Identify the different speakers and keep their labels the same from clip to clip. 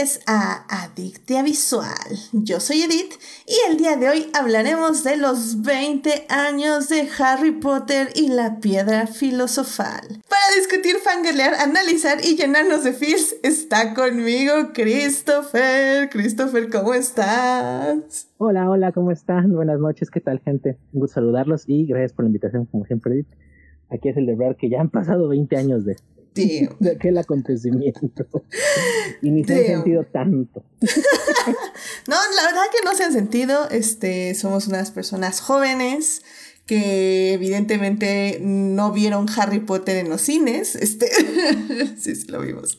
Speaker 1: Bienvenidos a Adictia Visual. Yo soy Edith y el día de hoy hablaremos de los 20 años de Harry Potter y la piedra filosofal. Para discutir, fangirlear, analizar y llenarnos de feels, está conmigo Christopher. Christopher, ¿cómo estás?
Speaker 2: Hola, hola, ¿cómo están? Buenas noches, ¿qué tal, gente? Un gusto saludarlos y gracias por la invitación, como siempre, Edith. Aquí es ver que ya han pasado 20 años de de aquel acontecimiento. y ni se han sentido tanto.
Speaker 1: no, la verdad que no se han sentido. Este, somos unas personas jóvenes que evidentemente no vieron Harry Potter en los cines. Este, sí, sí lo vimos.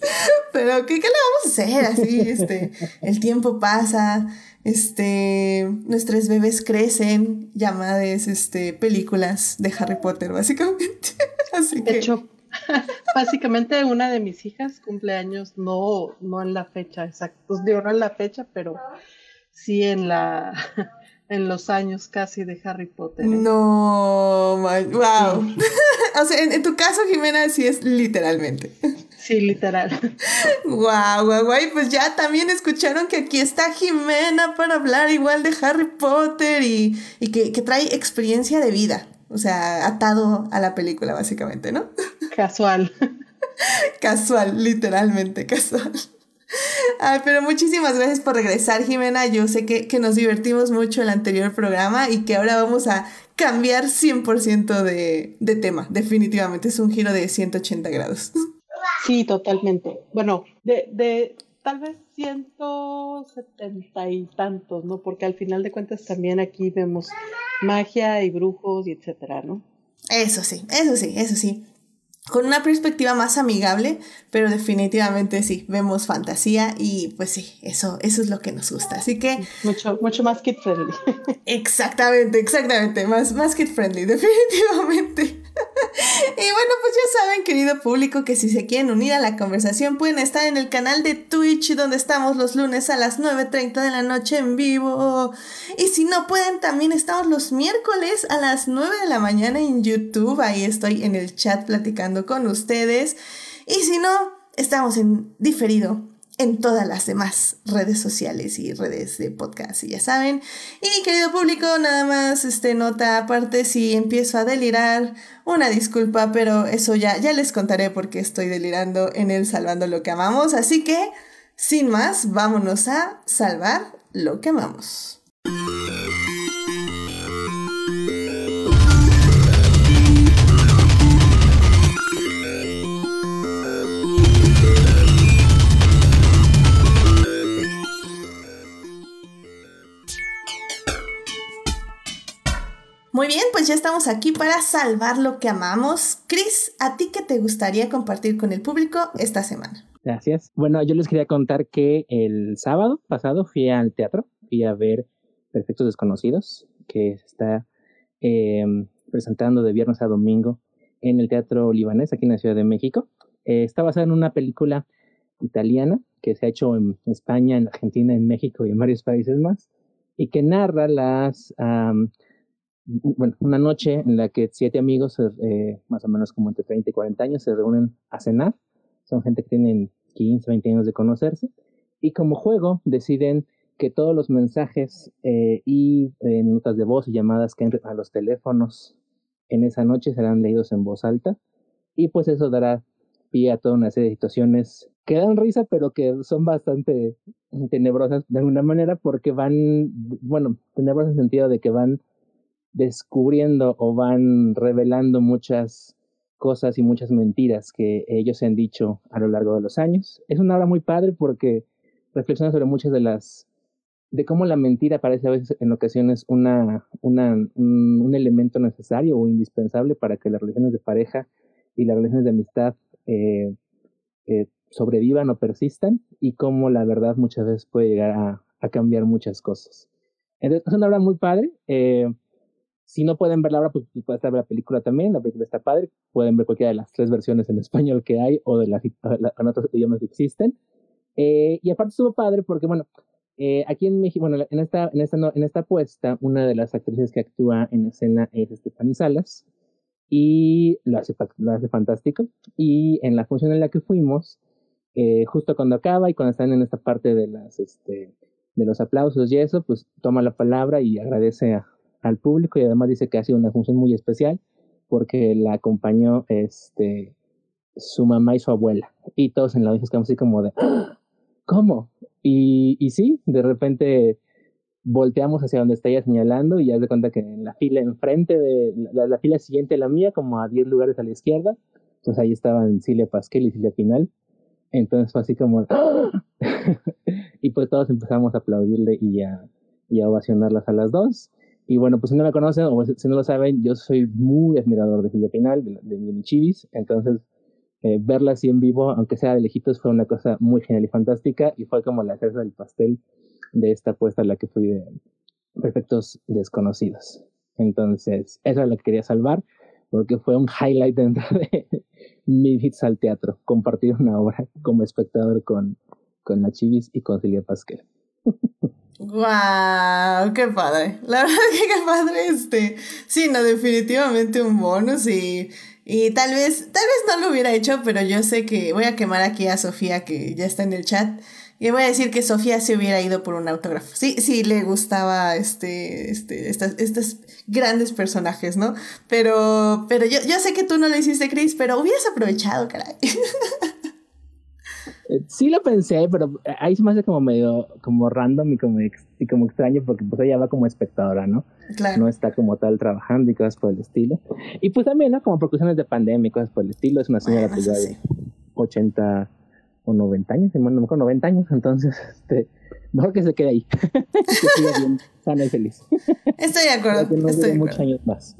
Speaker 1: Pero ¿qué, ¿qué, le vamos a hacer? Así, este, el tiempo pasa. Este, nuestros bebés crecen, llamadas, este, películas de Harry Potter, básicamente. Así que.
Speaker 3: Básicamente una de mis hijas cumple años, no, no en la fecha exacta, pues digo no en la fecha, pero sí en la en los años casi de Harry Potter. ¿eh?
Speaker 1: No, wow. o sea, en, tu caso, Jimena, sí es literalmente.
Speaker 3: Sí, literal.
Speaker 1: Wow, guau, guau. Pues ya también escucharon que aquí está Jimena para hablar igual de Harry Potter y, y que, que trae experiencia de vida. O sea, atado a la película, básicamente, ¿no?
Speaker 3: Casual.
Speaker 1: casual, literalmente casual. Ay, pero muchísimas gracias por regresar, Jimena. Yo sé que, nos divertimos mucho el anterior programa y que ahora vamos a cambiar 100% de, de tema. Definitivamente es un giro de 180 grados.
Speaker 3: Sí, totalmente. Bueno, de, de tal vez 170 y tantos, ¿no? Porque al final de cuentas también aquí vemos magia y brujos y etcétera, ¿no?
Speaker 1: Eso sí, eso sí, eso sí con una perspectiva más amigable, pero definitivamente sí, vemos fantasía y pues sí, eso, eso es lo que nos gusta. Así que...
Speaker 3: Mucho, mucho más kid friendly.
Speaker 1: Exactamente, exactamente, más, más kid friendly, definitivamente. Y bueno, pues ya saben, querido público, que si se quieren unir a la conversación pueden estar en el canal de Twitch, donde estamos los lunes a las 9.30 de la noche en vivo. Y si no pueden, también estamos los miércoles a las 9 de la mañana en YouTube. Ahí estoy en el chat platicando con ustedes. Y si no, estamos en diferido en todas las demás redes sociales y redes de podcast, y ya saben. Y querido público, nada más este nota aparte si empiezo a delirar, una disculpa, pero eso ya ya les contaré porque estoy delirando en el salvando lo que amamos, así que sin más, vámonos a salvar lo que amamos. Muy bien, pues ya estamos aquí para salvar lo que amamos. Chris, ¿a ti qué te gustaría compartir con el público esta semana?
Speaker 2: Gracias. Bueno, yo les quería contar que el sábado pasado fui al teatro, fui a ver Perfectos Desconocidos, que está em, presentando de viernes a domingo en el Teatro Libanés, aquí en la Ciudad de México. Eh, está basada en una película italiana que se ha hecho en España, en Argentina, en México y en varios países más, y que narra las bueno, una noche en la que siete amigos, eh, más o menos como entre 30 y 40 años, se reúnen a cenar. Son gente que tienen 15, 20 años de conocerse. Y como juego deciden que todos los mensajes eh, y eh, notas de voz y llamadas que entren a los teléfonos en esa noche serán leídos en voz alta. Y pues eso dará pie a toda una serie de situaciones que dan risa, pero que son bastante tenebrosas de alguna manera porque van, bueno, tenebrosas en el sentido de que van descubriendo o van revelando muchas cosas y muchas mentiras que ellos han dicho a lo largo de los años. Es una obra muy padre porque reflexiona sobre muchas de las de cómo la mentira parece a veces en ocasiones una, un, elemento necesario o indispensable para que las relaciones de pareja y las relaciones de amistad eh, eh, sobrevivan o persistan y cómo la verdad muchas veces puede llegar a, a cambiar muchas cosas. Entonces, es una obra muy padre. Eh, si no pueden ver la obra, pues, pues pueden ver la película también. La película está padre. Pueden ver cualquiera de las tres versiones en español que hay o de las en otros idiomas que existen. Eh, y aparte estuvo padre porque, bueno, eh, aquí en México, bueno, en esta, en, esta, en esta puesta, una de las actrices que actúa en escena es Stephanie Salas y lo hace, lo hace fantástico. Y en la función en la que fuimos, eh, justo cuando acaba y cuando están en esta parte de las, este, de los aplausos y eso, pues toma la palabra y agradece a, al público y además dice que ha sido una función muy especial porque la acompañó este su mamá y su abuela y todos en la audiencia quedamos así como de ¡Ah! ¿cómo? Y, y sí, de repente volteamos hacia donde está ella señalando y ya se cuenta que en la fila enfrente de la, la fila siguiente la mía, como a 10 lugares a la izquierda, pues ahí estaban Silvia Pasquel y Silvia Pinal. Entonces fue así como ¡Ah! y pues todos empezamos a aplaudirle y a, y a ovacionarlas a las dos. Y bueno, pues si no me conocen o si no lo saben, yo soy muy admirador de Silvia Pinal, de, de mi Chivis. Entonces, eh, verla así en vivo, aunque sea de lejitos, fue una cosa muy genial y fantástica. Y fue como la cereza del pastel de esta apuesta a la que fui de Perfectos Desconocidos. Entonces, eso es lo que quería salvar, porque fue un highlight dentro de mi hits al teatro, compartir una obra como espectador con, con la Chivis y con Silvia Pasquel.
Speaker 1: ¡Wow! ¡Qué padre! La verdad que qué padre este. Sí, no, definitivamente un bonus y, y tal vez, tal vez no lo hubiera hecho, pero yo sé que voy a quemar aquí a Sofía que ya está en el chat. Y voy a decir que Sofía se hubiera ido por un autógrafo. Sí, sí le gustaba este, este, estas, estos grandes personajes, ¿no? Pero, pero yo, yo sé que tú no lo hiciste, Chris, pero hubieras aprovechado, caray.
Speaker 2: Sí lo pensé, pero ahí se me hace como medio como random y como, y como extraño porque pues ella va como espectadora, ¿no? Claro. No está como tal trabajando y cosas por el estilo. Y pues también, ¿no? Como precauciones de pandemia y cosas por el estilo. Es una señora bueno, pues ya de 80 o 90 años, no me acuerdo, 90 años, entonces, este, mejor que se quede ahí, que siga bien, sana y feliz.
Speaker 1: Estoy de acuerdo.
Speaker 2: que no
Speaker 1: estoy
Speaker 2: muchos años más.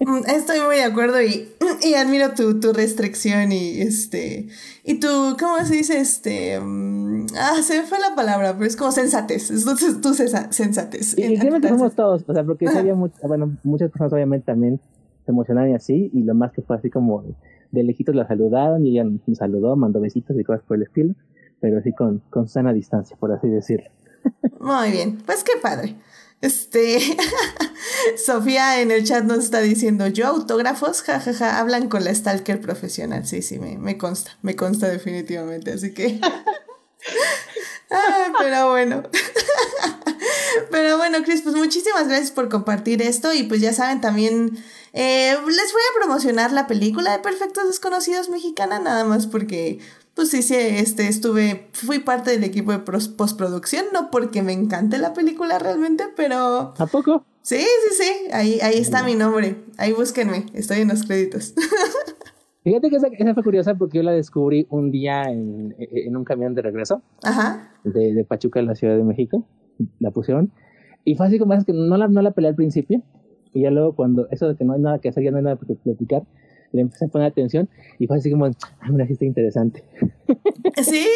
Speaker 1: Mm, estoy muy de acuerdo y, y admiro tu, tu, restricción y este, y tu, ¿cómo se dice? Este, um, ah, se me fue la palabra, pero es como sensatez, entonces tu sensatez.
Speaker 2: Y realmente somos todos, o sea, porque había mucho, bueno, muchas personas obviamente también se emocionaron y así, y lo más que fue así como de lejitos la saludaron y ella me saludó, mandó besitos y cosas por el estilo, pero así con, con sana distancia, por así decirlo.
Speaker 1: Muy bien, pues qué padre. Este, Sofía en el chat nos está diciendo, yo autógrafos, jajaja, ja, ja, hablan con la stalker profesional. Sí, sí, me, me consta, me consta definitivamente, así que... ah, pero bueno. pero bueno, Chris, pues muchísimas gracias por compartir esto y pues ya saben también... Eh, les voy a promocionar la película de Perfectos Desconocidos mexicana, nada más porque, pues sí, sí, este, estuve, fui parte del equipo de postproducción, no porque me encante la película realmente, pero...
Speaker 2: ¿A poco?
Speaker 1: Sí, sí, sí, ahí, ahí está mi nombre, ahí búsquenme, estoy en los créditos.
Speaker 2: Fíjate que esa, esa, fue curiosa porque yo la descubrí un día en, en un camión de regreso
Speaker 1: Ajá.
Speaker 2: De, de Pachuca a la Ciudad de México, la pusieron, y fue así como es que no la, no la peleé al principio, y ya luego cuando eso de que no hay nada que hacer, ya no hay nada que platicar, le empecé a poner atención y fue así como, ah, sí está interesante.
Speaker 1: Sí,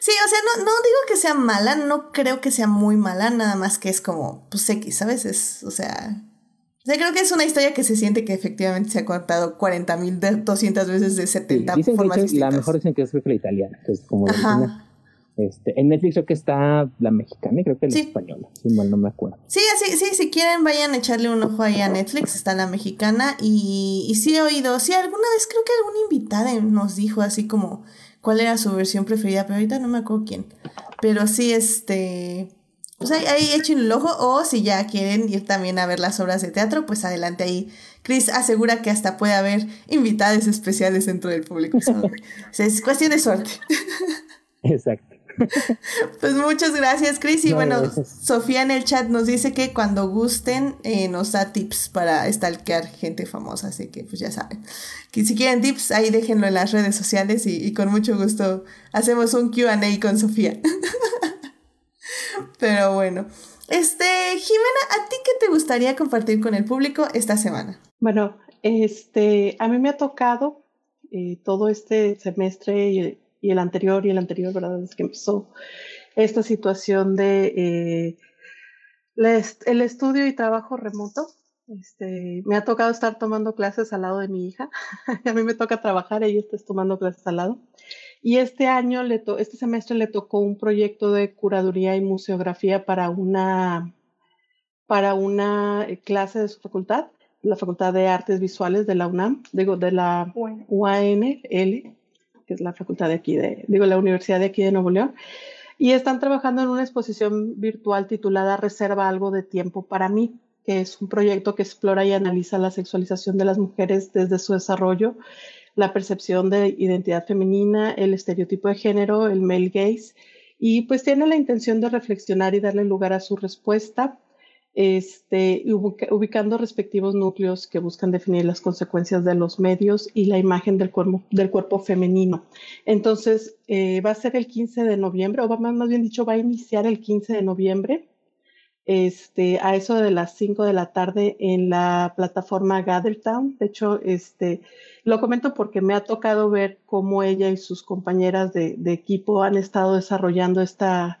Speaker 1: sí, o sea, no, no digo que sea mala, no creo que sea muy mala, nada más que es como, pues X, ¿sabes? Es, o sea, o sea, creo que es una historia que se siente que efectivamente se ha contado 40.200 veces de 70
Speaker 2: sí, dicen
Speaker 1: formas
Speaker 2: que
Speaker 1: distintas.
Speaker 2: La mejor dicen que es la italiana, que es como la original. Este, en Netflix creo que está la mexicana y creo que la
Speaker 1: Sí.
Speaker 2: española, si mal no me acuerdo.
Speaker 1: Sí, así, sí, si quieren vayan a echarle un ojo ahí a Netflix, está la mexicana y, y sí he oído, sí, alguna vez creo que algún invitado nos dijo así como cuál era su versión preferida, pero ahorita no me acuerdo quién. Pero sí, este, pues ahí, ahí echen el ojo o si ya quieren ir también a ver las obras de teatro, pues adelante ahí. Chris asegura que hasta puede haber invitados especiales dentro del público. O sea, es cuestión de suerte.
Speaker 2: Exacto.
Speaker 1: Pues muchas gracias, Chris. Y
Speaker 2: No,
Speaker 1: bueno,
Speaker 2: gracias.
Speaker 1: Sofía en el chat nos dice que cuando gusten eh, nos da tips para stalkear gente famosa. Así que pues ya saben. Que si quieren tips, ahí déjenlo en las redes sociales y, y con mucho gusto hacemos un QA con Sofía. Pero bueno. Este, Jimena, ¿a ti qué te gustaría compartir con el público esta semana?
Speaker 3: Bueno, este, a mí me ha tocado eh, todo este semestre y, el anterior y el anterior, ¿verdad? Desde que empezó esta situación de eh, est- el estudio y trabajo remoto. Este, me ha tocado estar tomando clases al lado de mi hija. a mí me toca trabajar, ella está tomando clases al lado. Y este año, le to- este semestre le tocó un proyecto de curaduría y museografía para una, para una eh, clase de su facultad, la Facultad de Artes Visuales de la UNAM, digo, de la UANL. Que es la facultad de aquí de, digo, la universidad de aquí de Nuevo León, y están trabajando en una exposición virtual titulada Reserva algo de tiempo para mí, que es un proyecto que explora y analiza la sexualización de las mujeres desde su desarrollo, la percepción de identidad femenina, el estereotipo de género, el male gaze, y pues tiene la intención de reflexionar y darle lugar a su respuesta este, ubicando respectivos núcleos que buscan definir las consecuencias de los medios y la imagen del cuerpo, del cuerpo femenino. Entonces, eh, va a ser el 15 de noviembre, o más bien dicho, va a iniciar el 15 de noviembre, este, a eso de las 5 de la tarde en la plataforma Gathertown. De hecho, este, lo comento porque me ha tocado ver cómo ella y sus compañeras de equipo han estado desarrollando esta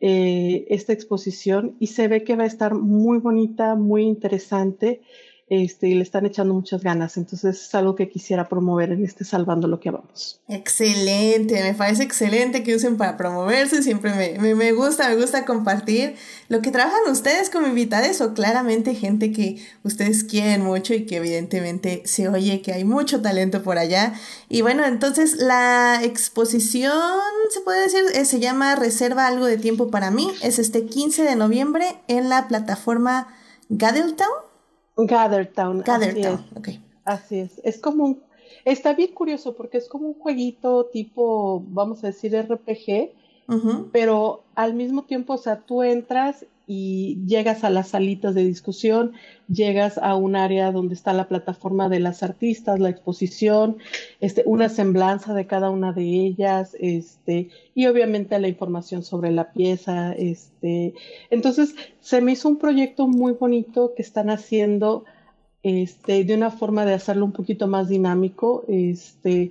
Speaker 3: eh, esta exposición y se ve que va a estar muy bonita, muy interesante este, y le están echando muchas ganas. Entonces es algo que quisiera promover en este Salvando lo que vamos.
Speaker 1: Excelente, me parece excelente que usen para promoverse, siempre me, me, gusta, me gusta compartir lo que trabajan ustedes como invitados o claramente gente que ustedes quieren mucho y que evidentemente se oye que hay mucho talento por allá. Y bueno, entonces la exposición, se puede decir, eh, se llama Reserva algo de tiempo para mí, es este 15 de noviembre en la plataforma Gadeltown.
Speaker 3: Gathertown.
Speaker 1: Gathertown,
Speaker 3: así es. Así es. Es como un, está bien curioso porque es como un jueguito tipo, vamos a decir, RPG, pero al mismo tiempo, o sea, tú entras y llegas a las salitas de discusión, llegas a un área donde está la plataforma de las artistas, la exposición, este, una semblanza de cada una de ellas, este, y obviamente la información sobre la pieza, este, entonces se me hizo un proyecto muy bonito que están haciendo, este, de una forma de hacerlo un poquito más dinámico, este,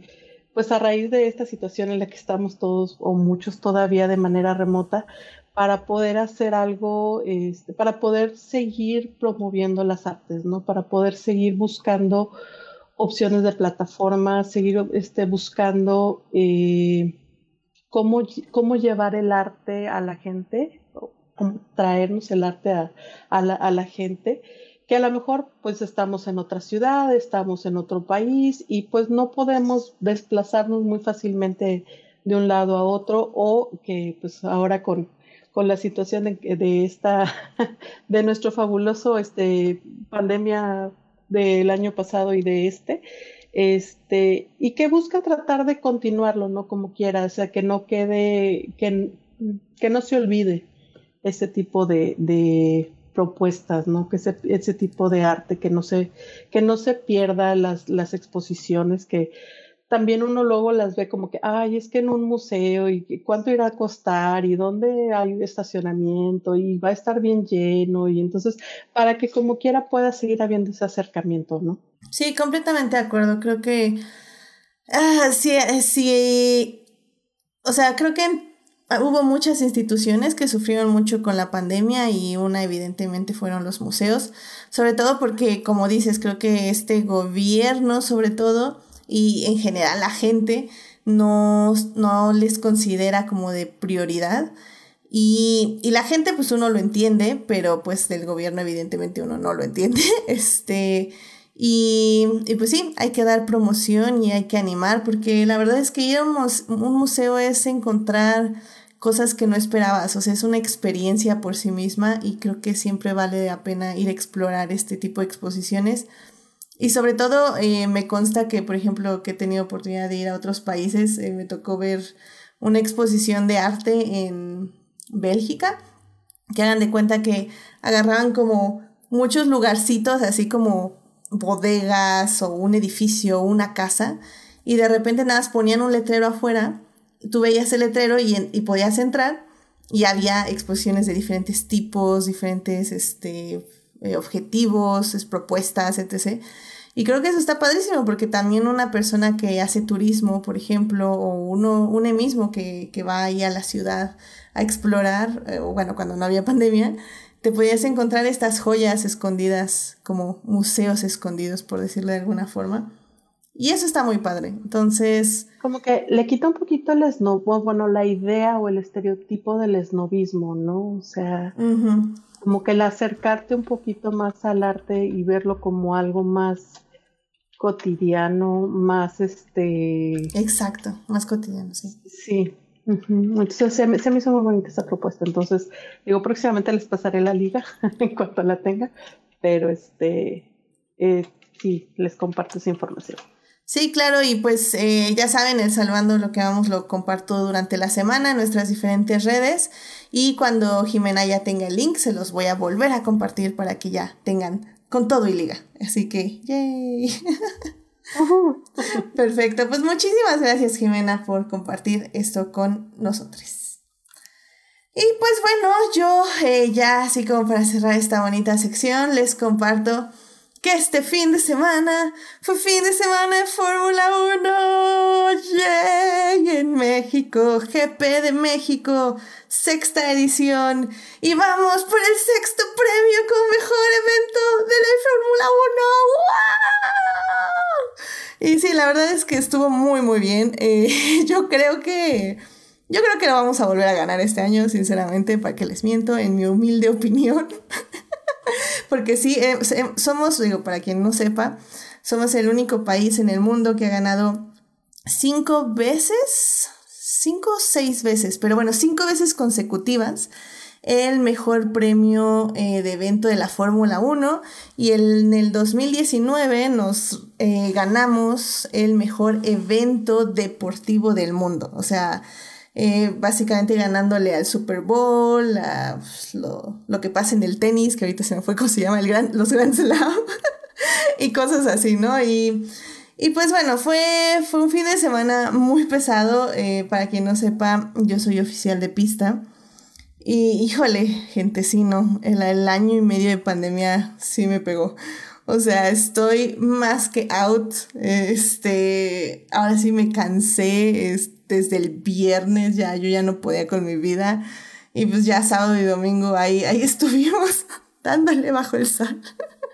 Speaker 3: pues a raíz de esta situación en la que estamos todos o muchos todavía de manera remota, para poder hacer algo, este, para poder seguir promoviendo las artes, ¿no? Para poder seguir buscando opciones de plataforma, seguir este, buscando eh, cómo, cómo llevar el arte a la gente, cómo traernos el arte a, la, a la gente que a lo mejor pues estamos en otra ciudad, estamos en otro país y pues no podemos desplazarnos muy fácilmente de un lado a otro o que pues ahora con, con la situación de, esta, de nuestro fabuloso este, pandemia del año pasado y de este, este, y que busca tratar de continuarlo, ¿no? Como quiera, o sea, que no quede, que, que no se olvide ese tipo de, de propuestas, ¿no? Que ese, ese, tipo de arte, que no se, que no se pierda las, las exposiciones, que también uno luego las ve como que, ay, es que en un museo y cuánto irá a costar y dónde hay estacionamiento y va a estar bien lleno y entonces para que como quiera pueda seguir habiendo ese acercamiento, ¿no?
Speaker 1: Sí, completamente de acuerdo. Creo que ah, sí, eh, sí, o sea, creo que hubo muchas instituciones que sufrieron mucho con la pandemia y una evidentemente fueron los museos, sobre todo porque, como dices, creo que este gobierno, sobre todo, y en general la gente no, no les considera como de prioridad. Y, y, la gente, pues uno lo entiende, pero pues del gobierno evidentemente uno no lo entiende. Este, y, y, pues sí, hay que dar promoción y hay que animar, porque la verdad es que ir a un, un museo es encontrar cosas que no esperabas, o sea, es una experiencia por sí misma y creo que siempre vale la pena ir a explorar este tipo de exposiciones y sobre todo eh, me consta que, por ejemplo, que he tenido oportunidad de ir a otros países, eh, me tocó ver una exposición de arte en Bélgica, que hagan de cuenta que agarraban como muchos lugarcitos, así como bodegas o un edificio una casa, y de repente nada, ponían un letrero afuera, tú veías el letrero y, y podías entrar, y había exposiciones de diferentes tipos, diferentes este, eh, objetivos, propuestas, etc. Y creo que eso está padrísimo porque también una persona que hace turismo, por ejemplo, o uno, uno mismo que, que va ahí a la ciudad a explorar, eh, o bueno, cuando no había pandemia, te podías encontrar estas joyas escondidas, como museos escondidos, por decirlo de alguna forma. Y eso está muy padre. Entonces.
Speaker 3: Como que le quita un poquito el snob, bueno, la idea o el estereotipo del esnovismo, ¿no? O sea, como que el acercarte un poquito más al arte y verlo como algo más, cotidiano, más este...
Speaker 1: Exacto, más cotidiano, sí.
Speaker 3: Sí. Entonces se me, hizo muy bonita esa propuesta. Entonces, digo, próximamente les pasaré la liga en cuanto la tenga, pero este, eh, sí, les comparto esa información.
Speaker 1: Sí, claro, y pues eh, ya saben, el Salvando lo que vamos lo comparto durante la semana en nuestras diferentes redes y cuando Jimena ya tenga el link se los voy a volver a compartir para que ya tengan con todo y liga. Así que, yay. Perfecto, pues muchísimas gracias Jimena por compartir esto con nosotros. Y pues bueno, yo eh, ya así como para cerrar esta bonita sección les comparto que este fin de semana fue fin de semana de Fórmula 1. ¡Yay! En México, GP de México, sexta edición. Y vamos por el sexto premio como mejor evento de la Fórmula 1. Y sí, la verdad es que estuvo muy, muy bien. Eh, yo creo que. Yo creo que lo vamos a volver a ganar este año, sinceramente, para que les miento, en mi humilde opinión. Porque sí, eh, eh, somos, digo, para quien no sepa, somos el único país en el mundo que ha ganado cinco veces, cinco o seis veces, pero bueno, cinco veces consecutivas el mejor premio eh, de evento de la Fórmula 1 y en el 2019 nos ganamos el mejor evento deportivo del mundo. O sea, eh, básicamente ganándole al Super Bowl, a, pues, lo, lo, que pasa en el tenis, que ahorita se me fue cómo se llama, el los Grand Slam, y cosas así, ¿no? Y, y, pues bueno, fue, fue un fin de semana muy pesado, eh, para quien no sepa, yo soy oficial de pista. Y híjole, gente, sí, no, el, el año y medio de pandemia sí me pegó. O sea, estoy más que out. Este, ahora sí me cansé. Desde el viernes ya, yo ya no podía con mi vida. Y pues ya sábado y domingo ahí, ahí estuvimos dándole bajo el sol.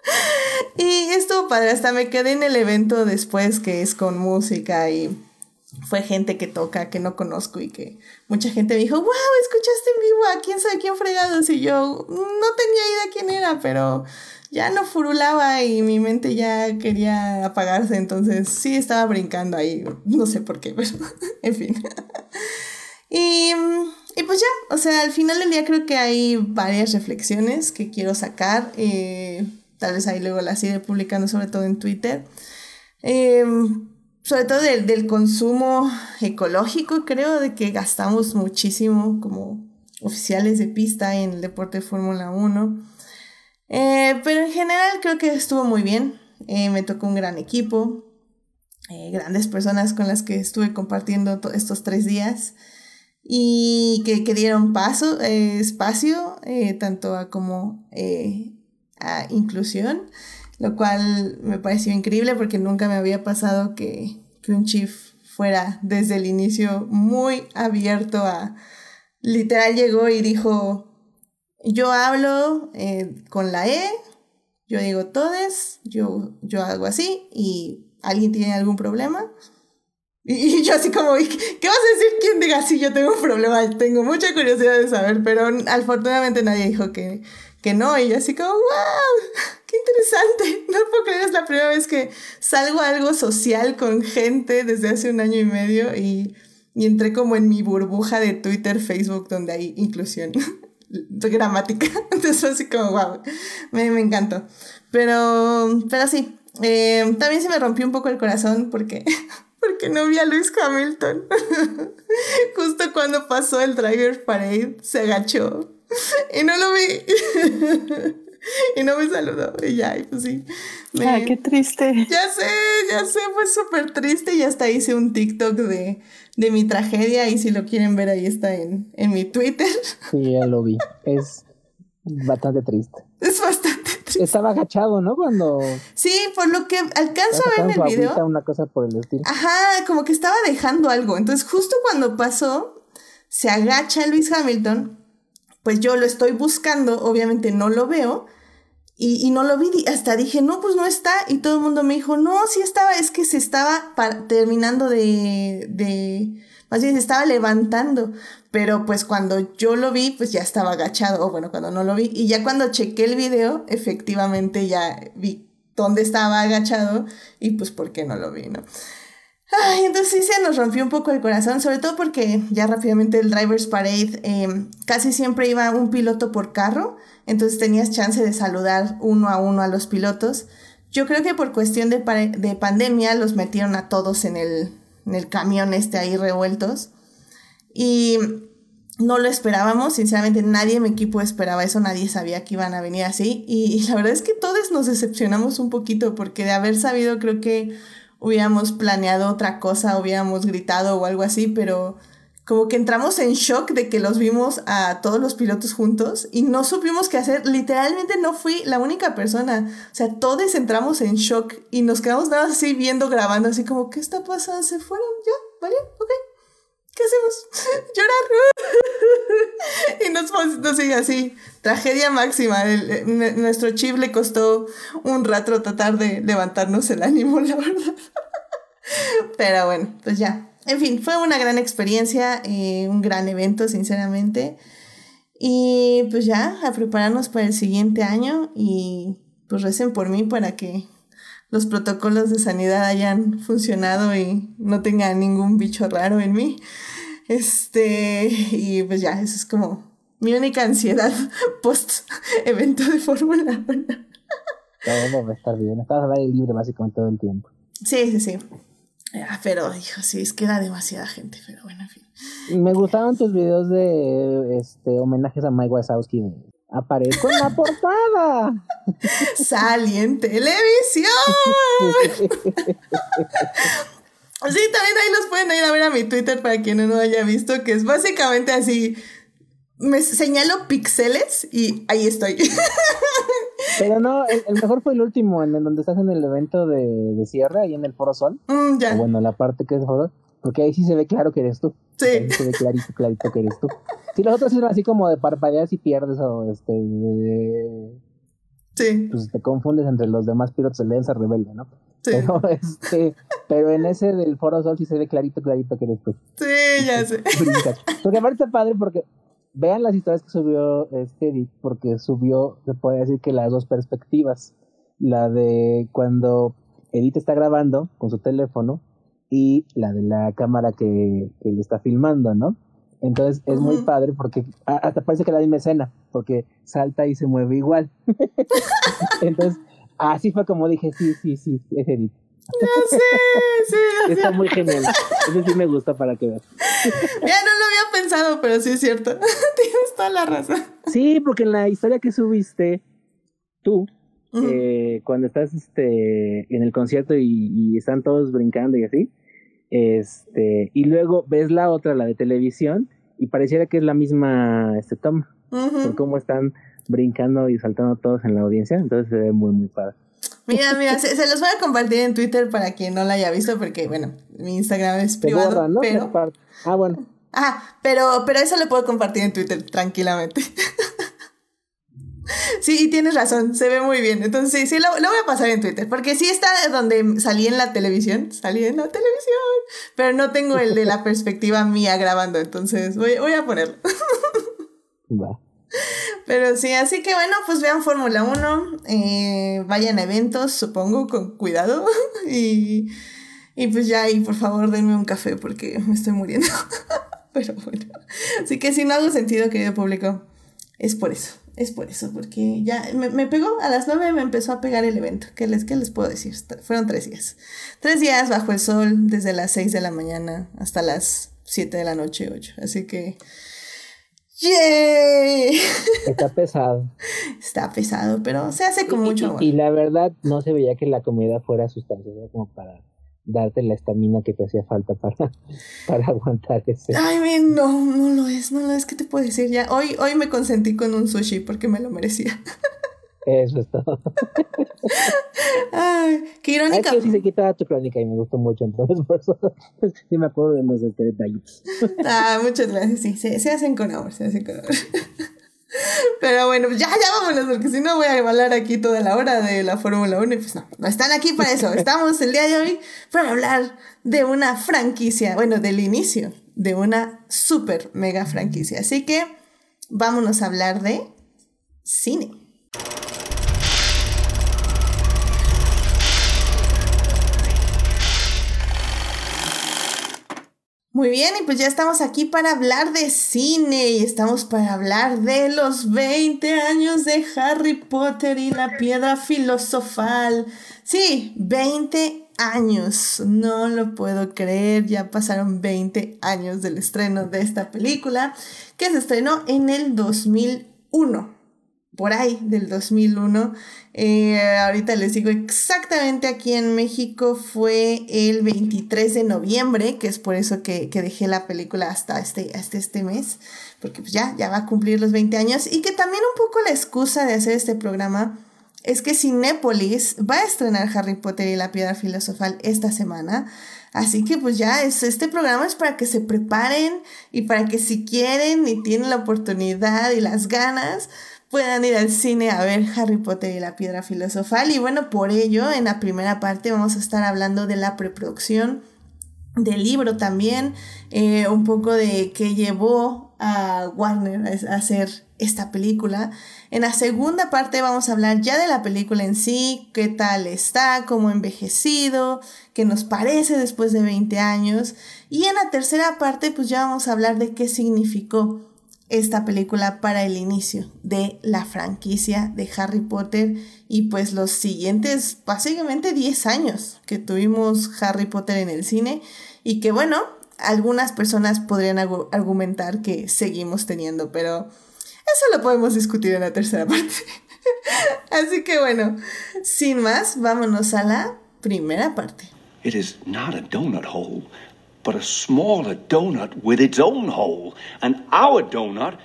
Speaker 1: y estuvo padre, hasta me quedé en el evento después que es con música y fue gente que toca, que no conozco y que mucha gente me dijo, wow, escuchaste en vivo a quién sabe quién fregados y yo no tenía idea quién era, pero ya no furulaba y mi mente ya quería apagarse, entonces sí estaba brincando ahí, no sé por qué, pero en fin. y, y, pues ya, o sea, al final del día creo que hay varias reflexiones que quiero sacar, eh, tal vez ahí luego las iré publicando sobre todo en Twitter. Em, sobre todo del, del consumo ecológico, creo, de que gastamos muchísimo como oficiales de pista en el deporte de Fórmula 1. Eh, pero en general creo que estuvo muy bien. Eh, me tocó un gran equipo, eh, grandes personas con las que estuve compartiendo estos tres días y que, que dieron paso, espacio, tanto a como a inclusión, lo cual me pareció increíble porque nunca me había pasado que, que un chief fuera desde el inicio muy abierto a... Literal llegó y dijo, yo hablo eh, con la E, yo digo todes, yo, yo hago así y alguien tiene algún problema. Y, yo así como, ¿qué vas a decir quien diga sí, yo tengo un problema? Tengo mucha curiosidad de saber, pero afortunadamente nadie dijo que, que no. Y yo así como, wow, qué interesante. No puedo creer, es la primera vez que salgo a algo social con gente desde hace un año y medio y, y entré como en mi burbuja de Twitter, Facebook, donde hay inclusión gramática. Entonces así como, wow, me, me encantó. Pero, pero sí, eh, también se me rompió un poco el corazón porque, porque no vi a Luis Hamilton. Justo cuando pasó el Driver Parade, se agachó y no lo vi. y no me saludó. Y ya, y pues sí.
Speaker 3: Ay, qué triste.
Speaker 1: Ya sé, ya sé, fue súper triste. Y hasta hice un TikTok de, de mi tragedia y si lo quieren ver ahí está en, en mi Twitter.
Speaker 2: Sí, ya lo vi. Es bastante triste.
Speaker 1: Es bastante triste.
Speaker 2: Estaba agachado, ¿no? Cuando...
Speaker 1: Sí, por lo que alcanzo a ver en el video.
Speaker 2: Una cosa por el estilo.
Speaker 1: Ajá, como que estaba dejando algo. Entonces justo cuando pasó, se agacha Luis Hamilton. Pues yo lo estoy buscando, obviamente no lo veo. Y, no lo vi, hasta dije, no, pues no está. Y todo el mundo me dijo, no, sí estaba, es que se estaba terminando de, de, más bien se estaba levantando. Pero pues cuando yo lo vi, pues ya estaba agachado, o bueno, cuando no lo vi. Y ya cuando chequé el video, efectivamente ya vi dónde estaba agachado y pues por qué no lo vi, ¿no? Entonces sí se nos rompió un poco el corazón, sobre todo porque ya rápidamente el Driver's Parade em, casi siempre iba un piloto por carro, entonces tenías chance de saludar uno a uno a los pilotos. Yo creo que por cuestión de, de pandemia los metieron a todos en el, en el camión este ahí revueltos. Y no lo esperábamos, sinceramente nadie en mi equipo esperaba eso, nadie sabía que iban a venir así. Y la verdad es que todos nos decepcionamos un poquito porque de haber sabido creo que hubiéramos planeado otra cosa, hubiéramos gritado o algo así, pero como que entramos en shock de que los vimos a todos los pilotos juntos y no supimos qué hacer. Literalmente no fui la única persona. O sea, todos entramos en shock y nos quedamos nada así viendo, grabando, así como, ¿qué está pasando? ¿Se fueron? ¿Ya? ¿Vale? ¿Ok? ¿Qué hacemos? Llorar. y nos pusimos así, así, tragedia máxima. nuestro chip le costó un rato tratar de levantarnos el ánimo, la verdad. Pero bueno, pues ya. En fin, fue una gran experiencia, eh, un gran evento, sinceramente. Y pues ya, a prepararnos para el siguiente año y pues recen por mí para que los protocolos de sanidad hayan funcionado y no tenga ningún bicho raro en mí. Este, y pues ya, eso es como mi única ansiedad post evento de Fórmula 1.
Speaker 2: Todo va a estar bien, estás al aire libre básicamente todo el tiempo.
Speaker 1: Sí, sí, sí. pero, hijo, sí, es que era demasiada gente, pero bueno, en fin.
Speaker 2: Me gustaban tus videos de este homenajes a Mike Wazowski aparezco en la portada.
Speaker 1: Salí en televisión. Sí, también ahí los pueden ir a ver a mi Twitter para quien no lo haya visto, que es básicamente así. Me señalo píxeles y ahí estoy.
Speaker 2: Pero no, el, mejor fue el último, en el donde estás en el evento de, de cierre, ahí en el Foro Sol. Mm, ya. bueno, la parte que es Foro porque ahí sí se ve claro que eres tú. Sí. Ahí se ve clarito, clarito que eres tú. Si los otros son así como de parpadeas y pierdes o este.
Speaker 1: sí.
Speaker 2: Pues te confundes entre los demás pilotos de Lenza Rebelde, ¿no? Sí. Pero, este, pero en ese del Foro Sol sí se ve clarito, clarito que eres tú.
Speaker 1: Sí, ya sé.
Speaker 2: Porque aparte está padre porque vean las historias que subió este Edith, porque subió, se puede decir que las dos perspectivas. La de cuando Edith está grabando con su teléfono y la de la cámara que, que le está filmando, ¿no? Entonces es muy padre porque hasta parece que la misma escena, porque salta y se mueve igual. Entonces, así fue como dije, sí, sí, sí, es Edith.
Speaker 1: Ya sé, sí,
Speaker 2: Está muy genial. Eso sí me gusta para que veas.
Speaker 1: Ya no lo había pensado, pero sí es cierto. Tienes toda la razón.
Speaker 2: Sí, porque en la historia que subiste, tú, eh, cuando estás este, en el concierto y, están todos brincando y así, este, y luego ves la otra, la de televisión, y pareciera que es la misma este, toma, por cómo están brincando y saltando todos en la audiencia, entonces se ve muy, muy padre.
Speaker 1: Mira, mira, se, los voy a compartir en Twitter para quien no la haya visto, porque, bueno, mi Instagram es privado, pero...
Speaker 2: Ah, bueno.
Speaker 1: Ah, pero, pero eso lo puedo compartir en Twitter tranquilamente. Sí, y tienes razón, se ve muy bien. Entonces, sí, sí, lo, lo, voy a pasar en Twitter. Porque sí está donde salí en la televisión. Salí en la televisión. Pero no tengo el de la perspectiva mía grabando. Entonces, voy, voy a ponerlo. Pero sí, así que bueno, pues vean Fórmula 1. Eh, vayan a eventos, supongo, con cuidado. y, y pues ya, y por favor, denme un café porque me estoy muriendo. Pero bueno. Así que si no hago sentido, querido público, es por eso es por eso, porque ya me, pegó, a las nueve me empezó a pegar el evento. ¿Qué les, ¿Qué les puedo decir? Fueron tres días. Tres días bajo el sol, desde las seis de la mañana hasta las siete de la noche, ocho. Así que... ¡Yay!
Speaker 2: Está pesado.
Speaker 1: Está pesado, pero se hace con mucho
Speaker 2: amor. Y, la verdad, no se veía que la comida fuera sustanciosa como para darte la estamina que te hacía falta para, para aguantar ese.
Speaker 1: Ay, no, no lo es, no lo es, ¿qué te puedo decir? Ya, hoy, hoy me consentí con un sushi porque me lo merecía.
Speaker 2: Eso es todo.
Speaker 1: Ay, qué irónica.
Speaker 2: Que sí se quitaba tu crónica y me gustó mucho, entonces por eso sí me acuerdo de los detalles.
Speaker 1: Ah, muchas gracias, sí, se, se hacen con amor, se hacen con amor. Pero bueno, ya, ya vámonos, porque si no voy a hablar aquí toda la hora de la Fórmula 1 y pues no, no están aquí para eso. Estamos el día de hoy para hablar de una franquicia, bueno, del inicio de una super mega franquicia. Así que vámonos a hablar de cine. Muy bien, y pues ya estamos aquí para hablar de cine y estamos para hablar de los 20 años de Harry Potter y la piedra filosofal. Sí, 20 años, no lo puedo creer, ya pasaron 20 años del estreno de esta película que se estrenó en el 2001 por ahí del 2001. Eh, ahorita les digo exactamente aquí en México fue el 23 de noviembre, que es por eso que, dejé la película hasta este, hasta este mes, porque pues ya, ya va a cumplir los 20 años y que también un poco la excusa de hacer este programa es que Cinépolis va a estrenar Harry Potter y la piedra filosofal esta semana. Así que pues ya es, este programa es para que se preparen y para que si quieren y tienen la oportunidad y las ganas, puedan ir al cine a ver Harry Potter y la piedra filosofal. Y bueno, por ello, en la primera parte vamos a estar hablando de la preproducción del libro también, eh, un poco de qué llevó a Warner a hacer esta película. En la segunda parte vamos a hablar ya de la película en sí, qué tal está, cómo envejecido, qué nos parece después de 20 años. Y en la tercera parte pues ya vamos a hablar de qué significó esta película para el inicio de la franquicia de Harry Potter y pues los siguientes básicamente 10 años que tuvimos Harry Potter en el cine y que bueno, algunas personas podrían argumentar que seguimos teniendo, pero eso lo podemos discutir en la tercera parte. Así que bueno, sin más, vámonos a la primera parte.
Speaker 4: Donut hole but a smaller donut with its own hole. And our donut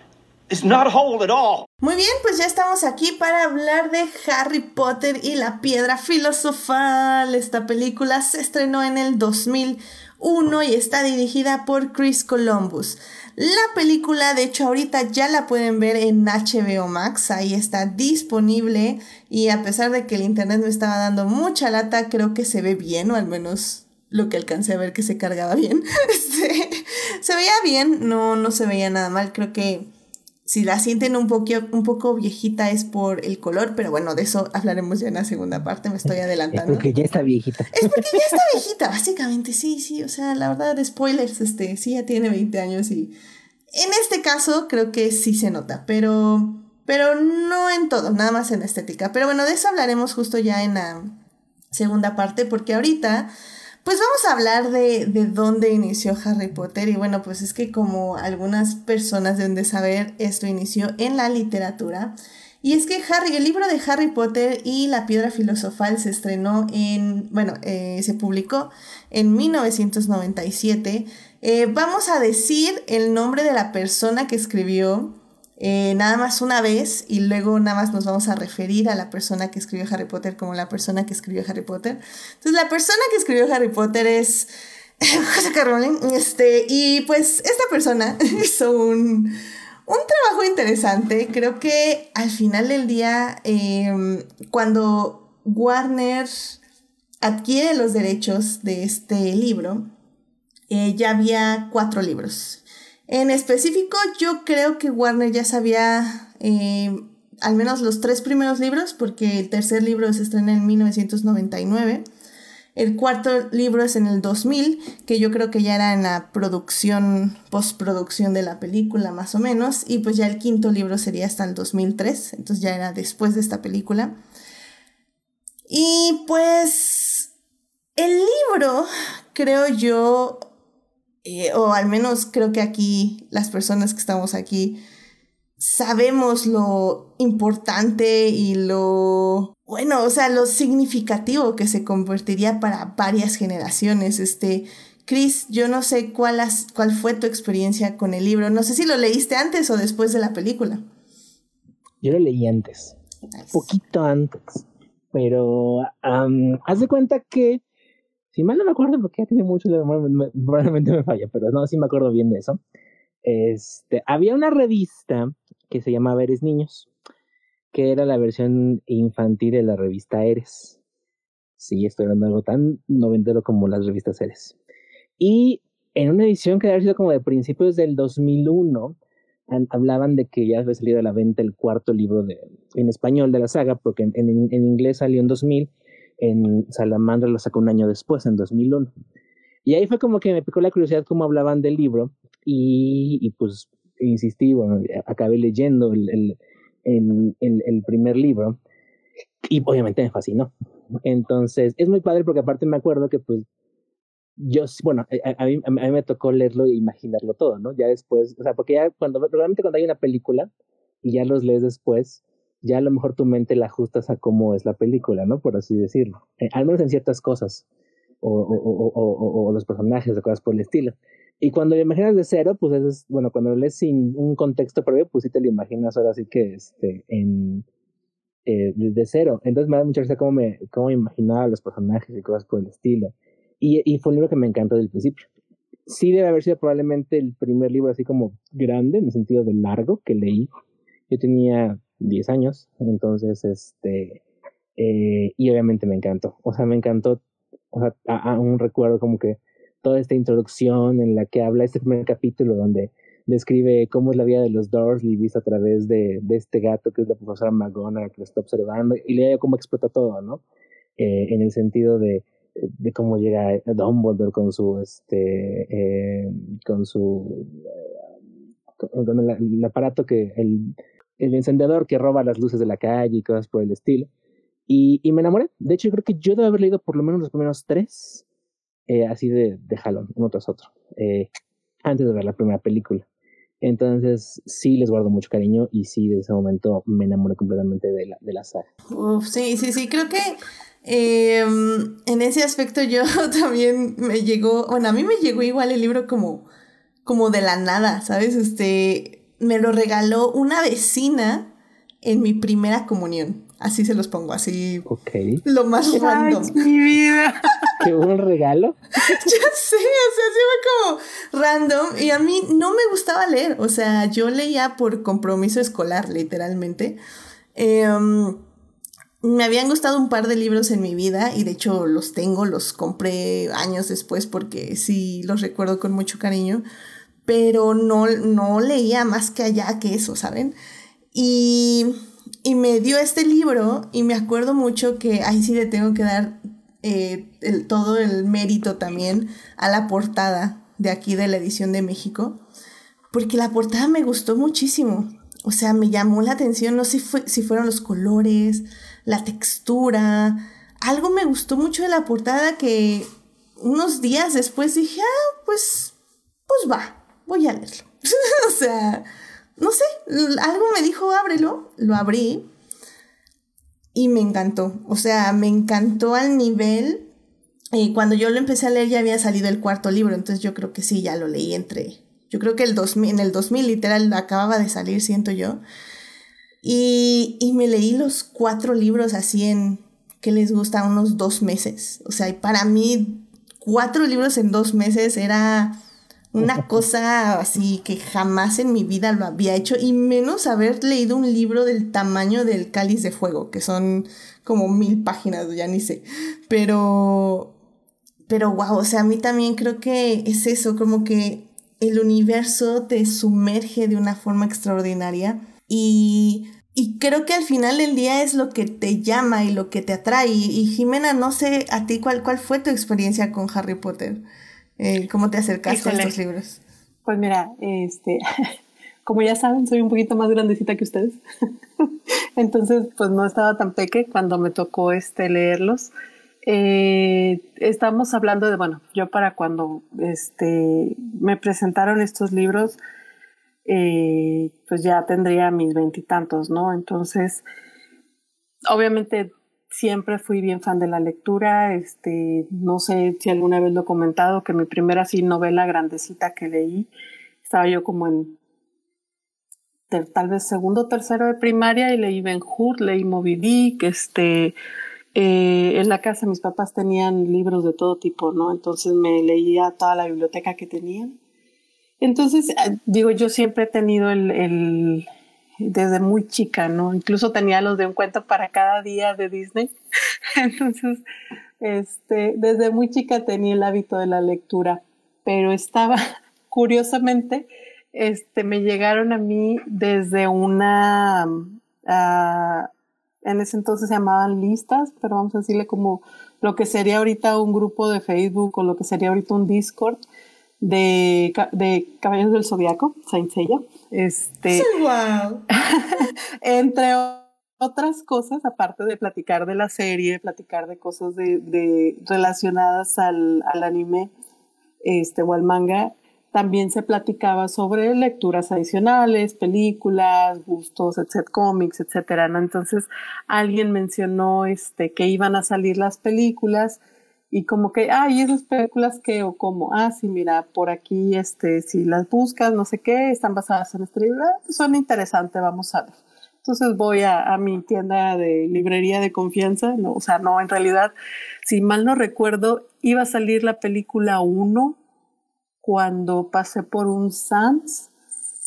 Speaker 4: is not whole at all.
Speaker 1: Muy bien, pues ya estamos aquí para hablar de Harry Potter y la piedra filosofal. Esta película se estrenó en el 2001 y está dirigida por Chris Columbus. La película, de hecho, ahorita ya la pueden ver en HBO Max, ahí está disponible y a pesar de que el internet me estaba dando mucha lata, creo que se ve bien, o al menos lo que alcancé a ver que se cargaba bien. Este, se veía bien, no, no se veía nada mal. Creo que si la sienten un, poco, un poco viejita es por el color, pero bueno, de eso hablaremos ya en la segunda parte, me estoy adelantando.
Speaker 2: Es porque ya está viejita.
Speaker 1: Es porque ya está viejita, básicamente, sí, sí, o sea, la verdad, spoilers, este, sí, ya tiene 20 años y en este caso creo que sí se nota, pero, pero no en todo, nada más en estética. Pero bueno, de eso hablaremos justo ya en la segunda parte, porque ahorita pues vamos a hablar de, de dónde inició Harry Potter y bueno, pues es que como algunas personas deben de saber, esto inició en la literatura. Y es que Harry, el libro de Harry Potter y la piedra filosofal se estrenó en, bueno, eh, se publicó en 1997. Eh, vamos a decir el nombre de la persona que escribió eh, nada más una vez y luego nada más nos vamos a referir a la persona que escribió Harry Potter como la persona que escribió Harry Potter. Entonces la persona que escribió Harry Potter es José Carolyn, este, y pues esta persona hizo un, un trabajo interesante. Creo que al final del día, em, cuando Warner adquiere los derechos de este libro, eh, ya había cuatro libros. En específico, yo creo que Warner ya sabía eh, al menos los tres primeros libros, porque el tercer libro se estrena en 1999. El cuarto libro es en el 2000, que yo creo que ya era en la producción, postproducción de la película más o menos, y pues ya el quinto libro sería hasta el 2003, entonces ya era después de esta película. Y pues el libro, creo yo, eh, o al menos creo que aquí las personas que estamos aquí sabemos lo importante y lo bueno, o sea, lo significativo que se convertiría para varias generaciones. Este, Chris, yo no sé cuál, cuál fue tu experiencia con el libro. No sé si lo leíste antes o después de la película.
Speaker 2: Yo lo leí antes, poquito antes, pero haz de cuenta que si mal no me acuerdo, porque ya tiene mucho, probablemente me falla, pero no, sí me acuerdo bien de eso. Este, había una revista que se llamaba Eres Niños, que era la versión infantil de la revista Eres. Sí, estoy hablando de algo tan noventero como las revistas Eres. Y en una edición que había sido como de principios del 2001, hablaban de que ya había salido a la venta el cuarto libro de, en español de la saga, porque en, en, en inglés salió en 2000 en Salamandra lo sacó un año después, en 2001. Y ahí fue como que me picó la curiosidad cómo hablaban del libro y, y pues insistí, bueno, acabé leyendo el, el, el, primer libro y obviamente me fascinó. Entonces, es muy padre porque aparte me acuerdo que pues yo, bueno, a, mí, a, mí, me tocó leerlo e imaginarlo todo, ¿no? Ya después, o sea, porque ya cuando, realmente cuando hay una película y ya los lees después, ya a lo mejor tu mente la ajustas a cómo es la película, ¿no? Por así decirlo. Eh, al menos en ciertas cosas, o, o, o, o, los personajes, o cosas por el estilo. Y cuando lo imaginas de cero, pues es, bueno, cuando lo lees sin un contexto previo, pues sí te lo imaginas ahora sí que este, en, eh, desde cero. Entonces me da mucha risa cómo me, cómo me imaginaba los personajes y cosas por el estilo. Y, y fue un libro que me encantó desde el principio. Sí debe haber sido probablemente el primer libro así como grande, en el sentido de largo, que leí. Yo tenía 10 años, entonces, este, eh, y obviamente me encantó. O sea, me encantó, o sea, a, un recuerdo como que toda esta introducción en la que habla este primer capítulo donde describe cómo es la vida de los Dursley vista a través de, de este gato que es la profesora McGonagall que lo está observando y le cómo explota todo, ¿no? Eh, en el sentido de, de cómo llega Dumbledore con su, este, eh, con su, con el, aparato que, el, el encendedor que roba las luces de la calle y cosas por el estilo. Y, y me enamoré. De hecho, creo que yo debo haber leído por lo menos los primeros tres eh, así de, de jalón, uno tras otro, eh, antes de ver la primera película. Entonces, sí les guardo mucho cariño y sí, desde ese momento me enamoré completamente de la, de la saga.
Speaker 1: Uf, sí, sí, sí, creo que eh, en ese aspecto yo también me llegó, bueno, a mí me llegó igual el libro como, como de la nada, ¿sabes? Este, me lo regaló una vecina en mi primera comunión. Así se los pongo, así.
Speaker 2: Ok.
Speaker 1: Lo más random.
Speaker 3: mi vida.
Speaker 2: ¿Qué un regalo?
Speaker 1: ya sé, o sea, sí fue como random. Y a mí no me gustaba leer. O sea, yo leía por compromiso escolar, literalmente. Em, me habían gustado un par de libros en mi vida y de hecho los tengo, los compré años después porque sí los recuerdo con mucho cariño. Pero no, no leía más que allá que eso, ¿saben? Y y me dio este libro y me acuerdo mucho que ahí sí le tengo que dar eh, el, todo el mérito también a la portada de aquí de la edición de México, porque la portada me gustó muchísimo. O sea, me llamó la atención, no sé si, fue, si fueron los colores, la textura. Algo me gustó mucho de la portada que unos días después dije, ah, pues, pues va, voy a leerlo. o sea, no sé, algo me dijo, ábrelo, lo abrí y me encantó. O sea, me encantó al nivel. Y cuando yo lo empecé a leer ya había salido el cuarto libro, entonces yo creo que sí, ya lo leí entre... Yo creo que el 2000, en el 2000 literal acababa de salir, siento yo. Y, y me leí los cuatro libros así en, ¿qué les gusta? Unos dos meses. O sea, y para mí cuatro libros en dos meses era una cosa así que jamás en mi vida lo había hecho y menos haber leído un libro del tamaño del cáliz de fuego, que son como mil páginas, ya ni sé. Pero, pero wow, o sea, a mí también creo que es eso, como que el universo te sumerge de una forma extraordinaria y, y creo que al final del día es lo que te llama y lo que te atrae. Y, Jimena, no sé a ti cuál, cuál fue tu experiencia con Harry Potter. Eh, ¿Cómo te acercaste a estos libros?
Speaker 3: Pues mira, este, como ya saben, soy un poquito más grandecita que ustedes. Entonces, pues no estaba tan peque cuando me tocó este, leerlos. Eh, estamos hablando de, bueno, yo para cuando este, me presentaron estos libros, eh, pues ya tendría mis veintitantos, ¿no? Entonces, obviamente siempre fui bien fan de la lectura. Este, no sé si alguna vez lo he comentado, que mi primera así novela grandecita que leí, estaba yo como en tal vez segundo o tercero de primaria y leí Ben Hur, leí Moby Dick, este, eh, en la casa mis papás tenían libros de todo tipo, ¿no? Entonces me leía toda la biblioteca que tenían. Entonces, eh, digo, yo siempre he tenido el, el desde muy chica, ¿no? Incluso tenía los de un cuento para cada día de Disney. Entonces, este, desde muy chica tenía el hábito de la lectura, pero estaba, curiosamente, este, me llegaron a mí desde una, uh, en ese entonces se llamaban listas, pero vamos a decirle como lo que sería ahorita un grupo de Facebook o lo que sería ahorita un Discord de, de Caballeros del Zodiaco, Saint Seiya. Este,
Speaker 1: wow.
Speaker 3: entre otras cosas, aparte de platicar de la serie, platicar de cosas de, relacionadas al, al, anime este, o al manga, también se platicaba sobre lecturas adicionales, películas, gustos, etc., cómics, etcétera, ¿no? Entonces, alguien mencionó este, que iban a salir las películas y como que, ay, esas películas que, o como, ah, sí, mira, por aquí, este, si las buscas, no sé qué, están basadas en este libro, ah, son interesantes, vamos a ver. Entonces voy a, a, mi tienda de librería de confianza, no, o sea, no, en realidad, si mal no recuerdo, iba a salir la película 1 cuando pasé por un Sans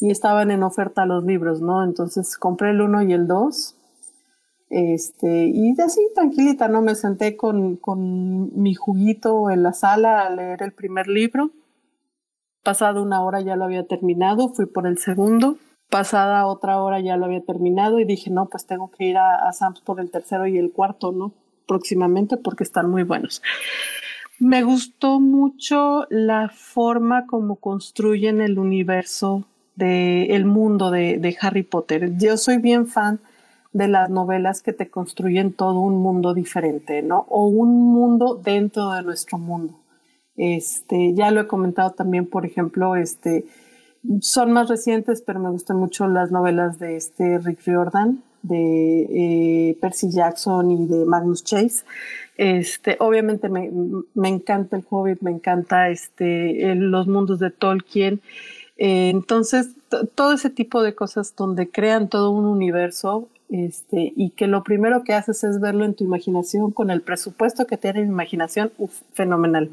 Speaker 3: y estaban en oferta los libros, ¿no? Entonces compré el 1 y el 2. Este, y así tranquilita, ¿no? Me senté con, con mi juguito en la sala a leer el primer libro. Pasada una hora ya lo había terminado, fui por el segundo. Pasada otra hora ya lo había terminado y dije, no, pues tengo que ir a, a Sam's por el tercero y el cuarto, ¿no? Próximamente porque están muy buenos. Me gustó mucho la forma como construyen el universo de el mundo de, de, Harry Potter. Yo soy bien fan de las novelas que te construyen todo un mundo diferente, ¿no? O un mundo dentro de nuestro mundo. Este, ya lo he comentado también, por ejemplo, este, son más recientes, pero me gustan mucho las novelas de este Rick Riordan, de eh, Percy Jackson y de Magnus Chase. Este, obviamente me, me encanta el Hobbit, me encanta este, los mundos de Tolkien. Eh, entonces, todo ese tipo de cosas donde crean todo un universo este, y que lo primero que haces es verlo en tu imaginación con el presupuesto que tiene mi imaginación, uf, fenomenal.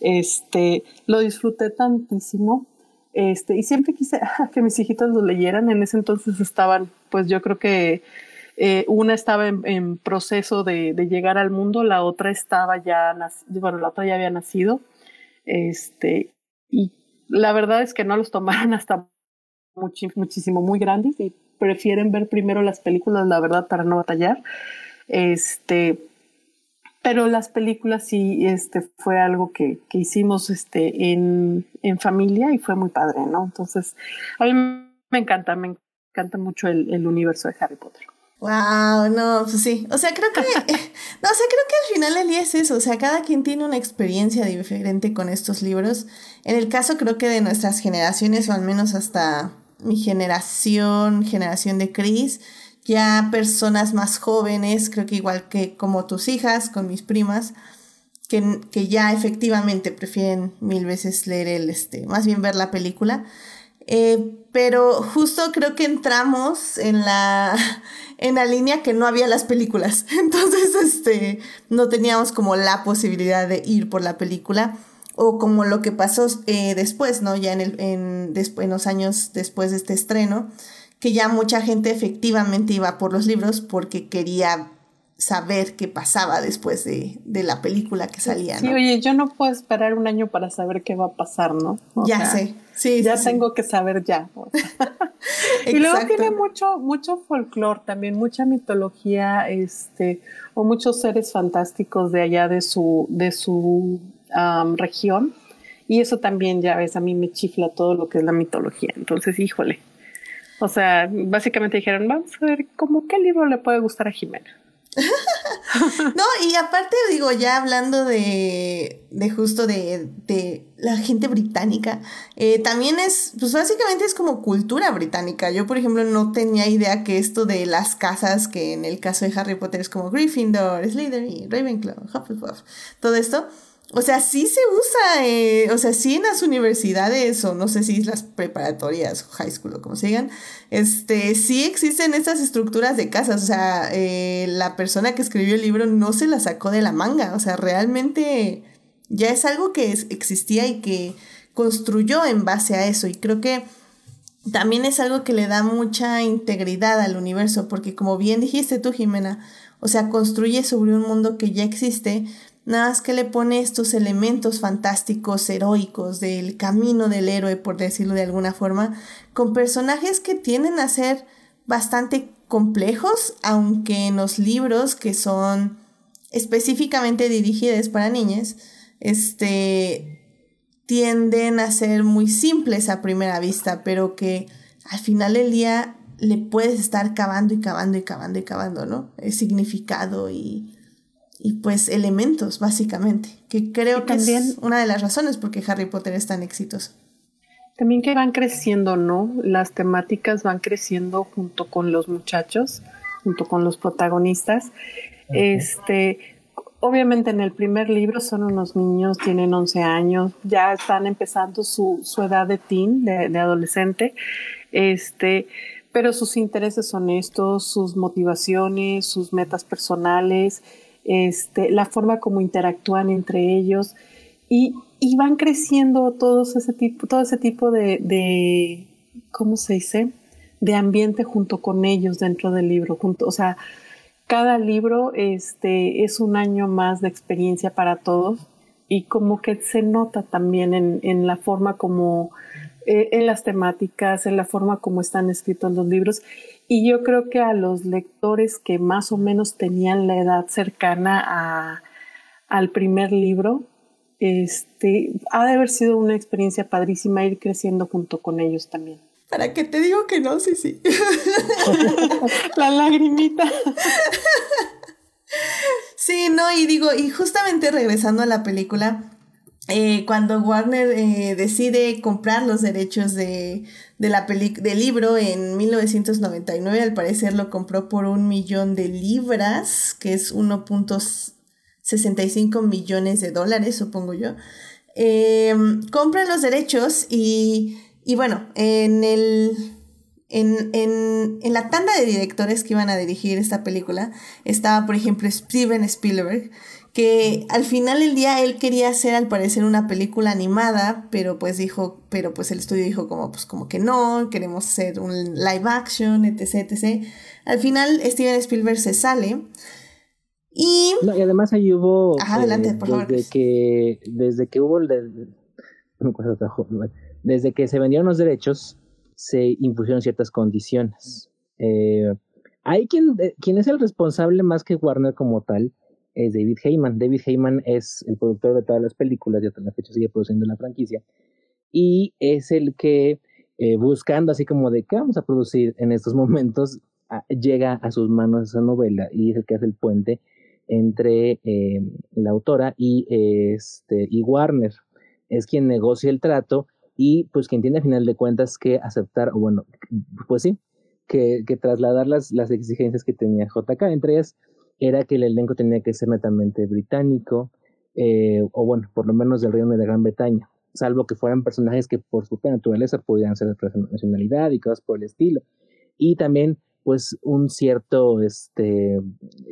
Speaker 3: Este, lo disfruté tantísimo. Este, y siempre quise que mis hijitos lo leyeran. En ese entonces estaban, pues yo creo que eh, una estaba en, proceso de, llegar al mundo, la otra estaba ya, bueno, la otra ya había nacido. Este, y la verdad es que no los tomaron hasta muchísimo, muy grandes prefieren ver primero las películas, la verdad, para no batallar. Este, pero las películas sí este, fue algo que, que hicimos este, en, en, familia y fue muy padre, ¿no? Entonces, a mí me encanta, me encanta mucho el, el universo de Harry Potter.
Speaker 1: Wow, no, pues sí. O sea, creo que. no, o sea, creo que al final el día es eso. O sea, cada quien tiene una experiencia diferente con estos libros. En el caso, creo que de nuestras generaciones, o al menos hasta mi generación, generación de Cris, ya personas más jóvenes, creo que igual que como tus hijas, con mis primas, que, que ya efectivamente prefieren mil veces leer el, este, más bien ver la película. Eh, pero justo creo que entramos en la, en la línea que no había las películas. Entonces, este, no teníamos como la posibilidad de ir por la película. O como lo que pasó eh, después, ¿no? Ya en, el, en, en los años después de este estreno, que ya mucha gente efectivamente iba por los libros porque quería saber qué pasaba después de, de la película que salía.
Speaker 3: Sí, oye, yo no puedo esperar un año para saber qué va a pasar, ¿no?
Speaker 1: ya sé, sí.
Speaker 3: Ya tengo que saber ya. y luego tiene mucho, mucho folclore también, mucha mitología, este, o muchos seres fantásticos de allá de su, de su región. Y eso también, ya ves, a mí me chifla todo lo que es la mitología. Entonces, híjole. O sea, básicamente dijeron, vamos a ver cómo qué libro le puede gustar a Jimena.
Speaker 1: no, y aparte digo, ya hablando de, de justo de, de, la gente británica, eh, también es, pues básicamente es como cultura británica. Yo, por ejemplo, no tenía idea que esto de las casas, que en el caso de Harry Potter es como Gryffindor, Slytherin, Ravenclaw, Hufflepuff, todo esto, o sea, sí se usa, eh, o sea, sí en las universidades o no sé si las preparatorias high school o como se digan, este, sí existen estas estructuras de casas, o sea, eh, la persona que escribió el libro no se la sacó de la manga, o sea, realmente ya es algo que existía y que construyó en base a eso. Y creo que también es algo que le da mucha integridad al universo, porque como bien dijiste tú, Jimena, o sea, construye sobre un mundo que ya existe, Nada más que le pone estos elementos fantásticos, heroicos, del camino del héroe, por decirlo de alguna forma, con personajes que tienden a ser bastante complejos, aunque en los libros que son específicamente dirigidas para niñas, este, tienden a ser muy simples a primera vista, pero que al final del día le puedes estar cavando y cavando y cavando y cavando, ¿no? El significado y, y pues elementos, básicamente, que creo que es una de las razones por qué Harry Potter es tan exitoso.
Speaker 3: También que van creciendo, ¿no? Las temáticas van creciendo junto con los muchachos, junto con los protagonistas. Este, obviamente en el primer libro son unos niños, tienen 11 años, ya están empezando su, su edad de teen, de, de, adolescente, este, pero sus intereses son estos, sus motivaciones, sus metas personales, este, la forma como interactúan entre ellos y, y van creciendo todos ese tipo, todo ese tipo de, ¿cómo se dice? De ambiente junto con ellos dentro del libro. Junto, o sea, cada libro este, es un año más de experiencia para todos y como que se nota también en, en la forma como, eh, en las temáticas, en la forma como están escritos los libros. Y yo creo que a los lectores que más o menos tenían la edad cercana a, al primer libro, este, ha de haber sido una experiencia padrísima ir creciendo junto con ellos también.
Speaker 1: ¿Para qué te digo que no? Sí, sí.
Speaker 3: La lagrimita.
Speaker 1: Sí, no, y digo, y justamente regresando a la película, eh, cuando Warner eh, decide comprar los derechos de, de la del libro en 1999, al parecer lo compró por un millón de libras, que es 1.65 millones de dólares, supongo yo. Eh, compran los derechos y, y bueno, en el... En, en, en, la tanda de directores que iban a dirigir esta película estaba, por ejemplo, Steven Spielberg, que al final del día él quería hacer al parecer una película animada, pero pues dijo, pero pues el estudio dijo como pues como que no, queremos hacer un live action, etc, etc. Al final Steven Spielberg se sale y
Speaker 2: no, y además ahí hubo
Speaker 1: Ajá, adelante, por
Speaker 2: desde
Speaker 1: favor.
Speaker 2: que desde que hubo el de, desde que se vendieron los derechos se impusieron ciertas condiciones. Eh, hay quien, quien es el responsable más que Warner como tal, es David Heyman. David Heyman es el productor de todas las películas y hasta la fecha sigue produciendo la franquicia. Y es el que, eh, buscando así como de qué vamos a producir en estos momentos, a, llega a sus manos esa novela y es el que hace el puente entre eh, la autora y, este, y Warner. Es quien negocia el trato y pues quien tiene a final de cuentas que aceptar, bueno, pues sí, que, que trasladar las, las exigencias que tenía JK, entre ellas era que el elenco tenía que ser netamente británico, eh, o bueno, por lo menos del Reino de Gran Bretaña, salvo que fueran personajes que por su naturaleza podían ser de otra nacionalidad y cosas por el estilo. Y también, pues, un cierto este,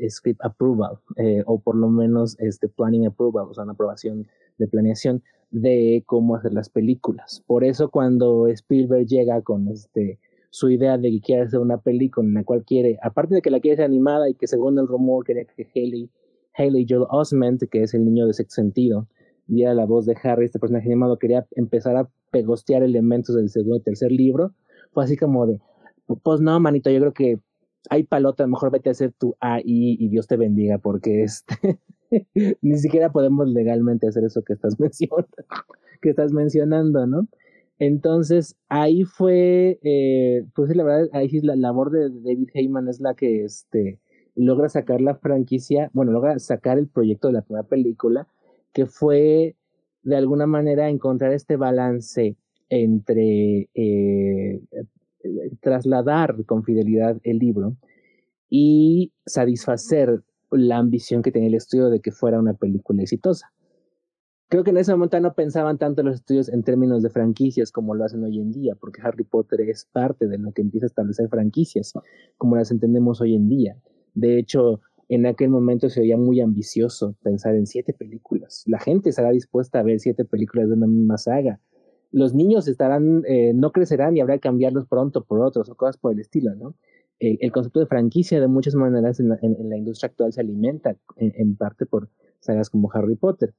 Speaker 2: script approval, eh, o por lo menos este planning approval, o sea, una aprobación de planeación de cómo hacer las películas. Por eso cuando Spielberg llega con este su idea de que quiere hacer una película en la cual quiere, aparte de que la quiere ser animada y que según el rumor quería que Haley, Haley Joel Osment, que es el niño de sexto sentido, diera la voz de Harry, este personaje animado, quería empezar a pegostear elementos del segundo y tercer libro, fue así como de, pues no, manito, yo creo que hay palota, mejor vete a hacer tu AI y Dios te bendiga, porque este, ni siquiera podemos legalmente hacer eso que estás mencionando, que estás mencionando, ¿no? Entonces, ahí fue, eh, pues la verdad, ahí sí la labor de David Heyman es la que este, logra sacar la franquicia, bueno, logra sacar el proyecto de la primera película, que fue de alguna manera encontrar este balance entre eh, trasladar con fidelidad el libro y satisfacer la ambición que tenía el estudio de que fuera una película exitosa creo que en ese momento no pensaban tanto los estudios en términos de franquicias como lo hacen hoy en día, porque Harry Potter es parte de lo que empieza a establecer franquicias, como las entendemos hoy en día. De hecho, en aquel momento se veía muy ambicioso pensar en siete películas. La gente estará dispuesta a ver siete películas de una misma saga. Los niños estarán, eh, no crecerán y habrá que cambiarlos pronto por otros o cosas por el estilo, ¿no? El, el concepto de franquicia de muchas maneras en la, en, en la industria actual se alimenta en, en parte por sagas como Harry Potter.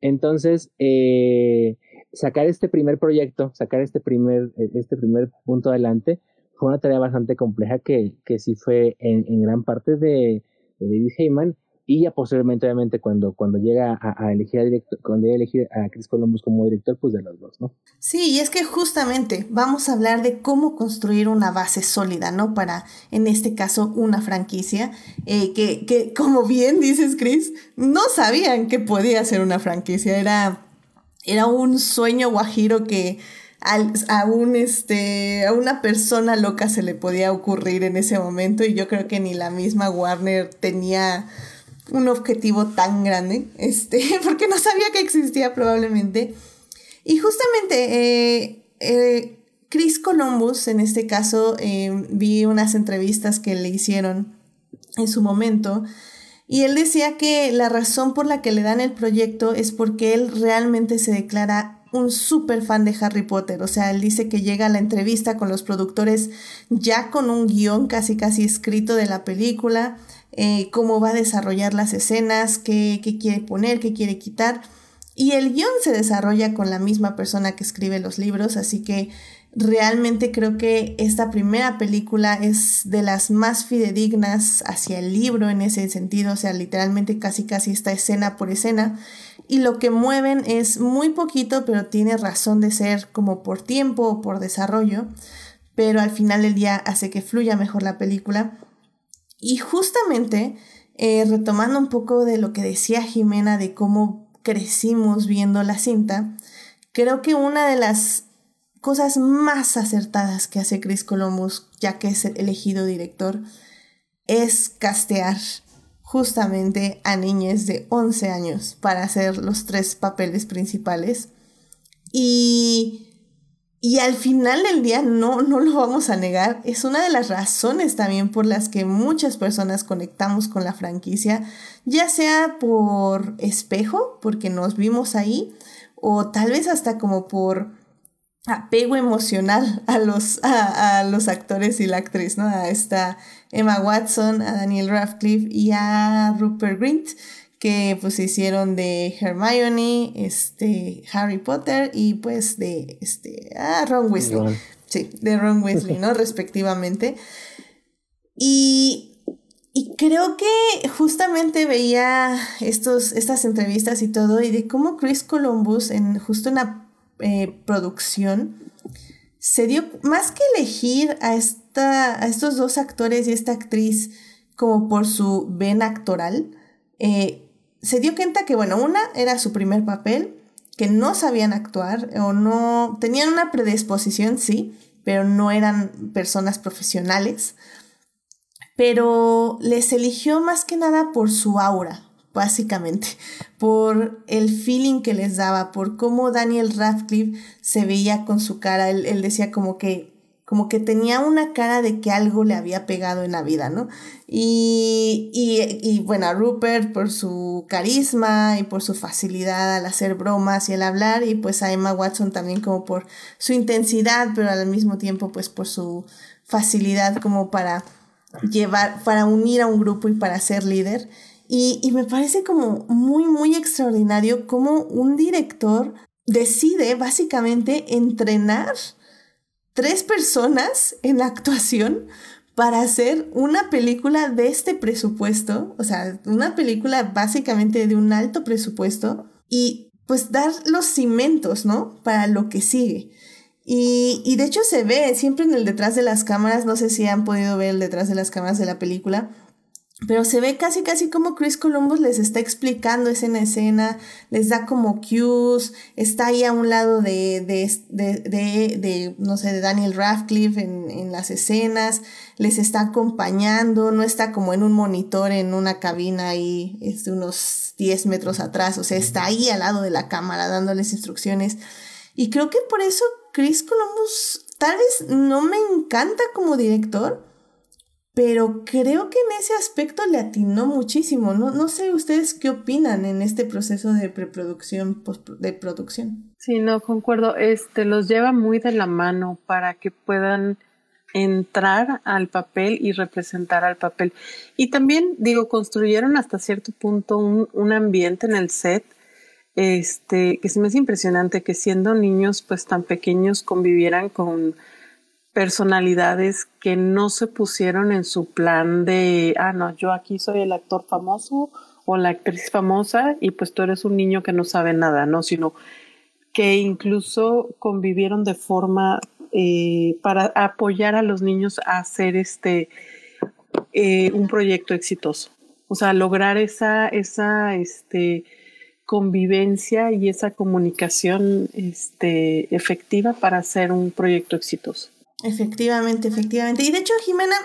Speaker 2: Entonces, eh, sacar este primer proyecto, sacar este primer, este primer punto adelante, fue una tarea bastante compleja que, que sí fue en, en gran parte de, de, David Heyman y ya posteriormente, obviamente, cuando, cuando llega a, elegir a director, cuando llega a elegir a Chris Columbus como director, pues de los dos, ¿no?
Speaker 1: Sí, y es que justamente vamos a hablar de cómo construir una base sólida, ¿no? Para, en este caso, una franquicia, eh, que, que, como bien dices, Chris, no sabían que podía ser una franquicia, era, era un sueño guajiro que a, un, este, a una persona loca se le podía ocurrir en ese momento y yo creo que ni la misma Warner tenía un objetivo tan grande, este, porque no sabía que existía probablemente. Y justamente eh, eh, Chris Columbus, en este caso, eh, vi unas entrevistas que le hicieron en su momento, y él decía que la razón por la que le dan el proyecto es porque él realmente se declara un súper fan de Harry Potter. O sea, él dice que llega a la entrevista con los productores ya con un guion casi casi escrito de la película eh, cómo va a desarrollar las escenas, qué, quiere poner, qué quiere quitar. Y el guion se desarrolla con la misma persona que escribe los libros, así que realmente creo que esta primera película es de las más fidedignas hacia el libro en ese sentido, o sea, literalmente casi casi está escena por escena. Y lo que mueven es muy poquito, pero tiene razón de ser como por tiempo o por desarrollo, pero al final del día hace que fluya mejor la película. Y justamente, eh, retomando un poco de lo que decía Jimena de cómo crecimos viendo la cinta, creo que una de las cosas más acertadas que hace Chris Columbus, ya que es elegido director, es castear justamente a niñas de 11 años para hacer los tres papeles principales. Y y al final del día, no, no lo vamos a negar, es una de las razones también por las que muchas personas conectamos con la franquicia, ya sea por espejo, porque nos vimos ahí, o tal vez hasta como por apego emocional a los, a, los actores y la actriz, ¿no? A esta Emma Watson, a Daniel Radcliffe y a Rupert Grint que pues se hicieron de Hermione, este, Harry Potter y pues de este, ah, Ron Weasley. Sí, de Ron Weasley, ¿no? Respectivamente. Y, y, creo que justamente veía estos, estas entrevistas y todo y de cómo Chris Columbus en justo una eh, producción se dio, más que elegir a, esta, a estos dos actores y esta actriz como por su vena actoral, eh, se dio cuenta que, bueno, una era su primer papel, que no sabían actuar o no tenían una predisposición, sí, pero no eran personas profesionales. Pero les eligió más que nada por su aura, básicamente, por el feeling que les daba, por cómo Daniel Radcliffe se veía con su cara. Él, él decía como que como que tenía una cara de que algo le había pegado en la vida, ¿no? Y, y, y, bueno, a Rupert por su carisma y por su facilidad al hacer bromas y al hablar, y pues a Emma Watson también como por su intensidad, pero al mismo tiempo pues por su facilidad como para llevar, para unir a un grupo y para ser líder. Y, y me parece como muy, muy extraordinario cómo un director decide básicamente entrenar tres personas en actuación para hacer una película de este presupuesto, o sea, una película básicamente de un alto presupuesto y pues dar los cimentos, ¿no? Para lo que sigue. Y, y de hecho se ve siempre en el detrás de las cámaras, no sé si han podido ver el detrás de las cámaras de la película, pero se ve casi casi como Chris Columbus les está explicando escena a escena, les da como cues, está ahí a un lado de, de, de, de, no sé, de Daniel Radcliffe en, en, las escenas, les está acompañando, no está como en un monitor en una cabina ahí, este, unos 10 metros atrás, o sea, está ahí al lado de la cámara dándoles instrucciones. Y creo que por eso Chris Columbus tal vez no me encanta como director, pero creo que en ese aspecto le atinó muchísimo. No, no sé ustedes qué opinan en este proceso de preproducción, de producción.
Speaker 3: Sí, no, concuerdo. Este los lleva muy de la mano para que puedan entrar al papel y representar al papel. Y también, digo, construyeron hasta cierto punto un, un ambiente en el set este, que se me hace impresionante que siendo niños pues tan pequeños convivieran con personalidades que no se pusieron en su plan de, ah, no, yo aquí soy el actor famoso o la actriz famosa y pues tú eres un niño que no sabe nada, ¿no? Sino que incluso convivieron de forma eh, para apoyar a los niños a hacer este eh, un proyecto exitoso. O sea, lograr esa, esa este, convivencia y esa comunicación este, efectiva para hacer un proyecto exitoso.
Speaker 1: Efectivamente, efectivamente. Y de hecho, Jimena,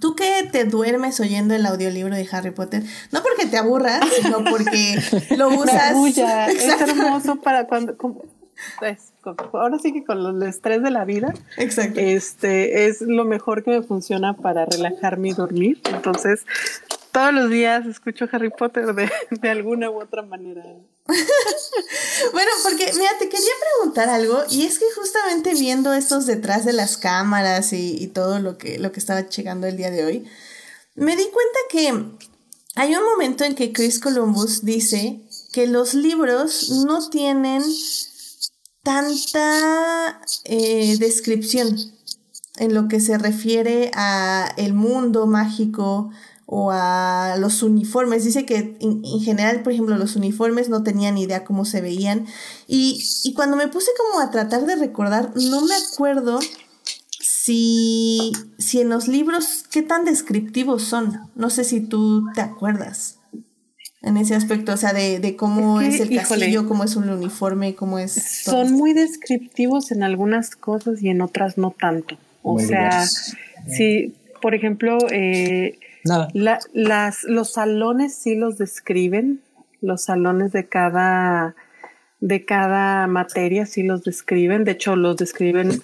Speaker 1: tú que te duermes oyendo el audiolibro de Harry Potter, no porque te aburras, sino porque lo usas.
Speaker 3: es hermoso para cuando. ahora sí que con el estrés de la vida,
Speaker 1: Exacto.
Speaker 3: este es lo mejor que me funciona para relajarme y dormir. Entonces, todos los días escucho Harry Potter de, de alguna u otra manera.
Speaker 1: bueno, porque mira, te quería preguntar algo, y es que justamente viendo estos detrás de las cámaras y, todo lo que, lo que estaba llegando el día de hoy, me di cuenta que hay un momento en que Chris Columbus dice que los libros no tienen tanta eh, descripción en lo que se refiere a el mundo mágico o a los uniformes. Dice que en, general, por ejemplo, los uniformes no tenían idea cómo se veían. Y, y, cuando me puse como a tratar de recordar, no me acuerdo si, si en los libros qué tan descriptivos son. No sé si tú te acuerdas en ese aspecto, o sea, de, de cómo es, que, es el híjole, castillo, cómo es un uniforme, cómo es...
Speaker 3: Son muy descriptivos en algunas cosas y en otras no tanto. O muy sea, sí, por ejemplo, eh, la, las, los salones sí los describen, los salones de cada, de cada materia sí los describen, de hecho los describen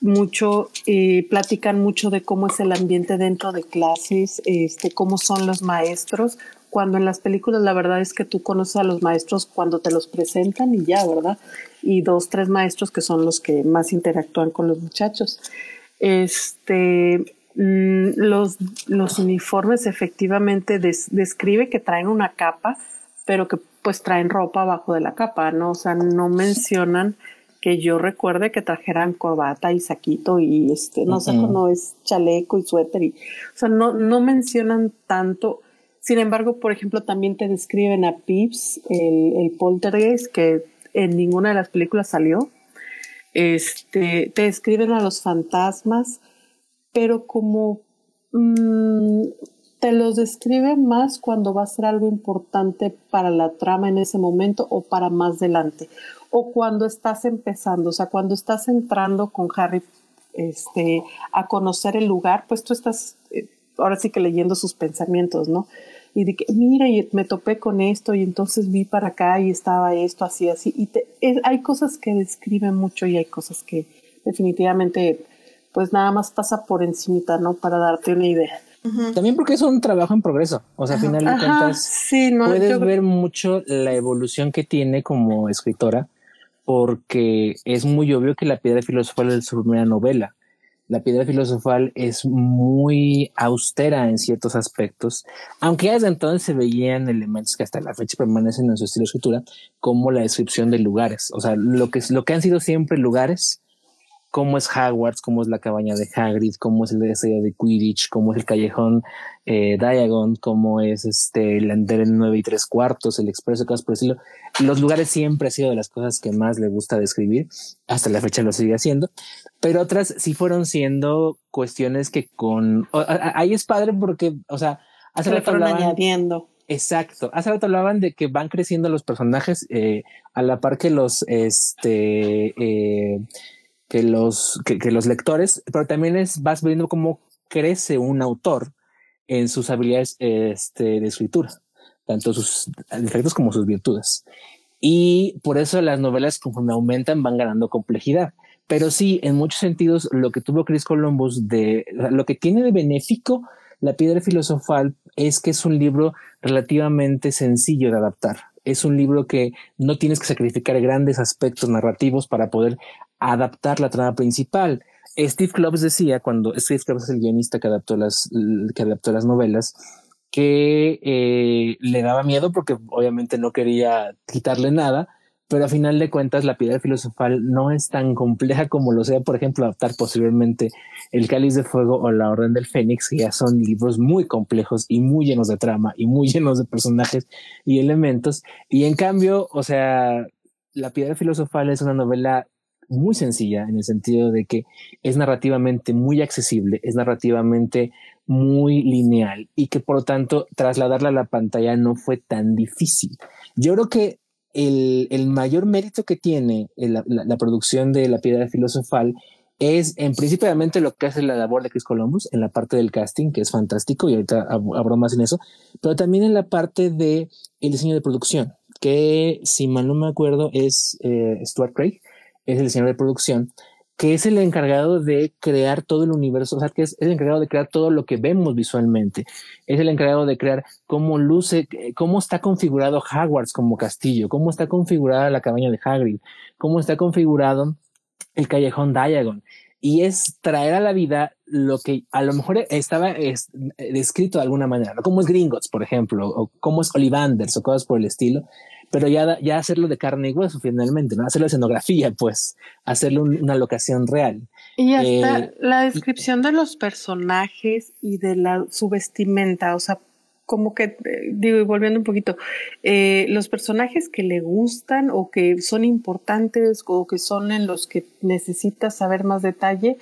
Speaker 3: mucho, eh, platican mucho de cómo es el ambiente dentro de clases, este, cómo son los maestros, cuando en las películas la verdad es que tú conoces a los maestros cuando te los presentan y ya, ¿verdad? Y dos, tres maestros que son los que más interactúan con los muchachos. Este, mmm, los, los uniformes efectivamente des, describe que traen una capa, pero que pues traen ropa abajo de la capa, ¿no? O sea, no mencionan que yo recuerde que trajeran corbata y saquito y este, no uh -huh. sé, no es chaleco y suéter y, o sea, no, no mencionan tanto sin embargo, por ejemplo, también te describen a Pips, el, el poltergeist, que en ninguna de las películas salió. Este, te describen a los fantasmas, pero como mmm, te los describen más cuando va a ser algo importante para la trama en ese momento o para más adelante. O cuando estás empezando, o sea, cuando estás entrando con Harry este, a conocer el lugar, pues tú estás eh, ahora sí que leyendo sus pensamientos, ¿no? y de que, mira, y me topé con esto y entonces vi para acá y estaba esto, así, así. Y te, es, hay cosas que describen mucho y hay cosas que definitivamente, pues nada más pasa por encimita, ¿no? Para darte una idea.
Speaker 2: Uh -huh. También porque es un trabajo en progreso. O sea, a final de
Speaker 3: Ajá,
Speaker 2: cuentas,
Speaker 3: sí, no,
Speaker 2: puedes
Speaker 3: yo...
Speaker 2: ver mucho la evolución que tiene como escritora, porque es muy obvio que La Piedra Filosofal es su primera novela la piedra filosofal es muy austera en ciertos aspectos, aunque desde entonces se veían elementos que hasta la fecha permanecen en su estilo de escritura, como la descripción de lugares, o sea, lo que, lo que han sido siempre lugares, cómo es Hogwarts, cómo es la cabaña de Hagrid, cómo es el estadio de Quidditch, cómo es el callejón eh, Diagon, cómo es este el en nueve y tres cuartos, el expreso, cosas por estilo. Los lugares siempre ha sido de las cosas que más le gusta describir, hasta la fecha lo sigue haciendo, pero otras sí fueron siendo cuestiones que con... O, a, ahí es padre porque, o sea,
Speaker 3: hace rato hablaban... añadiendo.
Speaker 2: Exacto. Hace rato hablaban de que van creciendo los personajes eh, a la par que los, este, eh, que los, que, los lectores, pero también es, vas viendo cómo crece un autor en sus habilidades este, de escritura, tanto sus defectos como sus virtudes. Y por eso las novelas, conforme aumentan, van ganando complejidad. Pero sí, en muchos sentidos, lo que tuvo Chris Columbus de lo que tiene de benéfico la piedra filosofal es que es un libro relativamente sencillo de adaptar. Es un libro que no tienes que sacrificar grandes aspectos narrativos para poder adaptar la trama principal. Steve Kloves decía cuando Steve Kloves es el guionista que adaptó las que adaptó las novelas que eh, le daba miedo porque obviamente no quería quitarle nada pero a final de cuentas la piedra filosofal no es tan compleja como lo sea, por ejemplo, adaptar posiblemente El Cáliz de Fuego o La Orden del Fénix, que ya son libros muy complejos y muy llenos de trama y muy llenos de personajes y elementos. Y en cambio, o sea, La piedra filosofal es una novela muy sencilla en el sentido de que es narrativamente muy accesible, es narrativamente muy lineal y que por lo tanto trasladarla a la pantalla no fue tan difícil. Yo creo que el, el mayor mérito que tiene la, la, producción de La Piedra Filosofal es en principalmente lo que hace la labor de Chris Columbus en la parte del casting, que es fantástico, y ahorita abro más en eso, pero también en la parte de el diseño de producción, que si mal no me acuerdo es eh, Stuart Craig, es el diseñador de producción, que es el encargado de crear todo el universo, o sea, que es, el encargado de crear todo lo que vemos visualmente, es el encargado de crear cómo luce, cómo está configurado Hogwarts como castillo, cómo está configurada la cabaña de Hagrid, cómo está configurado el callejón Diagon. Y es traer a la vida lo que a lo mejor estaba es, descrito de alguna manera, como es Gringotts, por ejemplo, o cómo es Ollivanders o cosas por el estilo, pero ya, ya hacerlo de carne y hueso finalmente, ¿no? Hacerlo de escenografía, pues, hacerlo una locación real.
Speaker 3: Y hasta eh, la descripción de los personajes y de la, su vestimenta, o sea, como que, eh, digo, y volviendo un poquito, eh, los personajes que le gustan o que son importantes o que son en los que necesitas saber más detalle,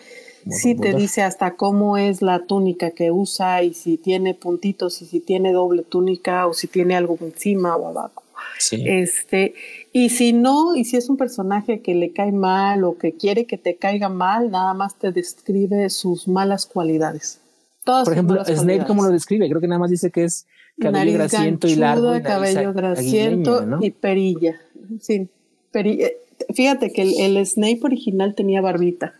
Speaker 3: sí te dice hasta cómo es la túnica que usa y si tiene puntitos y si tiene doble túnica o si tiene algo encima o abajo. Este, y si no, y si es un personaje que le cae mal o que quiere que te caiga mal, nada más te describe sus malas cualidades.
Speaker 2: Todas Por ejemplo, Snape, ¿cómo lo describe? Creo que nada más dice que es cabello grasiento y largo. Y
Speaker 3: cabello grasiento y perilla. Sí, eh, Fíjate que el, el, Snape original tenía barbita,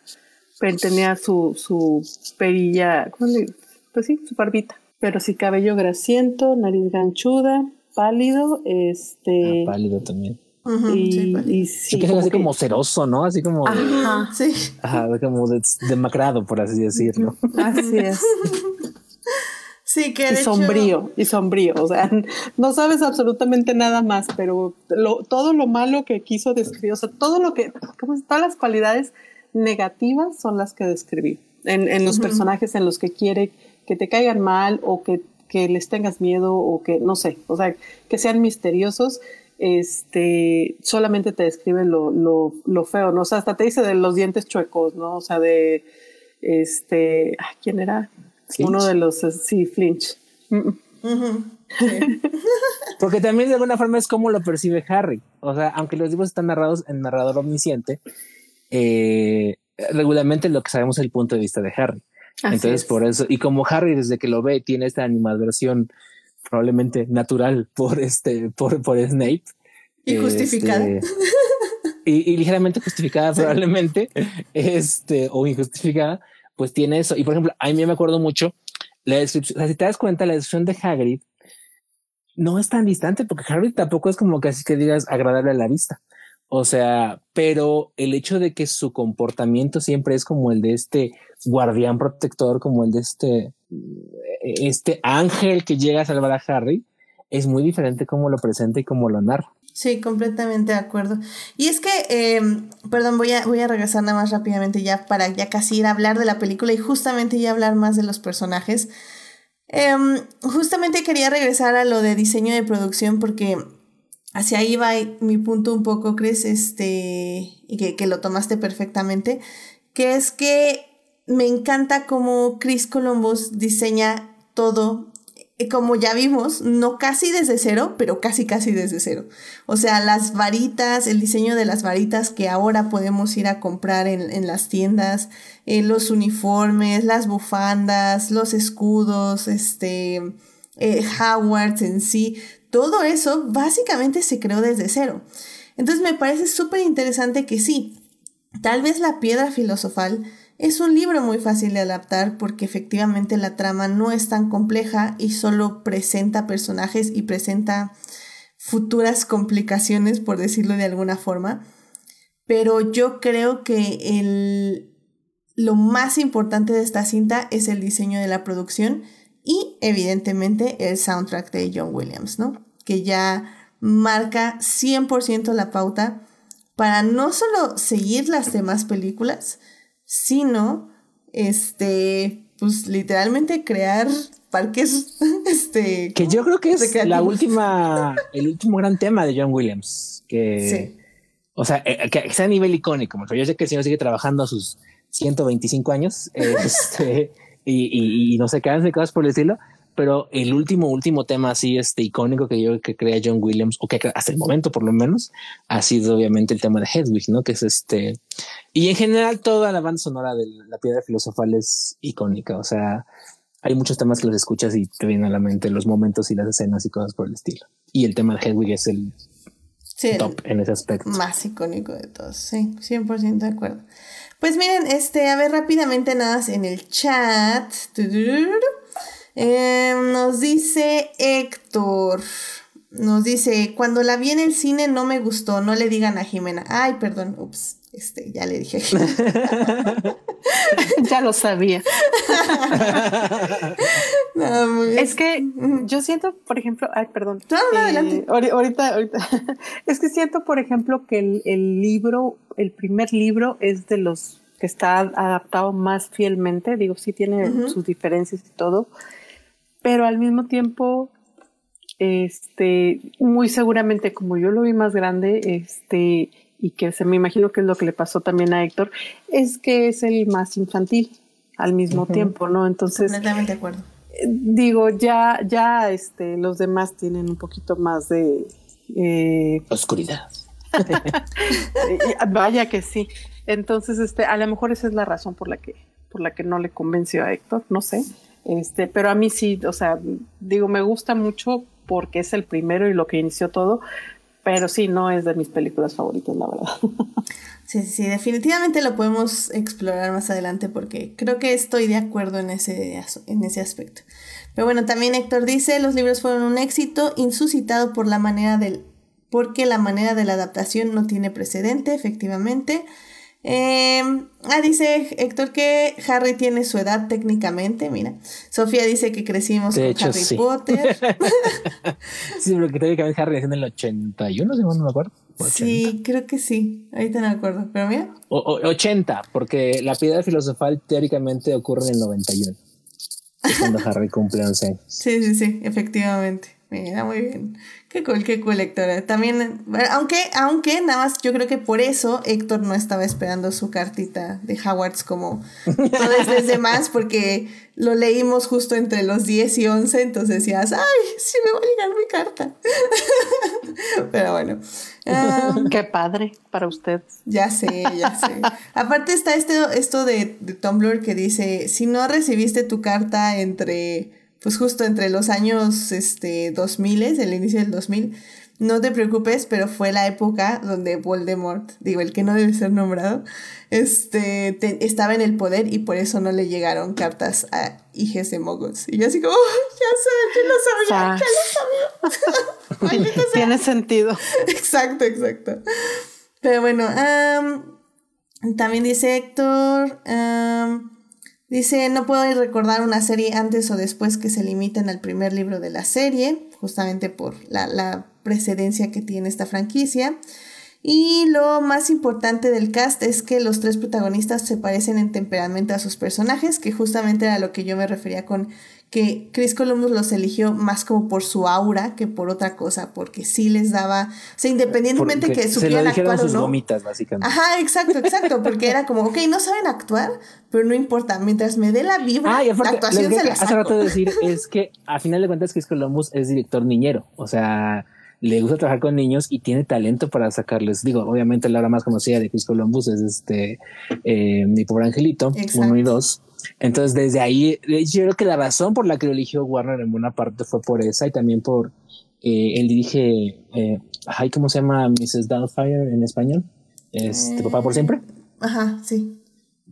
Speaker 3: pero tenía su, su perilla, pues sí, su barbita. Pero sí, cabello grasiento, nariz ganchuda, pálido, este...
Speaker 2: Ah, pálido también.
Speaker 3: y, sí,
Speaker 2: que es así como ceroso, ¿no? Así como...
Speaker 1: Ajá, sí.
Speaker 2: Ajá, como demacrado, por así decirlo.
Speaker 3: Así es.
Speaker 1: Sí, que
Speaker 3: y sombrío, y sombrío, o sea, no sabes absolutamente nada más, pero todo lo malo que quiso describir, o sea, todo lo que, como todas las cualidades negativas son las que describí en, en los personajes en los que quiere que te caigan mal o que que les tengas miedo o que, no sé, o sea, que sean misteriosos, este, solamente te describe lo, lo, lo feo, ¿no? O sea, hasta te dice de los dientes chuecos, ¿no? O sea, de, este, ¿quién era? Uno de los, sí, Flinch.
Speaker 2: Porque también de alguna forma es como lo percibe Harry. O sea, aunque los libros están narrados en narrador omnisciente, eh, regularmente lo que sabemos es el punto de vista de Harry. Entonces, por eso, y como Harry desde que lo ve tiene esta animadversión probablemente natural por este, por, por Snape.
Speaker 1: Y justificada.
Speaker 2: Este, y, ligeramente justificada probablemente, este, o injustificada, pues tiene eso. Y por ejemplo, a mí me acuerdo mucho la descripción, si te das cuenta, la descripción de Hagrid no es tan distante porque Hagrid tampoco es como casi que digas agradable a la vista. O sea, pero el hecho de que su comportamiento siempre es como el de este guardián protector, como el de este, este ángel que llega a salvar a Harry, es muy diferente como lo presenta y como lo narra.
Speaker 1: Sí, completamente de acuerdo. Y es que, em, perdón, voy a, voy a regresar nada más rápidamente ya para ya casi ir a hablar de la película y justamente ya hablar más de los personajes. Em, justamente quería regresar a lo de diseño de producción porque hacia ahí va mi punto un poco, Chris, este, y que, que lo tomaste perfectamente, que es que me encanta cómo Chris Columbus diseña todo, eh, como ya vimos, no casi desde cero, pero casi casi desde cero. O sea, las varitas, el diseño de las varitas que ahora podemos ir a comprar en, en las tiendas, eh, los uniformes, las bufandas, los escudos, este, eh, Howards en sí, todo eso básicamente se creó desde cero. Entonces me parece súper interesante que sí, tal vez la piedra filosofal es un libro muy fácil de adaptar porque efectivamente la trama no es tan compleja y solo presenta personajes y presenta futuras complicaciones, por decirlo de alguna forma. Pero yo creo que el, lo más importante de esta cinta es el diseño de la producción y evidentemente el soundtrack de John Williams, ¿no? Que ya marca 100% la pauta para no solo seguir las demás películas, sino, este, pues literalmente crear parques, este...
Speaker 2: Que yo creo que es la última, el último gran tema de John Williams, que... O sea, eh, que sea a nivel icónico, yo sé que el señor sigue trabajando a sus 125 años, este, y, y, no sé qué hace cosas por el estilo, pero el último, último tema así, este icónico que yo que crea John Williams, o que hasta el momento por lo menos, ha sido obviamente el tema de Hedwig, ¿no? Que es este, y en general toda la banda sonora de la piedra filosofal es icónica, o sea, hay muchos temas que los escuchas y te vienen a la mente los momentos y las escenas y cosas por el estilo. Y el tema de Hedwig es el top en ese aspecto.
Speaker 1: Más icónico de todos, sí, 100% de acuerdo. Pues miren, este, a ver rápidamente nada en el chat. Em, nos dice Héctor. Nos dice, cuando la vi en el cine no me gustó, no le digan a Jimena. Ay, perdón, ups, este, ya le dije
Speaker 3: ya lo sabía. es que yo siento, por ejemplo, ay, perdón.
Speaker 1: No, adelante.
Speaker 3: Ahorita, ahorita. es que siento, por ejemplo, que el, el libro, el primer libro es de los que está adaptado más fielmente. Digo, sí tiene sus diferencias y todo, pero al mismo tiempo, este, muy seguramente como yo lo vi más grande, este, y que se me imagino que es lo que le pasó también a Héctor, es que es el más infantil al mismo tiempo, ¿no? Entonces,
Speaker 1: completamente de acuerdo.
Speaker 3: Digo, ya, ya, este, los demás tienen un poquito más de
Speaker 2: eh, oscuridad.
Speaker 3: Vaya que sí. Entonces, este, a lo mejor esa es la razón por la que, por la que no le convenció a Héctor, no sé. Este, pero a mí sí, o sea, digo, me gusta mucho porque es el primero y lo que inició todo, pero sí, no es de mis películas favoritas, la verdad.
Speaker 1: Sí, sí, definitivamente lo podemos explorar más adelante porque creo que estoy de acuerdo en ese, en ese aspecto. Pero bueno, también Héctor dice, los libros fueron un éxito insuscitado por la manera del, porque la manera de la adaptación no tiene precedente, efectivamente. Eh, ah, dice Héctor que Harry tiene su edad técnicamente, mira. Sofía dice que crecimos con Harry Potter.
Speaker 2: sí, pero que técnicamente Harry es en el 81, si no me acuerdo.
Speaker 1: Sí, creo que sí. Ahorita no me acuerdo, pero mira.
Speaker 2: O, 80, porque la piedra filosofal teóricamente ocurre en el 91. Es cuando Harry cumple 11 años.
Speaker 1: Sí, sí, sí, efectivamente. Mira, muy bien. Qué cool, qué cool, Héctor. También, aunque, aunque nada más yo creo que por eso Héctor no estaba esperando su cartita de Howards como todos los demás, porque lo leímos justo entre los 10 y 11, entonces decías, ay, sí me va a llegar mi carta. Pero bueno.
Speaker 3: qué padre para usted.
Speaker 1: Ya sé, ya sé. Aparte está este, esto de, de Tumblr que dice, si no recibiste tu carta entre pues justo entre los años este, 2000, el inicio del 2000, no te preocupes, pero fue la época donde Voldemort, digo, el que no debe ser nombrado, este, estaba en el poder y por eso no le llegaron cartas a hijes de Mogos. Y yo así como, oh, ya sé, yo lo sabía, ya lo
Speaker 3: sabía. Tiene sentido.
Speaker 1: Exacto, exacto. Pero bueno, también dice Héctor, Dice, no puedo recordar una serie antes o después que se limiten al primer libro de la serie, justamente por la, la precedencia que tiene esta franquicia. Y lo más importante del cast es que los tres protagonistas se parecen en temperamento a sus personajes, que justamente era lo que yo me refería con que Chris Columbus los eligió más como por su aura que por otra cosa, porque sí les daba, o sea, independientemente que supieran actuar o no.
Speaker 2: Gomitas, básicamente.
Speaker 1: Ajá, exacto, exacto, porque era como, ok, no saben actuar, pero no importa, mientras me dé la vibra,
Speaker 2: ah, la actuación se la Hace rato de decir es que a final de cuentas Chris Columbus es director niñero, o sea, le gusta trabajar con niños y tiene talento para sacarles. Digo, obviamente la hora más conocida de Chris Columbus es este eh, Mi pobre angelito, uno y dos entonces, desde ahí, yo creo que la razón por la que lo eligió Warner en buena parte fue por esa y también por eh, él dirige, eh, ¿cómo se llama Mrs. Doubtfire en español? Este, Papá por siempre.
Speaker 1: Ajá, sí.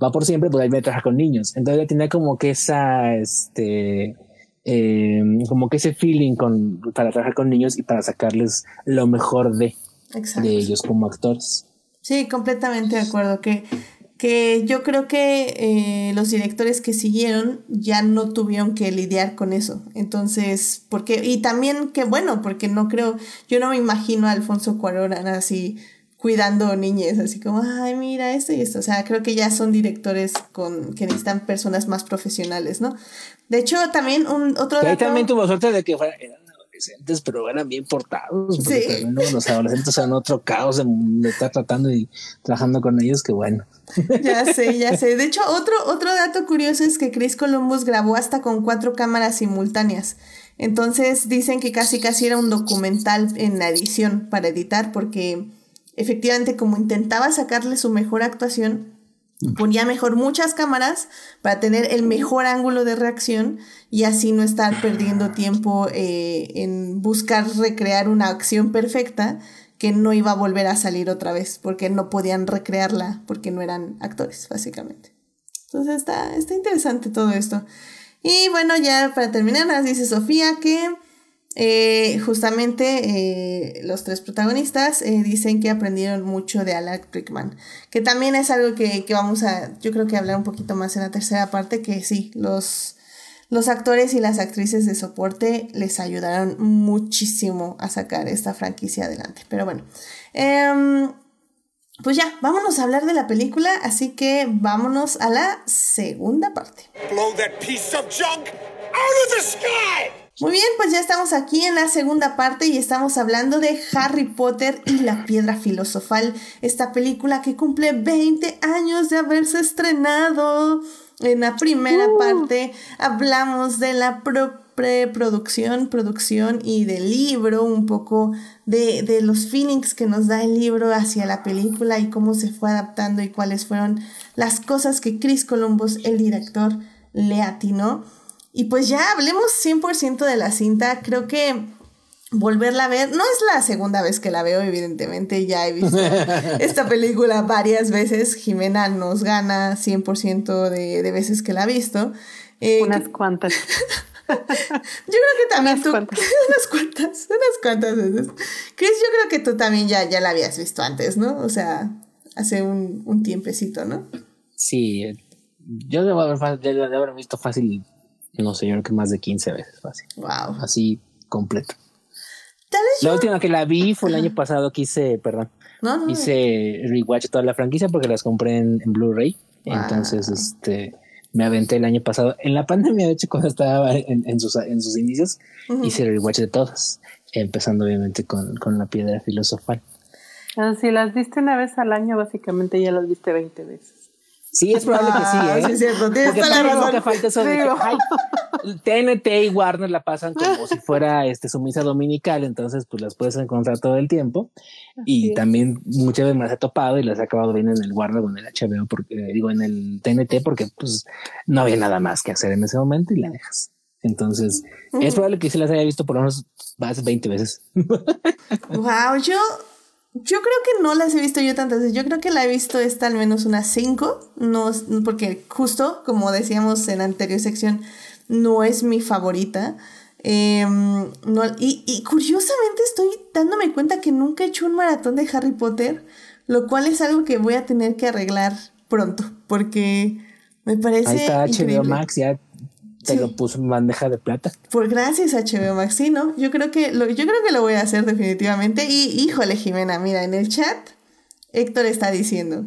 Speaker 2: Va por siempre, pues ahí me trabaja con niños. Entonces, tenía como que esa, este, eh, como que ese feeling con, para trabajar con niños y para sacarles lo mejor de, de ellos como actores.
Speaker 1: Sí, completamente de acuerdo. Que que yo creo que eh, los directores que siguieron ya no tuvieron que lidiar con eso. Entonces, porque, y también que bueno, porque no creo, yo no me imagino a Alfonso Cuarón así cuidando niñas, así como, ay, mira esto y esto. O sea, creo que ya son directores con que necesitan personas más profesionales, ¿no? De hecho, también un otro
Speaker 2: dato... también tuvo suerte de que fuera, pero eran bien portados. Sí. los adolescentes son otro caos de, estar tratando y trabajando con ellos, que bueno.
Speaker 1: Ya sé, ya sé. De hecho, otro, otro dato curioso es que Chris Columbus grabó hasta con cuatro cámaras simultáneas. Entonces dicen que casi casi era un documental en la edición para editar, porque efectivamente como intentaba sacarle su mejor actuación, ponía mejor muchas cámaras para tener el mejor ángulo de reacción y así no estar perdiendo tiempo eh, en buscar recrear una acción perfecta que no iba a volver a salir otra vez porque no podían recrearla porque no eran actores básicamente. Entonces está, está interesante todo esto. Y bueno, ya para terminar, nos dice Sofía que eh, justamente eh, los tres protagonistas eh, dicen que aprendieron mucho de Alan Rickman, que también es algo que, vamos a, yo creo que hablar un poquito más en la tercera parte, que sí, los, los actores y las actrices de soporte les ayudaron muchísimo a sacar esta franquicia adelante. Pero bueno, em, pues ya, vámonos a hablar de la película, así que vámonos a la segunda parte. Blow that piece of junk out of the sky! Muy bien, pues ya estamos aquí en la segunda parte y estamos hablando de Harry Potter y la piedra filosofal, esta película que cumple 20 años de haberse estrenado. En la primera uh. parte hablamos de la preproducción, producción y del libro, un poco de, de los feelings que nos da el libro hacia la película y cómo se fue adaptando y cuáles fueron las cosas que Chris Columbus, el director, le atinó. Y pues ya hablemos 100% de la cinta. Creo que volverla a ver, no es la segunda vez que la veo, evidentemente ya he visto esta película varias veces. Jimena nos gana 100% de, de veces que la ha visto.
Speaker 3: Eh, unas cuantas.
Speaker 1: yo creo que también unas tú. Cuantas. unas cuantas, unas cuantas veces. Chris, yo creo que tú también ya, ya la habías visto antes, ¿no? O sea, hace un, un tiempecito, ¿no?
Speaker 2: Sí, yo debo haber, debo haber visto fácil no sé, yo creo que más de 15 veces fácil.
Speaker 1: Wow.
Speaker 2: Así completo. la última que la vi fue el año pasado que hice, perdón, no, hice rewatch toda la franquicia porque las compré en, Blu-ray. Entonces, este, me aventé el año pasado. En la pandemia, de hecho, cuando estaba en, sus, en sus inicios, hice rewatch de todas, empezando obviamente con, con la piedra filosofal.
Speaker 3: Ah, si las viste una vez al año, básicamente ya las viste 20 veces.
Speaker 2: Sí, es probable que sí,
Speaker 1: ah, ¿eh? Sí, es cierto. Tienes
Speaker 2: Porque la razón. Que falta eso de que, ay, TNT y Warner la pasan como si fuera este, su misa dominical, entonces pues las puedes encontrar todo el tiempo. y también muchas veces me las he topado y las he acabado viendo en el Warner o en el HBO, porque digo en el TNT, porque pues no había nada más que hacer en ese momento y la dejas. Entonces, es probable que sí las haya visto por lo menos más 20 veces.
Speaker 1: wow, yo yo creo que no las he visto yo tantas veces. Yo creo que la he visto esta al menos unas cinco. No, porque justo, como decíamos en la anterior sección, no es mi favorita. Em, no, y, y, curiosamente estoy dándome cuenta que nunca he hecho un maratón de Harry Potter, lo cual es algo que voy a tener que arreglar pronto, porque me parece. Ahí
Speaker 2: está HBO Max, ya te lo puso en bandeja de plata.
Speaker 1: Por gracias HBO Max, sí, ¿no? Yo creo que lo, yo creo que lo voy a hacer definitivamente. Y híjole, Jimena, mira, en el chat Héctor está diciendo,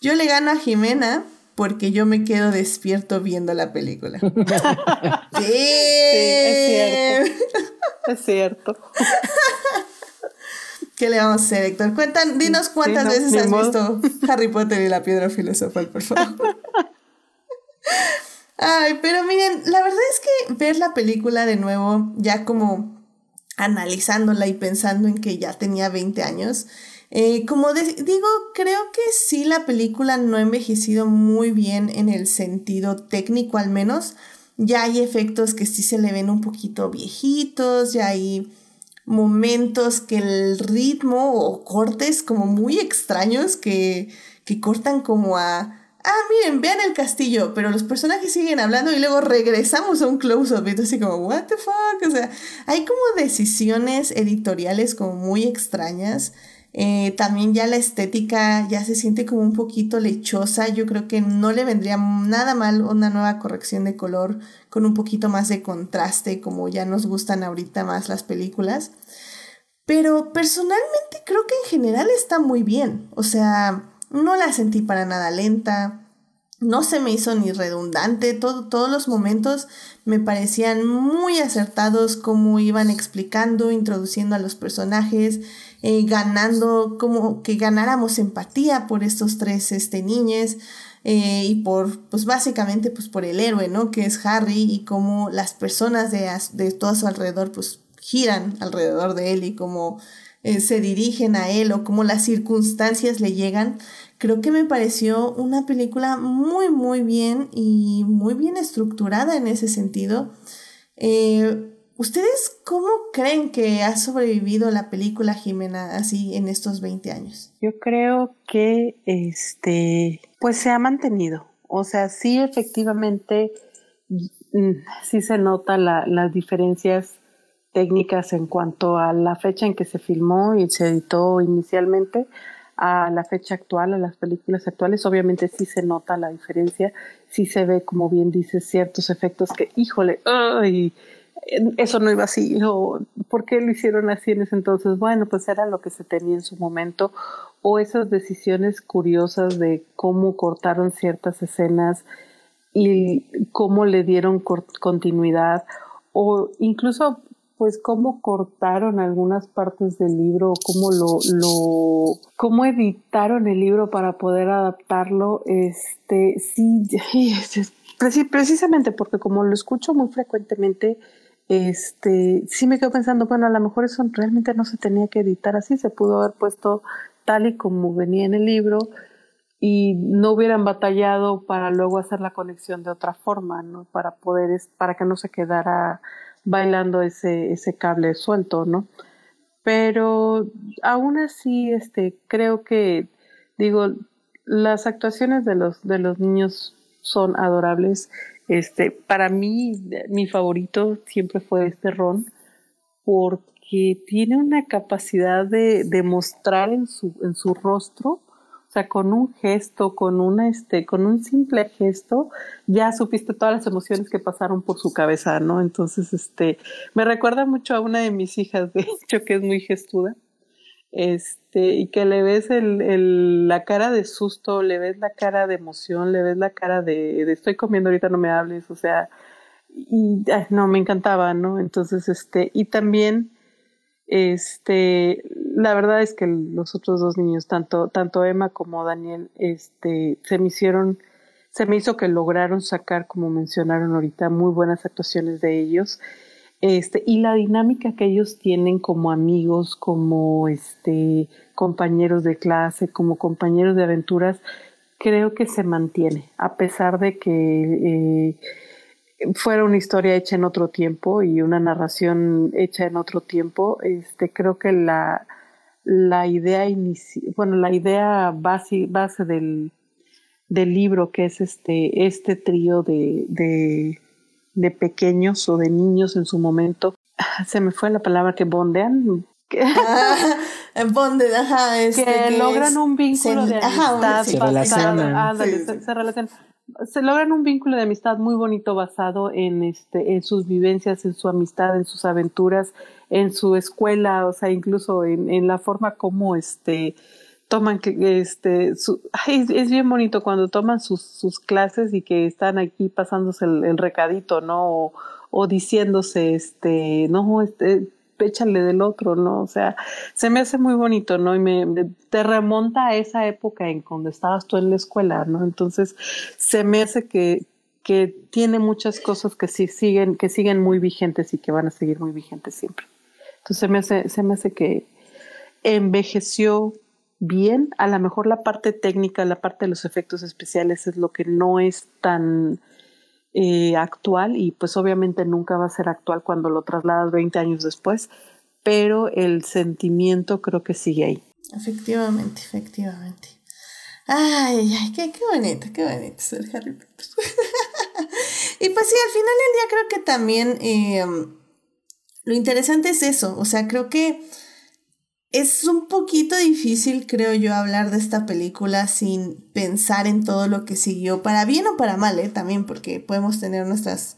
Speaker 1: yo le gano a Jimena porque yo me quedo despierto viendo la película.
Speaker 3: sí, es cierto. Es cierto.
Speaker 1: ¿Qué le vamos a hacer, Héctor? Cuentan, dinos cuántas veces has visto Harry Potter y la piedra filosofal, por favor. Ay, pero miren, la verdad es que ver la película de nuevo, ya como analizándola y pensando en que ya tenía 20 años, eh, como digo, creo que sí la película no ha envejecido muy bien en el sentido técnico al menos. Ya hay efectos que sí se le ven un poquito viejitos, ya hay momentos que el ritmo o cortes como muy extraños que, que cortan como a ah, miren, vean el castillo, pero los personajes siguen hablando y luego regresamos a un close-up y así como, what the fuck, o sea, hay como decisiones editoriales como muy extrañas Eh, también ya la estética ya se siente como un poquito lechosa. Yo creo que no le vendría nada mal una nueva corrección de color con un poquito más de contraste, como ya nos gustan ahorita más las películas. Pero personalmente creo que en general está muy bien. O sea, no la sentí para nada lenta. No se me hizo ni redundante. todos los momentos me parecían muy acertados como iban explicando, introduciendo a los personajes, eh, ganando, como que ganáramos empatía por estos tres este, niños. Eh, y por, pues básicamente, pues por el héroe, ¿no? Que es Harry y cómo las personas de, de todo su alrededor, pues giran alrededor de él y cómo eh, se dirigen a él o cómo las circunstancias le llegan, creo que me pareció una película muy, muy bien y muy bien estructurada en ese sentido. Eh, ¿Ustedes cómo creen que ha sobrevivido la película Jimena así en estos 20 años?
Speaker 3: Yo creo que este pues se ha mantenido. O sea, sí efectivamente mm, sí se nota las diferencias técnicas en cuanto a la fecha en que se filmó y se editó inicialmente a la fecha actual, a las películas actuales, obviamente sí se nota la diferencia, sí se ve, como bien dices, ciertos efectos que, híjole, ay, eso no iba así, o ¿por qué lo hicieron así en ese entonces? Bueno, pues era lo que se tenía en su momento, o esas decisiones curiosas de cómo cortaron ciertas escenas y cómo le dieron continuidad, o incluso pues cómo cortaron algunas partes del libro, cómo lo, cómo editaron el libro para poder adaptarlo, este, sí, precisamente porque como lo escucho muy frecuentemente, este, sí me quedo pensando, bueno, a lo mejor eso realmente no se tenía que editar así, se pudo haber puesto tal y como venía en el libro y no hubieran batallado para luego hacer la conexión de otra forma, ¿no? Para poder, para que no se quedara bailando ese, ese cable suelto, ¿no? Pero aún así, este, creo que, digo, las actuaciones de los, de los niños son adorables. Este, para mí, mi favorito siempre fue este Ron, porque tiene una capacidad de, de mostrar en su, en su rostro o sea, con un gesto, con una, este, con un simple gesto, ya supiste todas las emociones que pasaron por su cabeza, ¿no? Entonces, este, me recuerda mucho a una de mis hijas, de hecho, que es muy gestuda. Este, y que le ves el, el, la cara de susto, le ves la cara de emoción, le ves la cara de, de estoy comiendo ahorita no me hables, o sea, y no, me encantaba, ¿no? Entonces, este, y también, este, la verdad es que los otros dos niños, tanto, tanto Emma como Daniel, este, se me hicieron, se me hizo que lograron sacar, como mencionaron ahorita, muy buenas actuaciones de ellos. Este, y la dinámica que ellos tienen como amigos, como este, compañeros de clase, como compañeros de aventuras, creo que se mantiene, a pesar de que eh, fuera una historia hecha en otro tiempo y una narración hecha en otro tiempo, este, creo que la, la idea bueno, la idea base, base del, del, libro, que es este, este trío de, de, de, pequeños o de niños en su momento, se me fue la palabra que bondean. Que,
Speaker 1: ah, ajá, este,
Speaker 3: que, logran un vínculo de amistad. se, relacionan. se relacionan se logran un vínculo de amistad muy bonito basado en este en sus vivencias en su amistad en sus aventuras en su escuela o sea incluso en, en la forma como este toman este su, es, bien bonito cuando toman sus, sus clases y que están aquí pasándose el, el recadito no o, o, diciéndose este no este échale del otro, ¿no? O sea, se me hace muy bonito, ¿no? Y me, te remonta a esa época en cuando estabas tú en la escuela, ¿no? Entonces, se me hace que, que tiene muchas cosas que sí siguen, que siguen muy vigentes y que van a seguir muy vigentes siempre. Entonces, se me hace, se me hace que envejeció bien, a lo mejor la parte técnica, la parte de los efectos especiales es lo que no es tan eh, actual y pues obviamente nunca va a ser actual cuando lo trasladas 20 años después, pero el sentimiento creo que sigue ahí.
Speaker 1: Efectivamente, efectivamente. Ay, ay, qué, qué bonito, qué bonito ser Harry Potter. y pues sí, al final del día creo que también em, lo interesante es eso, o sea, creo que es un poquito difícil, creo yo, hablar de esta película sin pensar en todo lo que siguió, para bien o para mal, ¿eh? también, porque podemos tener nuestras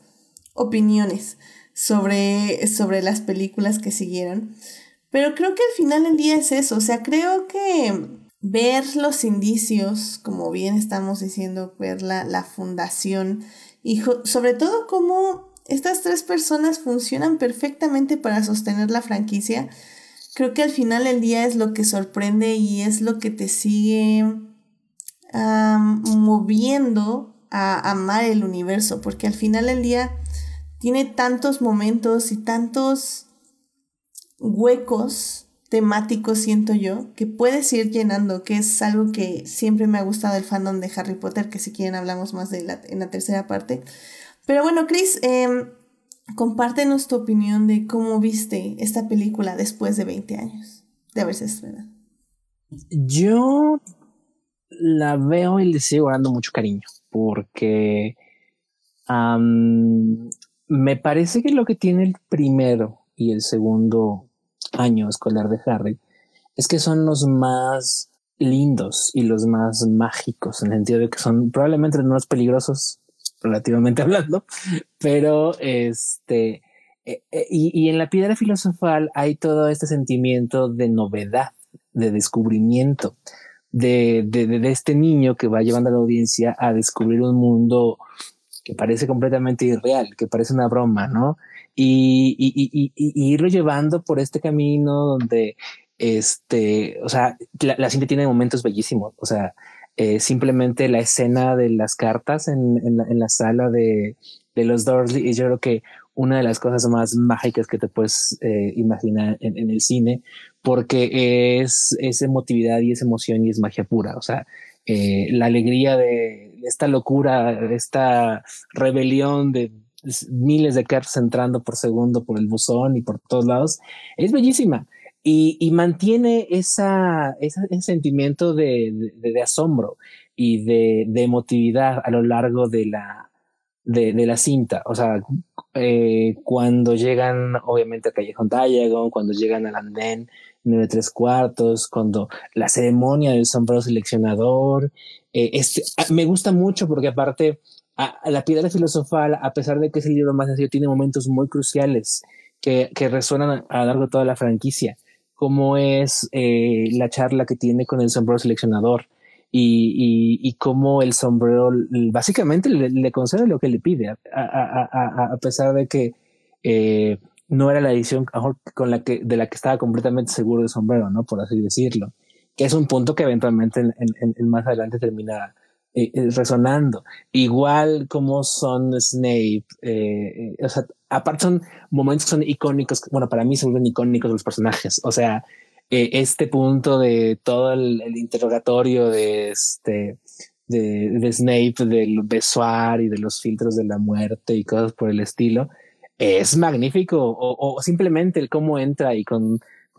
Speaker 1: opiniones sobre, sobre las películas que siguieron. Pero creo que al final del día es eso, o sea, creo que ver los indicios, como bien estamos diciendo, ver la, la fundación y sobre todo cómo estas tres personas funcionan perfectamente para sostener la franquicia, creo que al final del día es lo que sorprende y es lo que te sigue moviendo a amar el universo, porque al final del día tiene tantos momentos y tantos huecos temáticos, siento yo, que puedes ir llenando, que es algo que siempre me ha gustado el fandom de Harry Potter, que si quieren hablamos más de la, en la tercera parte. Pero bueno, Chris, eh, compártenos tu opinión de cómo viste esta película después de 20 años de haberse estrenado.
Speaker 2: Yo la veo y le sigo dando mucho cariño, porque me parece que lo que tiene el primero y el segundo año escolar de Harry es que son los más lindos y los más mágicos en el sentido de que son probablemente los más peligrosos relativamente hablando, pero este eh, eh, y, en la piedra filosofal hay todo este sentimiento de novedad, de descubrimiento, de, de, este niño que va llevando a la audiencia a descubrir un mundo que parece completamente irreal, que parece una broma, ¿no? y, y, y, irlo llevando por este camino donde, este, o sea, la, la tiene momentos bellísimos, o sea, eh, simplemente la escena de las cartas en, en, la, sala de, de, los Dursley y yo creo que una de las cosas más mágicas que te puedes eh, imaginar en, en, el cine, porque es, es emotividad y es emoción y es magia pura, o sea, eh, la alegría de esta locura, esta rebelión de miles de cartas entrando por segundo por el buzón y por todos lados, es bellísima. Y, y mantiene ese sentimiento de, asombro y de, emotividad a lo largo de la, cinta. O sea, eh, cuando llegan obviamente a Callejón Diagon, cuando llegan al andén nueve tres cuartos, cuando la ceremonia del sombrero seleccionador, eh, este, me gusta mucho porque aparte a, la piedra filosofal, a pesar de que es el libro más sencillo, tiene momentos muy cruciales que resuenan a lo largo de toda la franquicia, como es eh, la charla que tiene con el sombrero seleccionador y, cómo el sombrero básicamente le, concede lo que le pide, a, pesar de que eh, no era la edición con la que, de la que estaba completamente seguro el sombrero, ¿no? Por así decirlo. Que es un punto que eventualmente en, en, en más adelante termina eh, eh, resonando. Igual como son Snape, eh, o sea, aparte son momentos que son icónicos, bueno, para mí son icónicos los personajes, o sea, este punto de todo el, interrogatorio de este, de, Snape, del besuar y de los filtros de la muerte y cosas por el estilo, es magnífico, o, o simplemente el cómo entra y con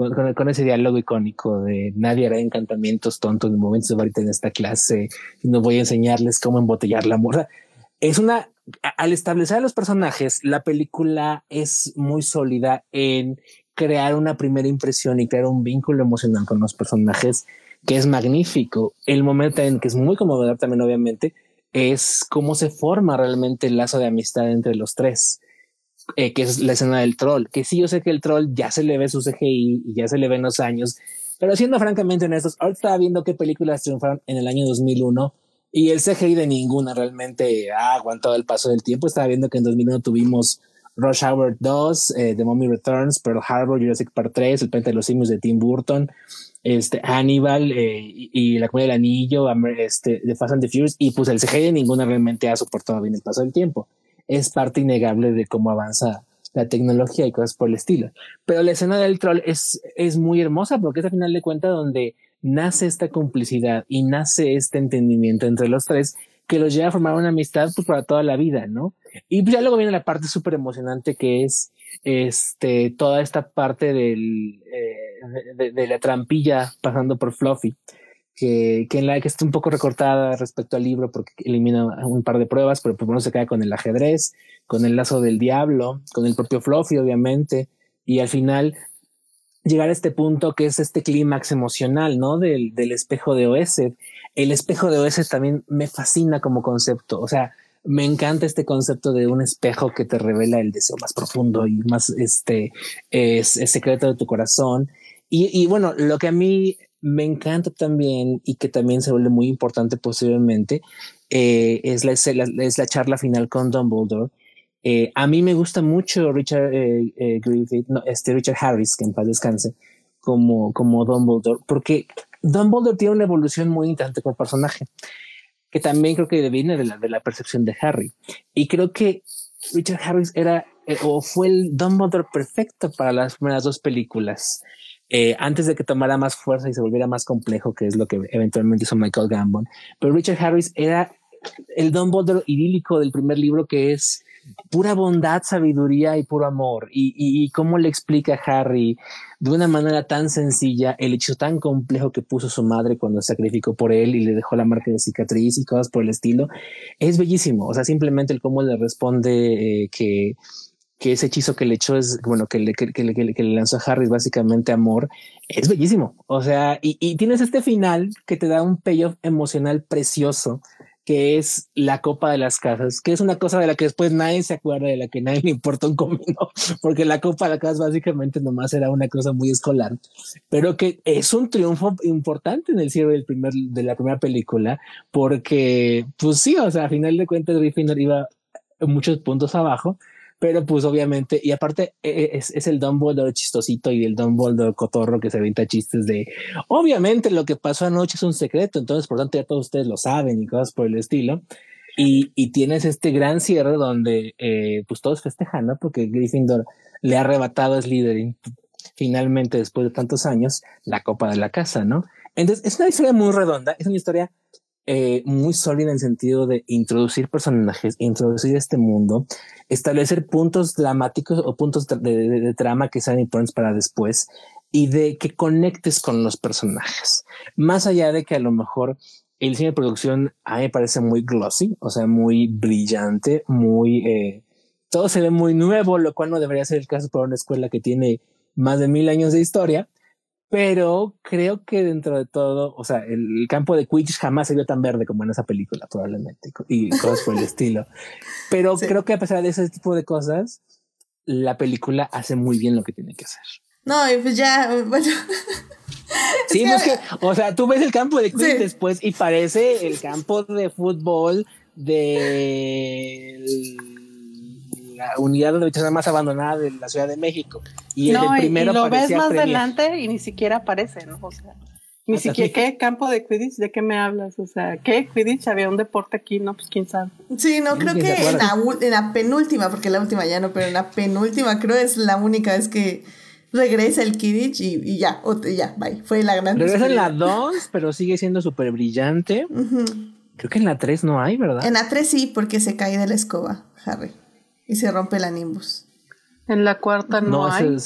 Speaker 2: con, ese diálogo icónico de nadie hará encantamientos tontos en momentos ahorita en esta clase no voy a enseñarles cómo embotellar la morra. Es una, al establecer a los personajes, la película es muy sólida en crear una primera impresión y crear un vínculo emocional con los personajes que es magnífico. El momento en que es muy conmovedor también, obviamente, es cómo se forma realmente el lazo de amistad entre los tres eh, que es la escena del troll, que sí, yo sé que el troll ya se le ve su CGI y ya se le ven los años, pero siendo francamente honestos, ahorita estaba viendo qué películas triunfaron en el año 2001 y el CGI de ninguna realmente ha aguantado el paso del tiempo. Estaba viendo que en 2001 tuvimos Rush Hour 2, eh, The Mummy Returns, Pearl Harbor, Jurassic Park 3, El Planeta de los Simios de Tim Burton, este, Hannibal eh, y, La Comedia del Anillo, este, The Fast and the Furious, y pues el CGI de ninguna realmente ha soportado bien el paso del tiempo es parte innegable de cómo avanza la tecnología y cosas por el estilo. Pero la escena del troll es, es muy hermosa porque es a final de cuentas donde nace esta complicidad y nace este entendimiento entre los tres que los lleva a formar una amistad pues para toda la vida, ¿no? Y ya luego viene la parte súper emocionante que es este, toda esta parte del, eh, de, la trampilla pasando por Fluffy, que, en la que está un poco recortada respecto al libro porque elimina un par de pruebas, pero por lo menos se queda con el ajedrez, con el lazo del diablo, con el propio Fluffy, obviamente, y al final llegar a este punto que es este clímax emocional, ¿no? Del, del espejo de Oesed. El espejo de Oesed también me fascina como concepto, o sea, me encanta este concepto de un espejo que te revela el deseo más profundo y más este es, secreto de tu corazón. Y, y, bueno, lo que a mí me encanta también y que también se vuelve muy importante posiblemente eh, es, la, es la charla final con Dumbledore. Eh, a mí me gusta mucho Richard eh, eh, Griffith, no, este Richard Harris, que en paz descanse, como, como Dumbledore, porque Dumbledore tiene una evolución muy interesante como personaje que también creo que viene de la, de la percepción de Harry. Y creo que Richard Harris era eh, o fue el Dumbledore perfecto para las primeras dos películas. Eh, antes de que tomara más fuerza y se volviera más complejo, que es lo que eventualmente hizo Michael Gambon. Pero Richard Harris era el Dumbledore idílico del primer libro, que es pura bondad, sabiduría y puro amor. Y, y, cómo le explica Harry de una manera tan sencilla el hecho tan complejo que puso su madre cuando sacrificó por él y le dejó la marca de cicatriz y cosas por el estilo. Es bellísimo. O sea, simplemente el cómo le responde eh, que que ese hechizo que le echó es, bueno, que le, que, que, que le lanzó a Harry es básicamente amor, es bellísimo. O sea, y, y, tienes este final que te da un payoff emocional precioso que es la copa de las casas, que es una cosa de la que después nadie se acuerda, de la que nadie le importa un comino, porque la copa de las casas básicamente nomás era una cosa muy escolar, pero que es un triunfo importante en el cierre del primer, de la primera película, porque pues sí, o sea, a final de cuentas Gryffindor iba muchos puntos abajo, pero pues obviamente, y aparte e, e, es, es el Dumbledore chistosito y el Dumbledore cotorro que se venta chistes de, obviamente lo que pasó anoche es un secreto, entonces por tanto ya todos ustedes lo saben y cosas por el estilo. Y, y tienes este gran cierre donde eh, pues todos festejan, ¿no? Porque Gryffindor le ha arrebatado a Slytherin finalmente después de tantos años la copa de la casa, ¿no? Entonces es una historia muy redonda, es una historia eh, muy sólida en el sentido de introducir personajes, introducir este mundo, establecer puntos dramáticos o puntos de, trama que sean importantes para después y de que conectes con los personajes. Más allá de que a lo mejor el cine de producción a mí me parece muy glossy, o sea, muy brillante, muy... Eh, todo se ve muy nuevo, lo cual no debería ser el caso para una escuela que tiene más de mil años de historia, pero creo que dentro de todo, o sea, el, campo de Quidditch jamás se vio tan verde como en esa película, probablemente, y cosas por el estilo. Pero creo que a pesar de ese tipo de cosas, la película hace muy bien lo que tiene que hacer.
Speaker 1: No, y pues ya, bueno.
Speaker 2: Sí, es que, o sea, tú ves el campo de Quidditch después y parece el campo de fútbol de la unidad de más abandonada de la Ciudad de México. Y
Speaker 3: no, el primero y lo ves más adelante y ni siquiera aparece, ¿no? O sea, ni siquiera, ¿qué campo de Quidditch? ¿De qué me hablas? O sea, ¿qué Quidditch? ¿Había un deporte aquí? No, pues quién sabe.
Speaker 1: Sí, no, creo que en la, en la, penúltima, porque la última ya no, pero en la penúltima creo es la única vez que regresa el Quidditch y, ya, ya, bye. Fue la gran
Speaker 2: Regresa en la 2, pero sigue siendo súper brillante. Creo que en la 3 no hay, ¿verdad?
Speaker 1: En la 3 sí, porque se cae de la escoba, Harry y se rompe la Nimbus.
Speaker 3: En la cuarta no, hay.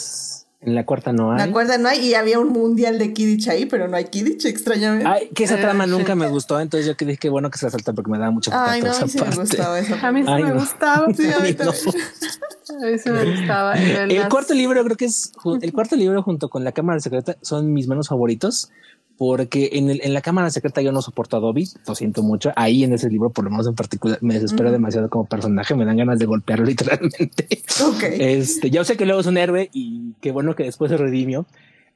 Speaker 2: en la cuarta no hay.
Speaker 1: En la cuarta no hay y había un mundial de Kidditch ahí, pero no hay Kidditch, extrañamente.
Speaker 2: Ay, que esa trama nunca me gustó, entonces yo dije que bueno que se la salta porque me daba mucho
Speaker 1: Ay, no, a mí sí me gustaba eso.
Speaker 3: A mí sí me gustaba. Sí, a mí A mí sí me gustaba.
Speaker 2: El cuarto libro creo que es el cuarto libro junto con la cámara secreta son mis menos favoritos porque en, el, en la cámara secreta yo no soporto a Dobby, lo siento mucho. Ahí en ese libro, por lo menos en particular, me desespera demasiado como personaje, me dan ganas de golpearlo literalmente. Okay. Este, yo sé que luego es un héroe y qué bueno que después se redimió.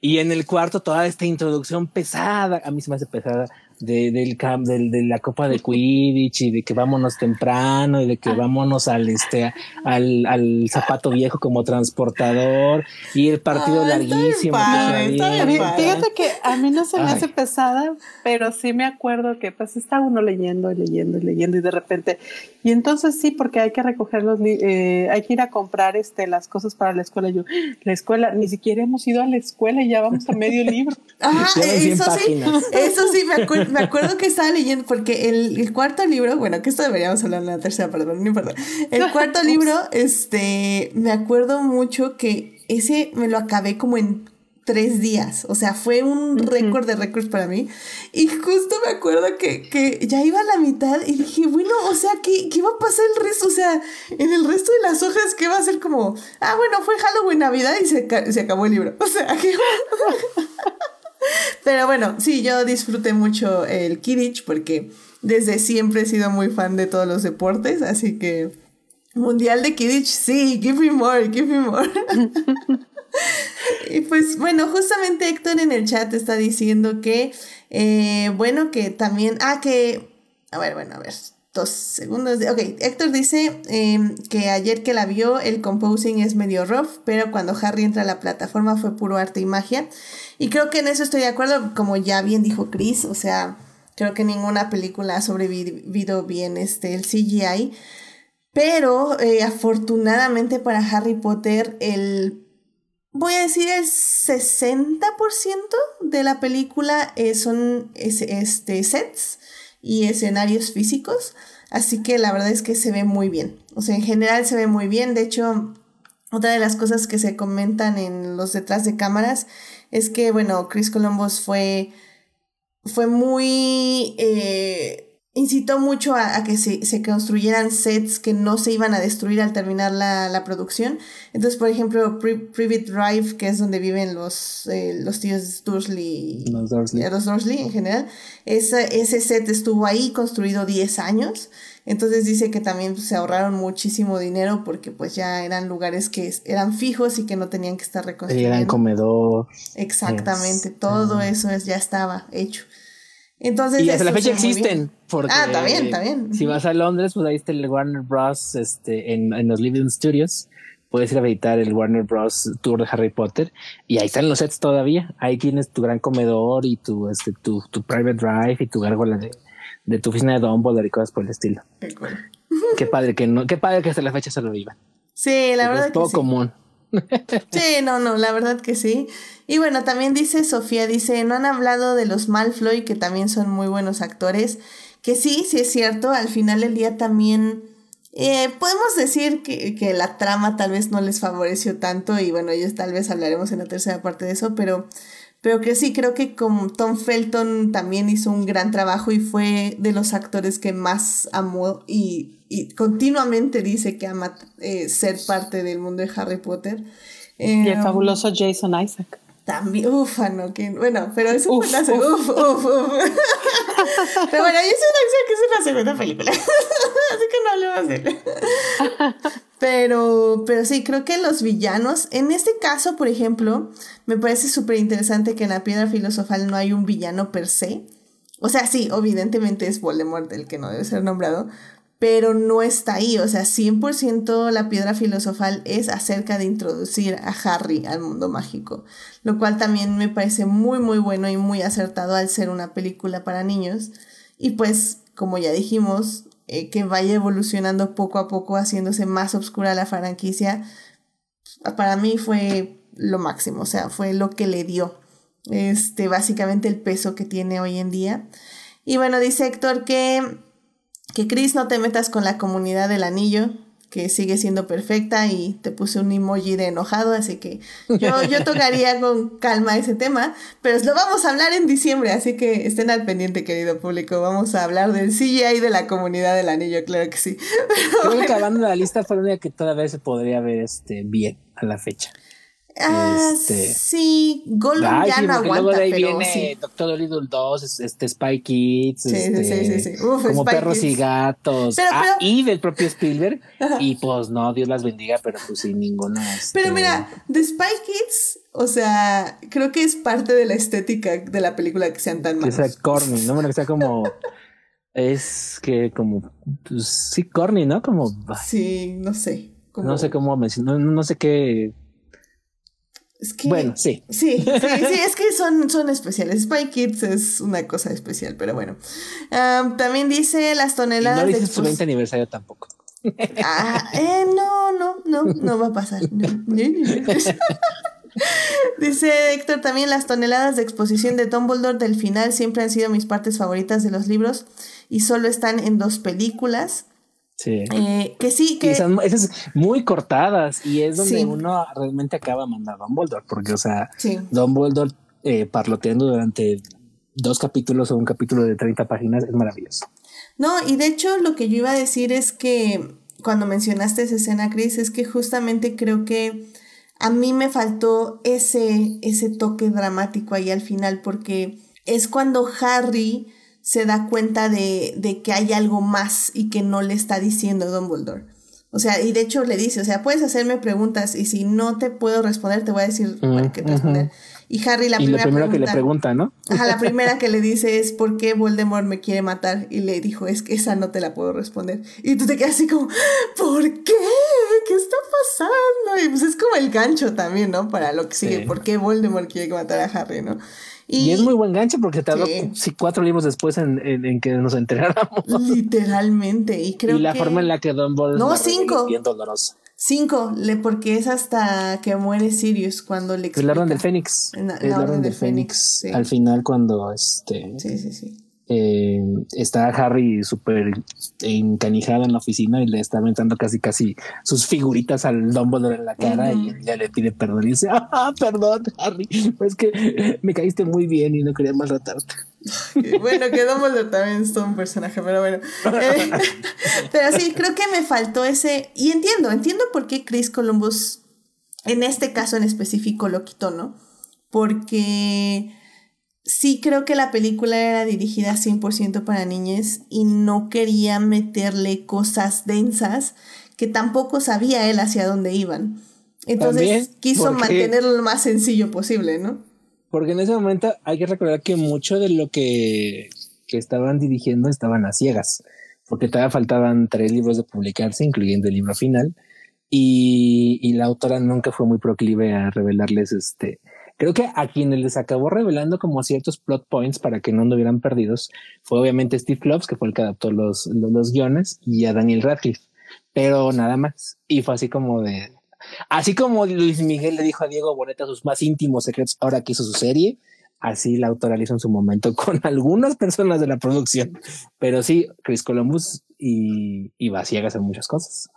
Speaker 2: Y en el cuarto, toda esta introducción pesada, a mí se me hace pesada, de, del, camp, del, de la Copa de Quidditch y de que vámonos temprano y de que vámonos al, este, al, al zapato viejo como transportador y el partido larguísimo.
Speaker 3: Fíjate que a mí no se me hace pesada, pero sí me acuerdo que pues está uno leyendo y leyendo y leyendo y de repente, y entonces sí, porque hay que recoger los, eh, hay que ir a comprar este, las cosas para la escuela. Yo, la escuela, ni siquiera hemos ido a la escuela y ya vamos a medio libro.
Speaker 1: Ah, eso sí, eso sí me acuerdo me acuerdo que estaba leyendo, porque el, cuarto libro, bueno, que esto deberíamos hablar en la tercera, perdón, no importa. El cuarto libro, este, me acuerdo mucho que ese me lo acabé como en tres días. O sea, fue un récord de récords para mí. Y justo me acuerdo que, que, ya iba a la mitad y dije, bueno, o sea, ¿qué, ¿qué va a pasar el resto? O sea, en el resto de las hojas, ¿qué va a ser como, ah, bueno, fue Halloween, Navidad y se, se acabó el libro. O sea, ¿qué Pero bueno, sí, yo disfruté mucho el Kidditch porque desde siempre he sido muy fan de todos los deportes, así que Mundial de Kidditch, sí, give me more, give me more. y pues bueno, justamente Héctor en el chat está diciendo que, eh, bueno, que también, ah, que, a ver, bueno, a ver, dos segundos. Ok, Héctor dice em, que ayer que la vio, el composing es medio rough, pero cuando Harry entra a la plataforma fue puro arte y magia. Y creo que en eso estoy de acuerdo, como ya bien dijo Chris, o sea, creo que ninguna película ha sobrevivido bien este, el CGI. Pero eh, afortunadamente para Harry Potter, el voy a decir el 60% de la película eh, son este, sets y escenarios físicos. Así que la verdad es que se ve muy bien. O sea, en general se ve muy bien. De hecho, otra de las cosas que se comentan en los detrás de cámaras es que, bueno, Chris Columbus fue, fue muy... Eh, incitó mucho a, que se, se, construyeran sets que no se iban a destruir al terminar la, la producción. Entonces, por ejemplo, Privet Drive, que es donde viven los, eh, los tíos Dursley, los Dursley. los Dursley en general, ese, ese set estuvo ahí construido 10 años. Entonces dice que también pues, se ahorraron muchísimo dinero porque pues ya eran lugares que eran fijos y que no tenían que estar reconstruyendo.
Speaker 2: Eran comedor.
Speaker 1: Exactamente, todo eso es, ya estaba hecho. Entonces,
Speaker 2: y hasta la fecha existen. Porque
Speaker 1: ah, está bien, está bien.
Speaker 2: Si vas a Londres, pues ahí está el Warner Bros. Este, en, en los Living Studios. Puedes ir a visitar el Warner Bros. Tour de Harry Potter. Y ahí están los sets todavía. Ahí tienes tu gran comedor y tu, este, tu, tu private drive y tu gárgola de, de tu oficina de Dumbledore y cosas por el estilo. Qué, qué padre que no, qué padre que hasta la fecha se lo vivan.
Speaker 1: Sí, la verdad.
Speaker 2: Es todo común.
Speaker 1: Sí, no, no, la verdad que sí. Y bueno, también dice Sofía, dice, no han hablado de los Malfoy, que también son muy buenos actores, que sí, sí es cierto, al final del día también eh, podemos decir que, que, la trama tal vez no les favoreció tanto y bueno, ellos tal vez hablaremos en la tercera parte de eso, pero, pero que sí, creo que como Tom Felton también hizo un gran trabajo y fue de los actores que más amó y y continuamente dice que ama eh, ser parte del mundo de Harry Potter.
Speaker 3: y el eh, fabuloso Jason Isaac.
Speaker 1: También, ufa, no, que, bueno, pero eso fue la segunda. Uf, uf, uf. pero bueno, Jason Isaac es una segunda película. Así que no hablemos de él. Pero, pero sí, creo que los villanos, en este caso, por ejemplo, me parece súper interesante que en la piedra filosofal no hay un villano per se. O sea, sí, evidentemente es Voldemort el que no debe ser nombrado, pero no está ahí. O sea, 100% la piedra filosofal es acerca de introducir a Harry al mundo mágico, lo cual también me parece muy, muy bueno y muy acertado al ser una película para niños. Y pues, como ya dijimos, eh, que vaya evolucionando poco a poco, haciéndose más oscura la franquicia, para mí fue lo máximo, o sea, fue lo que le dio este, básicamente el peso que tiene hoy en día. Y bueno, dice Héctor que que Chris no te metas con la comunidad del anillo, que sigue siendo perfecta y te puse un emoji de enojado, así que yo, yo tocaría con calma ese tema, pero lo vamos a hablar en diciembre, así que estén al pendiente, querido público, vamos a hablar del CGI de la comunidad del anillo, claro que sí.
Speaker 2: Creo que acabando la lista fue la única que todavía se podría ver este, bien a la fecha.
Speaker 1: Ah, este... sí, Gollum ya no aguanta, luego de ahí viene sí.
Speaker 2: Doctor Dolittle 2, este Spy Kids, sí, este, sí, sí, Uf, como Spy perros Kids. y gatos, pero, ah, pero... Ah, y del propio Spielberg, y pues no, Dios las bendiga, pero pues sin ninguna. Este...
Speaker 1: Pero mira, de Spy Kids, o sea, creo que es parte de la estética de la película que sean tan malos.
Speaker 2: Que sea corny, ¿no? Bueno, que sea como... es que como, pues sí, corny, ¿no? Como...
Speaker 1: Sí, no sé.
Speaker 2: Como... No sé cómo mencionar, no, no sé qué
Speaker 1: es que,
Speaker 2: bueno, sí.
Speaker 1: Sí, sí, sí, es que son, son especiales. Spy Kids es una cosa especial, pero bueno. Um, también dice las toneladas.
Speaker 2: Y no dice su 20 aniversario tampoco.
Speaker 1: Ah, eh, no, no, no, no va a pasar. Dice Héctor también las toneladas de exposición de Dumbledore del final siempre han sido mis partes favoritas de los libros y solo están en dos películas.
Speaker 2: Sí.
Speaker 1: Eh, que sí, que...
Speaker 2: Esas, esas muy cortadas y es donde uno realmente acaba mandando a Dumbledore, porque, o sea, sí. Dumbledore eh, parloteando durante dos capítulos o un capítulo de 30 páginas es maravilloso.
Speaker 1: No, y de hecho lo que yo iba a decir es que cuando mencionaste esa escena, Chris, es que justamente creo que a mí me faltó ese, ese toque dramático ahí al final, porque es cuando Harry se da cuenta de, de, que hay algo más y que no le está diciendo Dumbledore. O sea, y de hecho le dice, o sea, puedes hacerme preguntas y si no te puedo responder, te voy a decir mm, qué responder. Y Harry la
Speaker 2: y
Speaker 1: primera,
Speaker 2: primera que le pregunta, ¿no?
Speaker 1: Ajá, la primera que le dice es ¿por qué Voldemort me quiere matar? Y le dijo, es que esa no te la puedo responder. Y tú te quedas así como, ¿por qué? ¿Qué está pasando? Y pues es como el gancho también, ¿no? Para lo que sigue, ¿por qué Voldemort quiere matar a Harry, no?
Speaker 2: Y, es muy buen gancho porque tardó cuatro libros después en, en, que nos enteráramos.
Speaker 1: Literalmente. Y creo
Speaker 2: y la forma en la que Don Ball
Speaker 1: No, cinco.
Speaker 2: Bien dolorosa.
Speaker 1: Cinco, le, porque es hasta que muere Sirius cuando le
Speaker 2: explica. El orden del Fénix. el orden del Fénix. Al final cuando este.
Speaker 1: Sí, sí, sí.
Speaker 2: Eh, está Harry súper encanijado en la oficina y le está aventando casi casi sus figuritas al Dumbledore en la cara y ya le pide perdón y dice, ah, perdón Harry, pues que me caíste muy bien y no quería maltratarte.
Speaker 1: bueno, que Dumbledore también es todo un personaje, pero bueno. Eh, pero sí, creo que me faltó ese, y entiendo, entiendo por qué Chris Columbus en este caso en específico lo quitó, ¿no? Porque sí creo que la película era dirigida 100% para niñas y no quería meterle cosas densas que tampoco sabía él hacia dónde iban. Entonces quiso mantenerlo lo más sencillo posible, ¿no?
Speaker 2: Porque en ese momento hay que recordar que mucho de lo que, que estaban dirigiendo estaban a ciegas, porque todavía faltaban tres libros de publicarse, incluyendo el libro final, y, y la autora nunca fue muy proclive a revelarles este Creo que a quienes les acabó revelando como ciertos plot points para que no anduvieran perdidos fue obviamente Steve Kloves, que fue el que adaptó los, los, guiones, y a Daniel Radcliffe, pero nada más. Y fue así como de, así como Luis Miguel le dijo a Diego Boneta sus más íntimos secretos ahora que hizo su serie, así la autora hizo en su momento con algunas personas de la producción. Pero sí, Chris Columbus y, y Vaciegas en muchas cosas.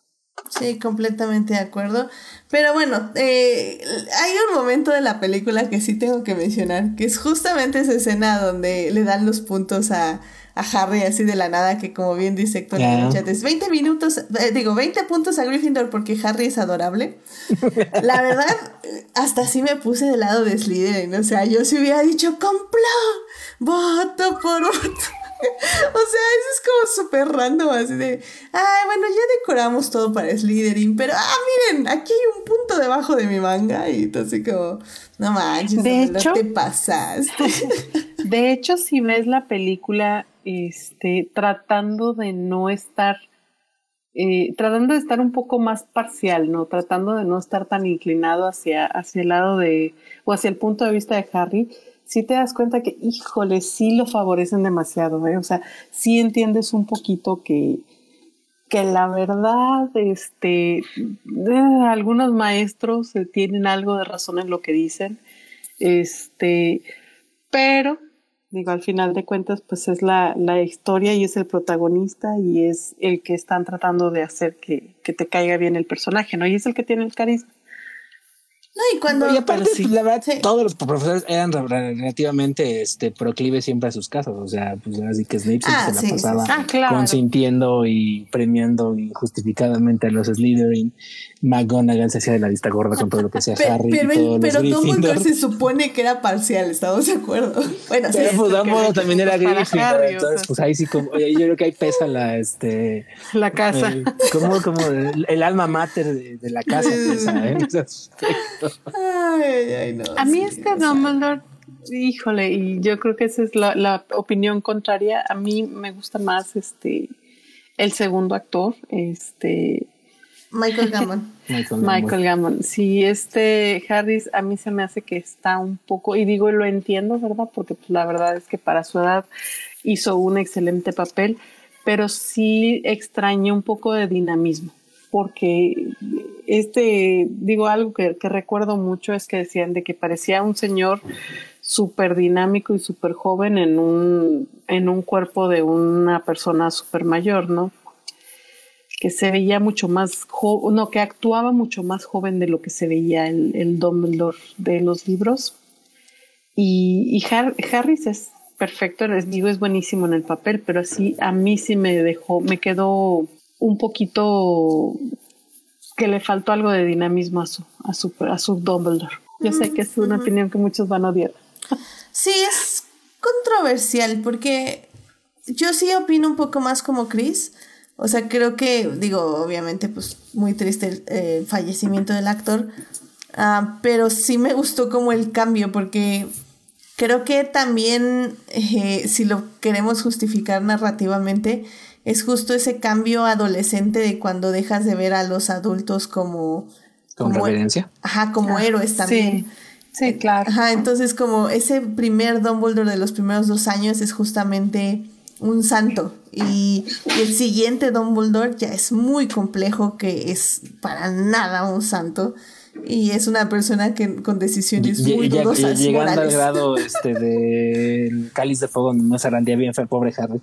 Speaker 1: Sí, completamente de acuerdo. Pero bueno, eh, hay un momento de la película que sí tengo que mencionar, que es justamente esa escena donde le dan los puntos a, a Harry así de la nada, que como bien dice en el chat, es 20 minutos, eh, digo, 20 puntos a Gryffindor porque Harry es adorable. la verdad, hasta así me puse del lado de Slytherin, o sea, yo si hubiera dicho, complot, voto por voto. o sea, eso es como súper random, así de, ay, bueno, ya decoramos todo para Slytherin, pero, ah, miren, aquí hay un punto debajo de mi manga, y entonces como, no manches, de hecho, te pasaste.
Speaker 3: de hecho, si ves la película, este, tratando de no estar, eh, tratando de estar un poco más parcial, ¿no? Tratando de no estar tan inclinado hacia, hacia el lado de, o hacia el punto de vista de Harry, si te das cuenta que, híjole, sí lo favorecen demasiado, ¿eh? O sea, sí entiendes un poquito que, que la verdad, este, eh, algunos maestros eh, tienen algo de razón en lo que dicen, este, pero, digo, al final de cuentas, pues es la, la historia y es el protagonista y es el que están tratando de hacer que, que te caiga bien el personaje, ¿no? Y es el que tiene el carisma.
Speaker 1: No, y cuando.
Speaker 2: Y aparte, la verdad, todos los profesores eran relativamente este, proclives siempre a sus casas. O sea, pues así que Snape ah, se la pasaba ah, consintiendo y premiando injustificadamente a los Slytherin. McGonagall se hacía de la vista gorda con todo lo que hacía Harry.
Speaker 1: Pero,
Speaker 2: y todos
Speaker 1: pero Dumbledore se supone que era parcial, ¿estamos de acuerdo? Bueno,
Speaker 2: pero sí. pues Dumbledore también era Gryffindor. Entonces, pues ahí sí, como, yo creo que ahí pesa la. Este,
Speaker 3: la casa.
Speaker 2: como, como el, alma mater de, la casa pesa, ¿eh?
Speaker 3: A mí este Dumbledore, híjole, y yo creo que esa es la, opinión contraria. A mí me gusta más este el segundo actor, este
Speaker 1: Michael Gammon.
Speaker 3: Michael, Gammon. Sí, este Harris a mí se me hace que está un poco, y digo, lo entiendo, ¿verdad? Porque pues, la verdad es que para su edad hizo un excelente papel, pero sí extraña un poco de dinamismo porque este, digo, algo que, recuerdo mucho es que decían de que parecía un señor súper dinámico y súper joven en un, en un cuerpo de una persona súper mayor, ¿no? Que se veía mucho más joven, no, que actuaba mucho más joven de lo que se veía el, el Dumbledore de los libros. Y, y Harris es perfecto, les digo, es buenísimo en el papel, pero así a mí sí me dejó, me quedó un poquito que le faltó algo de dinamismo a su, a su, a su Dumbledore. Yo sé que es una opinión que muchos van a odiar.
Speaker 1: Sí, es controversial porque yo sí opino un poco más como Chris. O sea, creo que, digo, obviamente, pues muy triste el fallecimiento del actor, uh, pero sí me gustó como el cambio porque creo que también, eh, si lo queremos justificar narrativamente, es justo ese cambio adolescente de cuando dejas de ver a los adultos como...
Speaker 2: Como, referencia.
Speaker 1: Ajá, como ah, héroes también.
Speaker 3: Sí, sí, claro.
Speaker 1: Ajá, entonces como ese primer Dumbledore de los primeros dos años es justamente un santo. Y, el siguiente Dumbledore ya es muy complejo, que es para nada un santo. Y es una persona que con decisiones muy dudosas.
Speaker 2: Llegando al grado este, del cáliz de fuego, no se rendía bien fue el pobre Harry.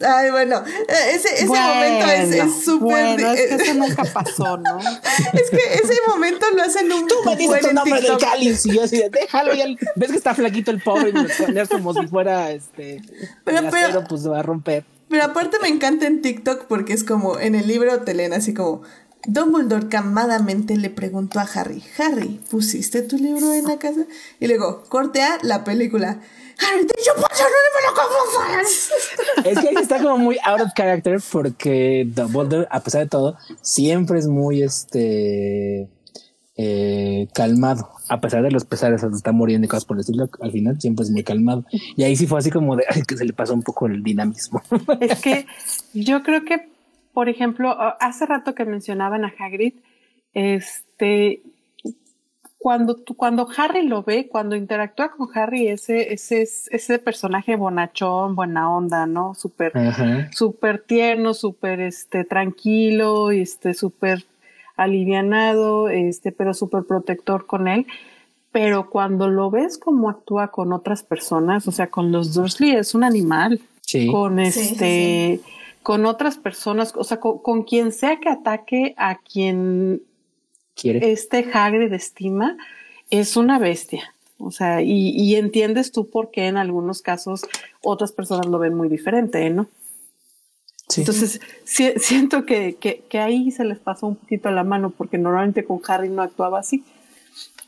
Speaker 1: Ay, bueno, eh, ese, momento es súper.
Speaker 3: Bueno, es que eso nunca pasó, ¿no?
Speaker 1: es que ese momento lo hacen un
Speaker 2: Tú me dices el nombre del cáliz y yo así de, déjalo, ya ves que está flaquito el pobre y lo pones como si fuera este. Pero, pero, pues va a romper.
Speaker 1: Pero aparte me encanta en TikTok porque es como en el libro te leen así como. Dumbledore camadamente le preguntó a Harry, Harry, ¿pusiste tu libro en la casa? Y luego, cortea la película.
Speaker 2: Es que ahí está como muy out of character porque Dumbledore, a pesar de todo, siempre es muy este eh, calmado. A pesar de los pesares, se está muriendo y cosas por decirlo, al final siempre es muy calmado. Y ahí sí fue así como de que se le pasó un poco el dinamismo.
Speaker 3: Es que yo creo que, por ejemplo, hace rato que mencionaban a Hagrid, este, cuando, cuando Harry lo ve, cuando interactúa con Harry, ese, ese, ese personaje bonachón, buena onda, ¿no? Súper, súper tierno, súper este, tranquilo, este, súper alivianado, este, pero súper protector con él. Pero cuando lo ves como actúa con otras personas, o sea, con los Dursley es un animal. Sí. Con este, con otras personas, o sea, con, con quien sea que ataque a quien este Hagrid de estima es una bestia. O sea, y, entiendes tú por qué en algunos casos otras personas lo ven muy diferente, ¿no? Entonces, siento que, que, ahí se les pasó un poquito la mano, porque normalmente con Harry no actuaba así.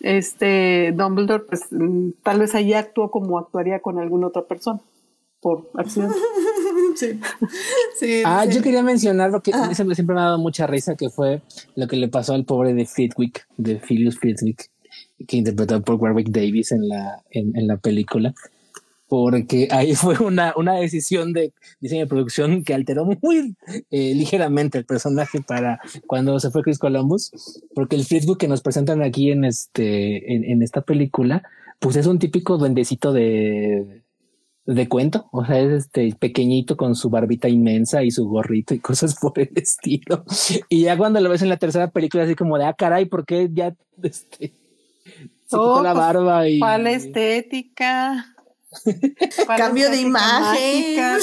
Speaker 3: Este Dumbledore, pues mm, tal vez ahí actuó como actuaría con alguna otra persona, por accidente.
Speaker 1: Sí.
Speaker 2: ah, yo quería mencionar lo que siempre, siempre me ha dado mucha risa, que fue lo que le pasó al pobre de Flitwick, de Philius Flitwick, que interpretó por Warwick Davis en la, en, la película porque ahí fue una, una decisión de diseño de producción que alteró muy eh, ligeramente el personaje para cuando se fue Chris Columbus, porque el Flitwick que nos presentan aquí en este en, en, esta película, pues es un típico duendecito de de cuento, o sea, es este pequeñito con su barbita inmensa y su gorrito y cosas por el estilo. Y ya cuando lo ves en la tercera película, así como de ah, caray, ¿por qué ya este, se quitó la pues, barba y.
Speaker 3: ¿Cuál estética?
Speaker 1: Cambio de imagen.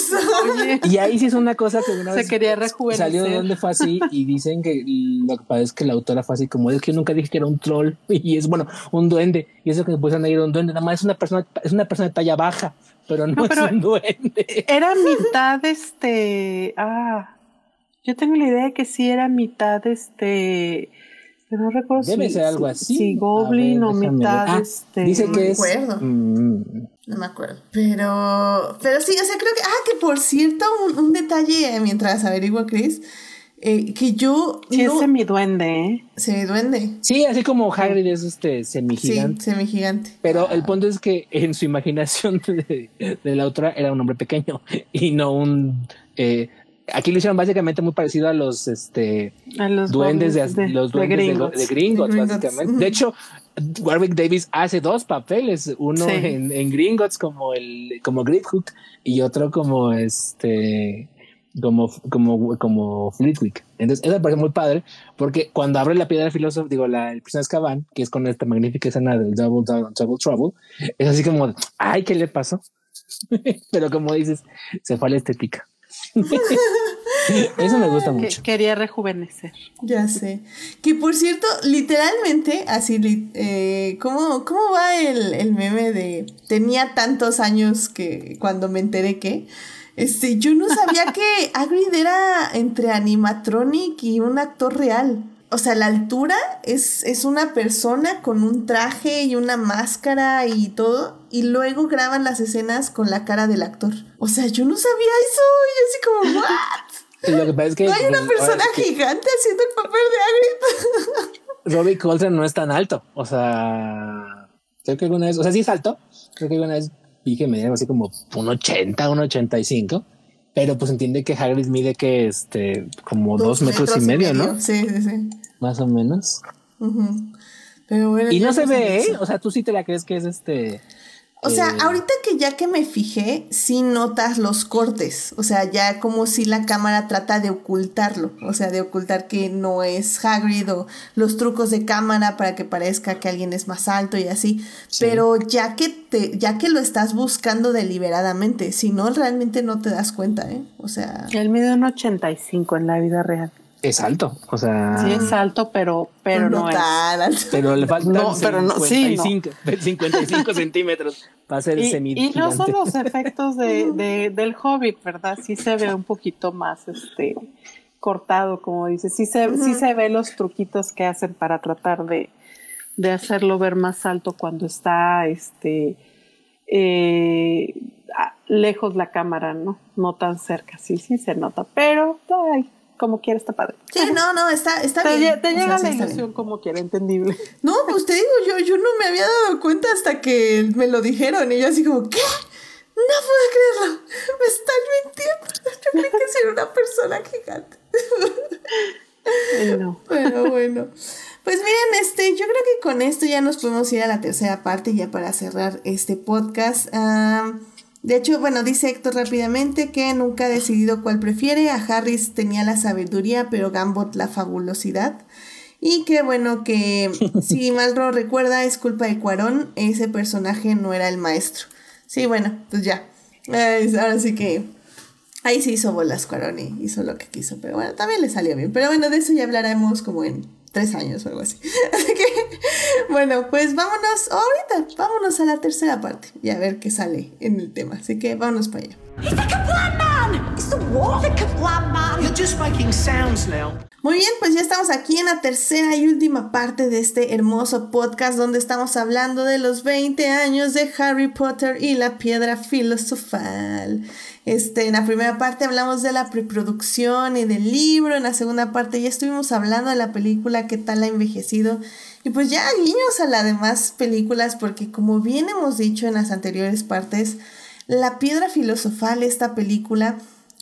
Speaker 2: Y ahí sí es una cosa que
Speaker 3: una se quería rejuvenecer.
Speaker 2: Salió de donde fue así y dicen que lo que pasa es que la autora fue así como es que nunca dije que era un troll y es bueno, un duende. Y eso que pusieron ahí era un duende, nada más es una persona, es una persona de talla baja, pero no, es un duende.
Speaker 3: Era mitad este. Ah, yo tengo la idea de que sí era mitad este no recuerdo
Speaker 2: Debe ser algo así.
Speaker 3: Si Goblin o mitad ah, este.
Speaker 2: Dice que
Speaker 1: es. Acuerdo. Mm. No me acuerdo. Pero. Pero sí, o sea, creo que. Ah, que por cierto, un, detalle mientras averigua Chris. Eh, que yo.
Speaker 3: Sí, no... es semiduende, ¿eh?
Speaker 1: Semiduende.
Speaker 2: Sí, así como Hagrid es este semigigante.
Speaker 1: Sí, semigigante.
Speaker 2: Pero el punto es que en su imaginación de, de, la otra era un hombre pequeño y no un. Eh, aquí lo hicieron básicamente muy parecido a los este
Speaker 3: los
Speaker 2: duendes de, los duendes de, Gringotts, básicamente. De hecho, Warwick Davis hace dos papeles, uno en, en, Gringotts como el como Hook y otro como este como como como Fleetwick. Entonces, eso me parece muy padre porque cuando abre la piedra filósofo, digo, la el prisionero Azkaban, que es con esta magnífica escena del Double Double Trouble, es así como, ay, ¿qué le pasó? Pero como dices, se fue a la estética. Eso me gusta mucho.
Speaker 3: quería rejuvenecer.
Speaker 1: Ya sé. Que por cierto, literalmente, así, eh, ¿cómo, ¿cómo va el, el meme de tenía tantos años que cuando me enteré que... Este, yo no sabía que Hagrid era entre animatronic y un actor real. O sea, la altura es, es una persona con un traje y una máscara y todo. Y luego graban las escenas con la cara del actor. O sea, yo no sabía eso. Y así como, ¿what?
Speaker 2: Lo que pasa es que.
Speaker 1: No hay una persona gigante haciendo el papel de
Speaker 2: Hagrid. Robbie Coltrane no es tan alto. O sea, creo que alguna vez, o sea, sí es alto. Creo que alguna vez que medía así como un 80, un 85. Pero pues entiende que Hagrid mide que este como dos, metros, y medio, ¿no?
Speaker 1: Sí, sí, sí.
Speaker 2: Más o menos.
Speaker 1: Pero bueno,
Speaker 2: y no se ve, ¿eh? O sea, tú sí te la crees que es este.
Speaker 1: O sea, eh, ahorita que ya que me fijé, sí notas los cortes. O sea, ya como si la cámara trata de ocultarlo. O sea, de ocultar que no es Hagrid o los trucos de cámara para que parezca que alguien es más alto y así. Pero ya que te, ya que lo estás buscando deliberadamente, si no, realmente no te das cuenta, ¿eh? O sea.
Speaker 3: Él mide un 85 en la vida real
Speaker 2: es alto, o sea.
Speaker 3: Sí, es alto, pero, pero no, es.
Speaker 1: Alto.
Speaker 2: Pero le faltan
Speaker 3: no, pero no,
Speaker 2: 55, 55 centímetros para ser
Speaker 3: y,
Speaker 2: semi
Speaker 3: Y no son los efectos de, de, del Hobbit, ¿verdad? Sí se ve un poquito más este cortado, como dices. Sí se, sí se ve los truquitos que hacen para tratar de, de hacerlo ver más alto cuando está este eh, lejos la cámara, ¿no? No tan cerca. Sí, sí se nota. Pero ay, como quiera está padre.
Speaker 1: Sí, no, no, está, está
Speaker 3: te,
Speaker 1: bien.
Speaker 3: Te llega la ilusión como quiera, entendible.
Speaker 1: No, pues te digo, yo, yo no me había dado cuenta hasta que me lo dijeron y yo así como, ¿qué? No puedo creerlo, me están mintiendo. Yo creí que era una persona gigante.
Speaker 3: No.
Speaker 1: Pero bueno. Pues miren, este, yo creo que con esto ya nos podemos ir a la tercera parte ya para cerrar este podcast. De hecho, bueno, dice Héctor rápidamente que nunca ha decidido cuál prefiere. A Harris tenía la sabiduría, pero Gambot la fabulosidad. Y que bueno, que si mal no recuerda, es culpa de Cuarón, ese personaje no era el maestro. Sí, bueno, pues ya. Ahora sí que ahí se hizo bolas Cuarón y hizo lo que quiso, pero bueno, también le salió bien. Pero bueno, de eso ya hablaremos como en tres años o algo así. Así que, bueno, pues vámonos ahorita, vámonos a la tercera parte y a ver qué sale en el tema. Así que vámonos para allá. Muy bien, pues ya estamos aquí en la tercera y última parte de este hermoso podcast donde estamos hablando de los 20 años de Harry Potter y la piedra filosofal. Este, en la primera parte hablamos de la preproducción y del libro, en la segunda parte ya estuvimos hablando de la película, qué tal ha envejecido. Y pues ya guiños a las demás películas, porque como bien hemos dicho en las anteriores partes, la piedra filosofal, esta película,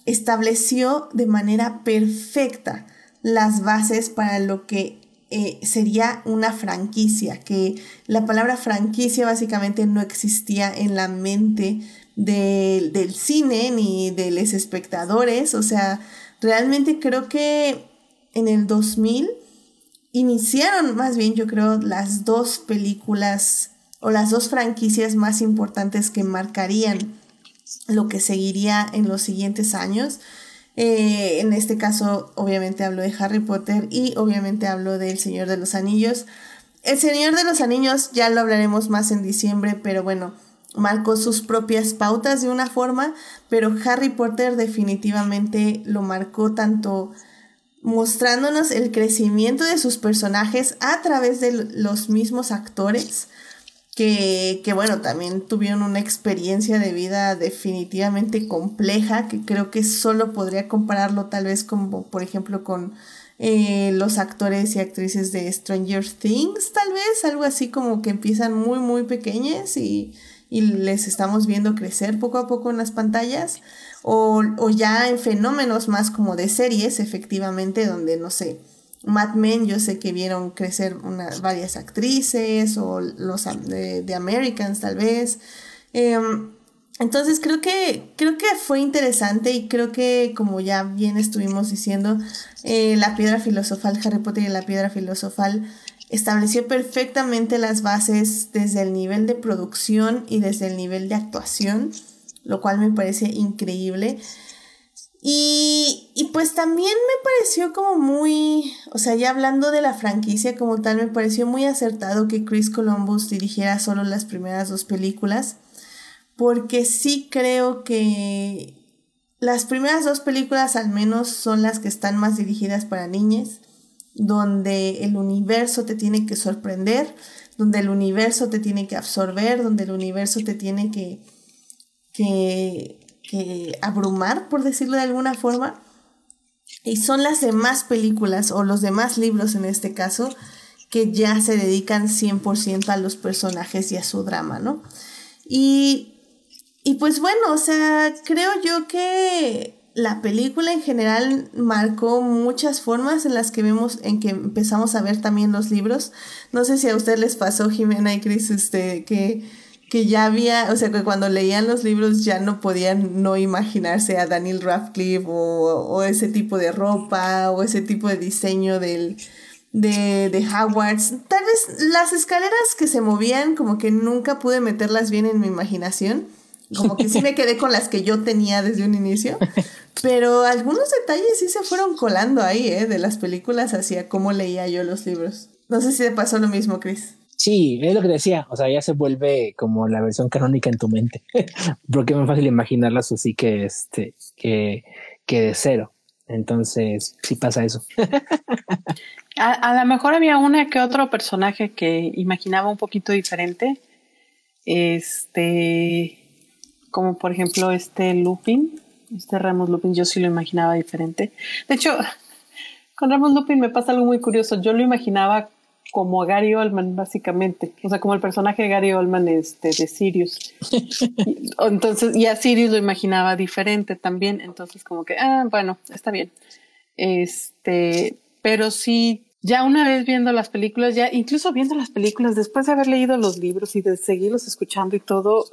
Speaker 1: estableció de manera perfecta las bases para lo que eh, sería una franquicia, que la palabra franquicia básicamente no existía en la mente del cine ni de los espectadores. O sea, realmente creo que en el 2000 iniciaron más bien, yo creo, las dos películas o las dos franquicias más importantes que marcarían lo que seguiría en los siguientes años. Eh, en este caso, obviamente hablo de Harry Potter y obviamente hablo del Señor de los Anillos. El Señor de los Anillos ya lo hablaremos más en diciembre, pero bueno, marcó sus propias pautas de una forma, pero Harry Potter definitivamente lo marcó tanto mostrándonos el crecimiento de sus personajes a través de los mismos actores, que, que, bueno, también tuvieron una experiencia de vida definitivamente compleja, que creo que solo podría compararlo tal vez como, por ejemplo, con eh, los actores y actrices de Stranger Things, tal vez, algo así como que empiezan muy, muy pequeñas y, y les estamos viendo crecer poco a poco en las pantallas, o, o ya en fenómenos más como de series, efectivamente, donde, no sé, Mad Men, yo sé que vieron crecer varias actrices o los de, Americans tal vez. Em, entonces creo que, creo que fue interesante y creo que como ya bien estuvimos diciendo, eh, la piedra filosofal, Harry Potter y la piedra filosofal estableció perfectamente las bases desde el nivel de producción y desde el nivel de actuación, lo cual me parece increíble. Y, y, pues también me pareció como muy, o sea, ya hablando de la franquicia como tal, me pareció muy acertado que Chris Columbus dirigiera solo las primeras dos películas, porque sí creo que las primeras dos películas al menos son las que están más dirigidas para niñas, donde el universo te tiene que sorprender, donde el universo te tiene que absorber, donde el universo te tiene que, que que abrumar, por decirlo de alguna forma. Y son las demás películas o los demás libros en este caso que ya se dedican 100% a los personajes y a su drama, ¿no? Y, y pues bueno, o sea, creo yo que la película en general marcó muchas formas en las que vemos, en que empezamos a ver también los libros. No sé si a ustedes les pasó, Jimena y Cris, este, que que ya había, o sea, que cuando leían los libros ya no podían no imaginarse a Daniel Radcliffe o, ese tipo de ropa o ese tipo de diseño del, de, de Hogwarts. Tal vez las escaleras que se movían como que nunca pude meterlas bien en mi imaginación. Como que sí me quedé con las que yo tenía desde un inicio. Pero algunos detalles sí se fueron colando ahí, ¿eh? De las películas hacia cómo leía yo los libros. No sé si te pasó lo mismo, Chris.
Speaker 2: Sí, es lo que decía, o sea, ya se vuelve como la versión canónica en tu mente, porque es más fácil imaginarlas así que este, que, que de cero. Entonces, sí pasa eso.
Speaker 3: a, a lo mejor había una que otro personaje que imaginaba un poquito diferente. Este, como por ejemplo este Lupin, este Ramos Lupin, yo sí lo imaginaba diferente. De hecho, con Ramos Lupin me pasa algo muy curioso. Yo lo imaginaba como a Gary Oldman, básicamente. O sea, como el personaje de Gary Oldman este, de Sirius. entonces, y a Sirius lo imaginaba diferente también. Entonces, como que, ah, bueno, está bien. Este, pero sí, ya una vez viendo las películas, ya incluso viendo las películas, después de haber leído los libros y de seguirlos escuchando y todo,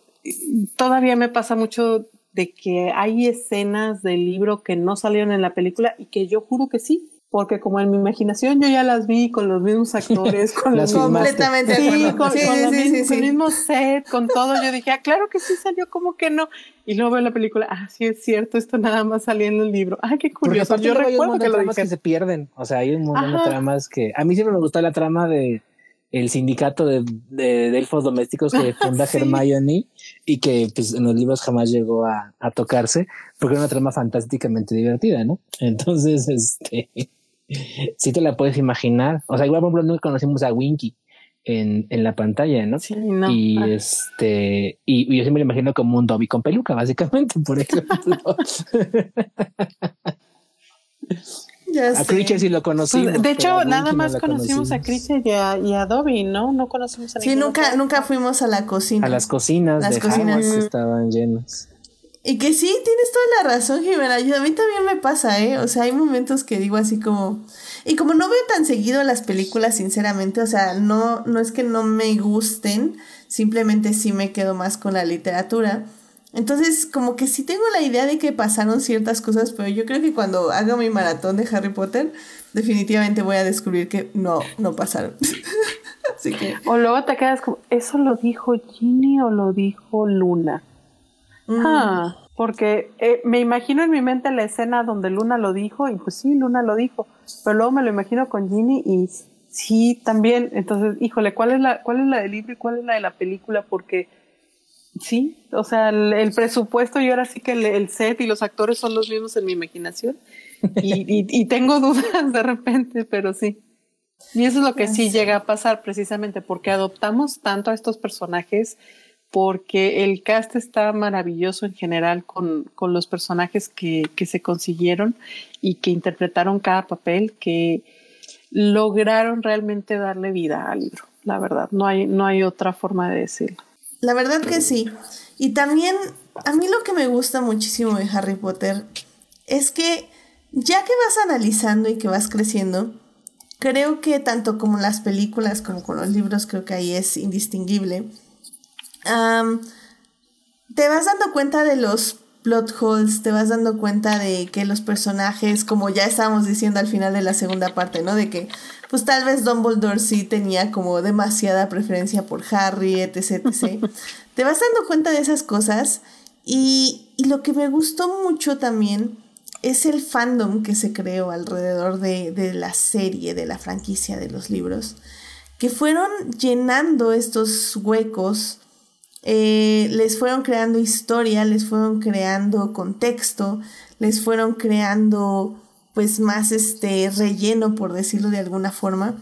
Speaker 3: todavía me pasa mucho de que hay escenas del libro que no salieron en la película y que yo juro que sí porque como en mi imaginación yo ya las vi con los mismos actores, con
Speaker 1: los completamente
Speaker 3: sí, con, el mismo set, con todo, yo dije, ah, claro que sí salió, como que no. Y luego veo la película, ah, sí es cierto, esto nada más salió en el libro. Ah, qué curioso.
Speaker 2: Yo recuerdo que tramas que se pierden, o sea, hay un montón de tramas que a mí siempre me gustó la trama de el sindicato de, de, elfos domésticos que funda Hermione y que pues en los libros jamás llegó a, a tocarse porque era una trama fantásticamente divertida, ¿no? Entonces, este sí te la puedes imaginar. O sea, igual, por ejemplo, nunca conocimos a Winky en, en la pantalla, ¿no?
Speaker 3: Sí, no.
Speaker 2: Y ah. este, y, yo siempre me imagino como un Dobby con peluca, básicamente, por ejemplo. a Critcher sí lo conocimos.
Speaker 3: Pues, de hecho, nada más conocimos, a Critcher y a, y a Dobby, ¿no? No conocimos a
Speaker 1: Sí, nunca, nunca fuimos a la cocina.
Speaker 2: A las cocinas las de cocinas. estaban llenas.
Speaker 1: Y que sí, tienes toda la razón, Jimena. a mí también me pasa, ¿eh? O sea, hay momentos que digo así como... Y como no veo tan seguido las películas, sinceramente, o sea, no, no es que no me gusten, simplemente sí me quedo más con la literatura. Entonces, como que sí tengo la idea de que pasaron ciertas cosas, pero yo creo que cuando haga mi maratón de Harry Potter, definitivamente voy a descubrir que no, no pasaron. Que...
Speaker 3: O luego te quedas como, ¿eso lo dijo Ginny o lo dijo Luna? Ah, porque eh, me imagino en mi mente la escena donde Luna lo dijo y pues sí, Luna lo dijo, pero luego me lo imagino con Ginny y sí, también. Entonces, híjole, ¿cuál es la, cuál es la del libro y cuál es la de la película? Porque sí, o sea, el, presupuesto y ahora sí que el, set y los actores son los mismos en mi imaginación y, y, tengo dudas de repente, pero sí. Y eso es lo que sí llega a pasar precisamente porque adoptamos tanto a estos personajes porque el cast está maravilloso en general con, con los personajes que, que, se consiguieron y que interpretaron cada papel, que lograron realmente darle vida al libro, la verdad, no hay, no hay otra forma de decirlo.
Speaker 1: La verdad que sí. Y también a mí lo que me gusta muchísimo de Harry Potter es que ya que vas analizando y que vas creciendo, creo que tanto como las películas como con los libros, creo que ahí es indistinguible te vas dando cuenta de los plot holes, te vas dando cuenta de que los personajes, como ya estábamos diciendo al final de la segunda parte, ¿no? De que pues tal vez Dumbledore sí tenía como demasiada preferencia por Harry, etc, etc. te vas dando cuenta de esas cosas y, y lo que me gustó mucho también es el fandom que se creó alrededor de, de la serie, de la franquicia de los libros, que fueron llenando estos huecos eh, les fueron creando historia, les fueron creando contexto, les fueron creando pues más este relleno, por decirlo de alguna forma.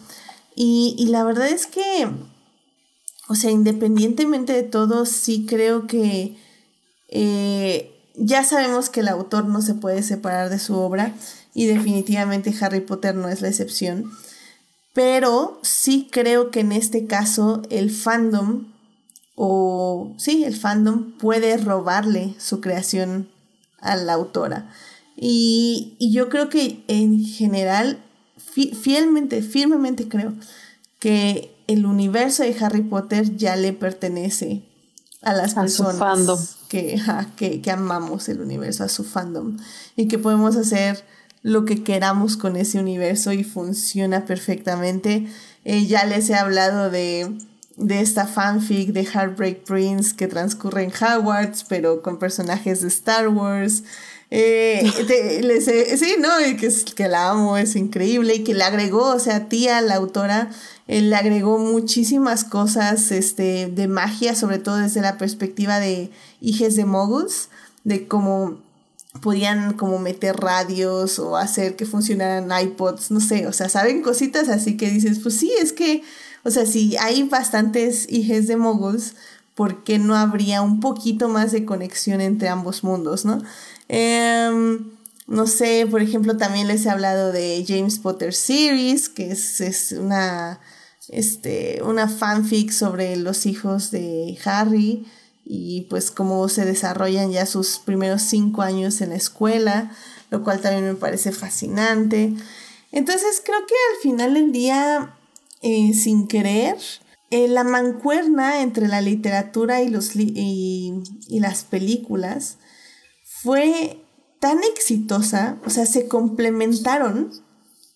Speaker 1: Y, la verdad es que, o sea, independientemente de todo, sí creo que eh, ya sabemos que el autor no se puede separar de su obra y definitivamente Harry Potter no es la excepción. Pero sí creo que en este caso el fandom o sí, el fandom puede robarle su creación a la autora. Y, yo creo que en general, fielmente, firmemente creo que el universo de Harry Potter ya le pertenece a las personas que, que, que, amamos el universo, a su fandom, y que podemos hacer lo que queramos con ese universo y funciona perfectamente. Eh, ya les he hablado de de esta fanfic de Heartbreak Prince que transcurre en Hogwarts, pero con personajes de Star Wars. Eh, sí, ¿no? Que, que la amo, es increíble y que le agregó, o sea, tía, la autora, eh, le agregó muchísimas cosas este, de magia, sobre todo desde la perspectiva de hijes de moguls, de cómo podían como meter radios o hacer que funcionaran iPods, no sé, o sea, saben cositas así que dices, pues sí, es que o sea, si hay bastantes hijes de moguls, ¿por qué no habría un poquito más de conexión entre ambos mundos, no? Em, no sé, por ejemplo, también les he hablado de James Potter Series, que es, una, este, una fanfic sobre los hijos de Harry y pues cómo se desarrollan ya sus primeros cinco años en la escuela, lo cual también me parece fascinante. Entonces creo que al final del día eh, sin querer, eh, la mancuerna entre la literatura y, los y, las películas fue tan exitosa, o sea, se complementaron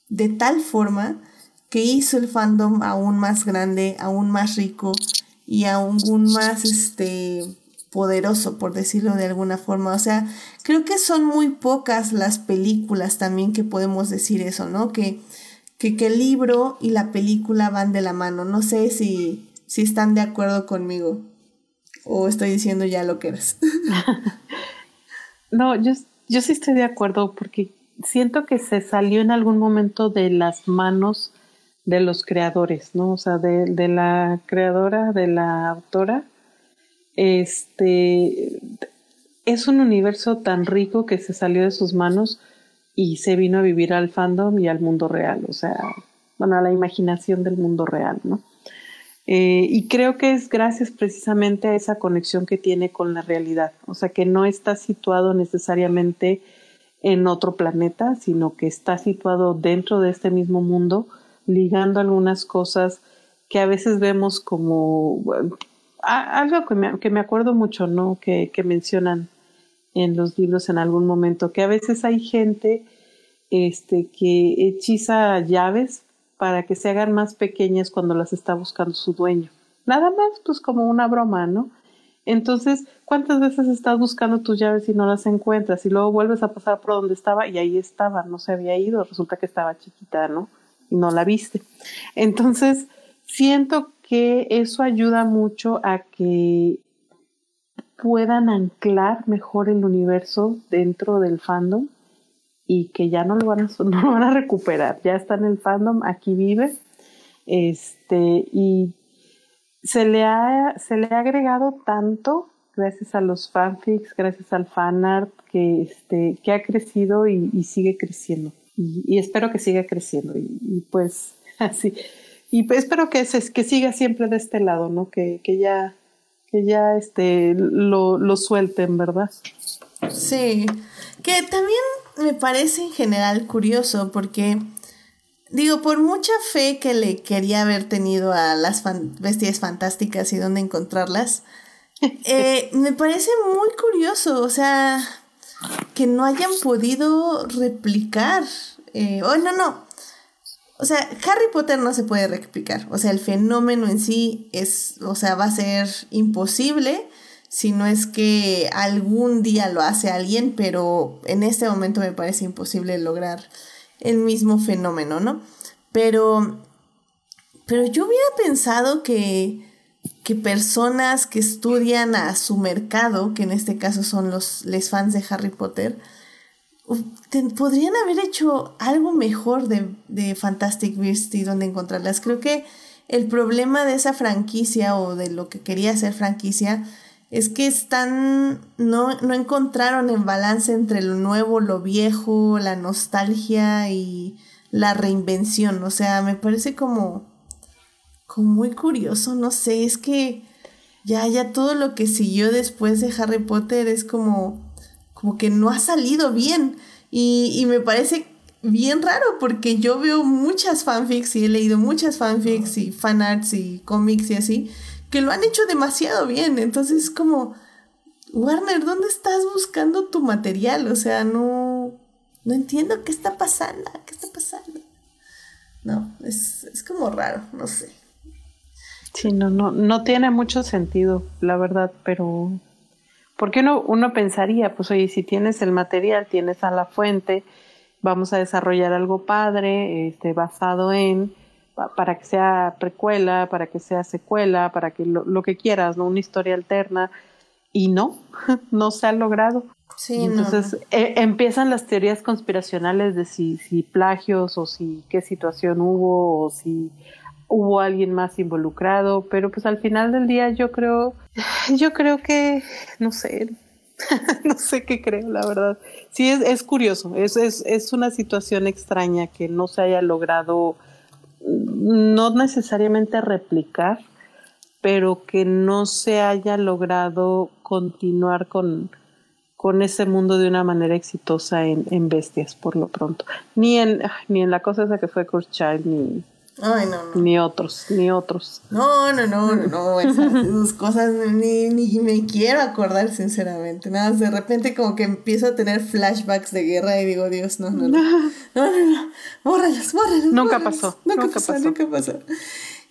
Speaker 1: de tal forma que hizo el fandom aún más grande, aún más rico y aún más este poderoso, por decirlo de alguna forma. O sea, creo que son muy pocas las películas también que podemos decir eso, ¿no? Que que, el libro y la película van de la mano. No sé si, si están de acuerdo conmigo o estoy diciendo ya lo que eres.
Speaker 3: no, yo, yo sí estoy de acuerdo porque siento que se salió en algún momento de las manos de los creadores, ¿no? O sea, de, de la creadora, de la autora. Este es un universo tan rico que se salió de sus manos y se vino a vivir al fandom y al mundo real, o sea, bueno, a la imaginación del mundo real, ¿no? Eh, y creo que es gracias precisamente a esa conexión que tiene con la realidad, o sea, que no está situado necesariamente en otro planeta, sino que está situado dentro de este mismo mundo, ligando algunas cosas que a veces vemos como algo que me, que me acuerdo mucho, ¿no? Que, que mencionan en los libros en algún momento, que a veces hay gente este, que hechiza llaves para que se hagan más pequeñas cuando las está buscando su dueño. Nada más, pues como una broma, ¿no? Entonces, ¿cuántas veces estás buscando tus llaves y no las encuentras? Y luego vuelves a pasar por donde estaba y ahí estaba, no se había ido, resulta que estaba chiquita, ¿no? Y no la viste. Entonces, siento que eso ayuda mucho a que puedan anclar mejor el universo dentro del fandom y que ya no lo van a, no van a recuperar. Ya está en el fandom, aquí vive. Este, y se le ha, se le ha agregado tanto gracias a los fanfics, gracias al fanart, que, este, que ha crecido y, sigue creciendo. Y, espero que siga creciendo. Y, pues así. Y pues espero que, que siga siempre de este lado, ¿no? Que, que ya que ya este, lo, lo suelten, ¿verdad?
Speaker 1: Sí, que también me parece en general curioso porque, digo, por mucha fe que le quería haber tenido a las bestias fantásticas y dónde encontrarlas, eh, me parece muy curioso, o sea, que no hayan podido replicar, eh, oh, no, no, o sea, Harry Potter no se puede replicar. O sea, el fenómeno en sí es, o sea, va a ser imposible si no es que algún día lo hace alguien, pero en este momento me parece imposible lograr el mismo fenómeno, ¿no? Pero, pero yo hubiera pensado que, que personas que estudian a su mercado, que en este caso son los les fans de Harry Potter, podrían haber hecho algo mejor de, de Fantastic Beasts y dónde encontrarlas. Creo que el problema de esa franquicia o de lo que quería ser franquicia es que están, no, no encontraron en balance entre lo nuevo, lo viejo, la nostalgia y la reinvención. O sea, me parece como, como muy curioso, no sé, es que ya, ya todo lo que siguió después de Harry Potter es como, como que no ha salido bien. Y, y me parece bien raro porque yo veo muchas fanfics y he leído muchas fanfics y fanarts y cómics y así que lo han hecho demasiado bien. Entonces, como, Warner, ¿dónde estás buscando tu material? O sea, no, no entiendo qué está pasando, qué está pasando. No, es, es como raro, no sé.
Speaker 3: Sí, no, no, no tiene mucho sentido, la verdad, pero porque uno, uno pensaría, pues oye, si tienes el material, tienes a la fuente, vamos a desarrollar algo padre, este, basado en, para que sea precuela, para que sea secuela, para que lo, que quieras, ¿no? Una historia alterna. Y no, no se ha logrado. Sí, entonces e, empiezan las teorías conspiracionales de si, si plagios o si qué situación hubo o si hubo alguien más involucrado, pero pues al final del día yo creo, yo creo que, no sé, no sé qué creo, la verdad. Sí, es, es curioso, es, es, es una situación extraña que no se haya logrado no necesariamente replicar, pero que no se haya logrado continuar con, con ese mundo de una manera exitosa en, en Bestias, por lo pronto. Ni en, ni en la cosa esa que fue Child, ni,
Speaker 1: Ay, no, no.
Speaker 3: Ni otros, ni otros.
Speaker 1: No, no, no, no, no. Esas cosas ni, ni me quiero acordar, sinceramente. Nada, de repente como que empiezo a tener flashbacks de guerra y digo, Dios, no, no, no. No, no, no. Bórralos, bórralos.
Speaker 3: Nunca pasó.
Speaker 1: Nunca, pasó, Nunca pasó.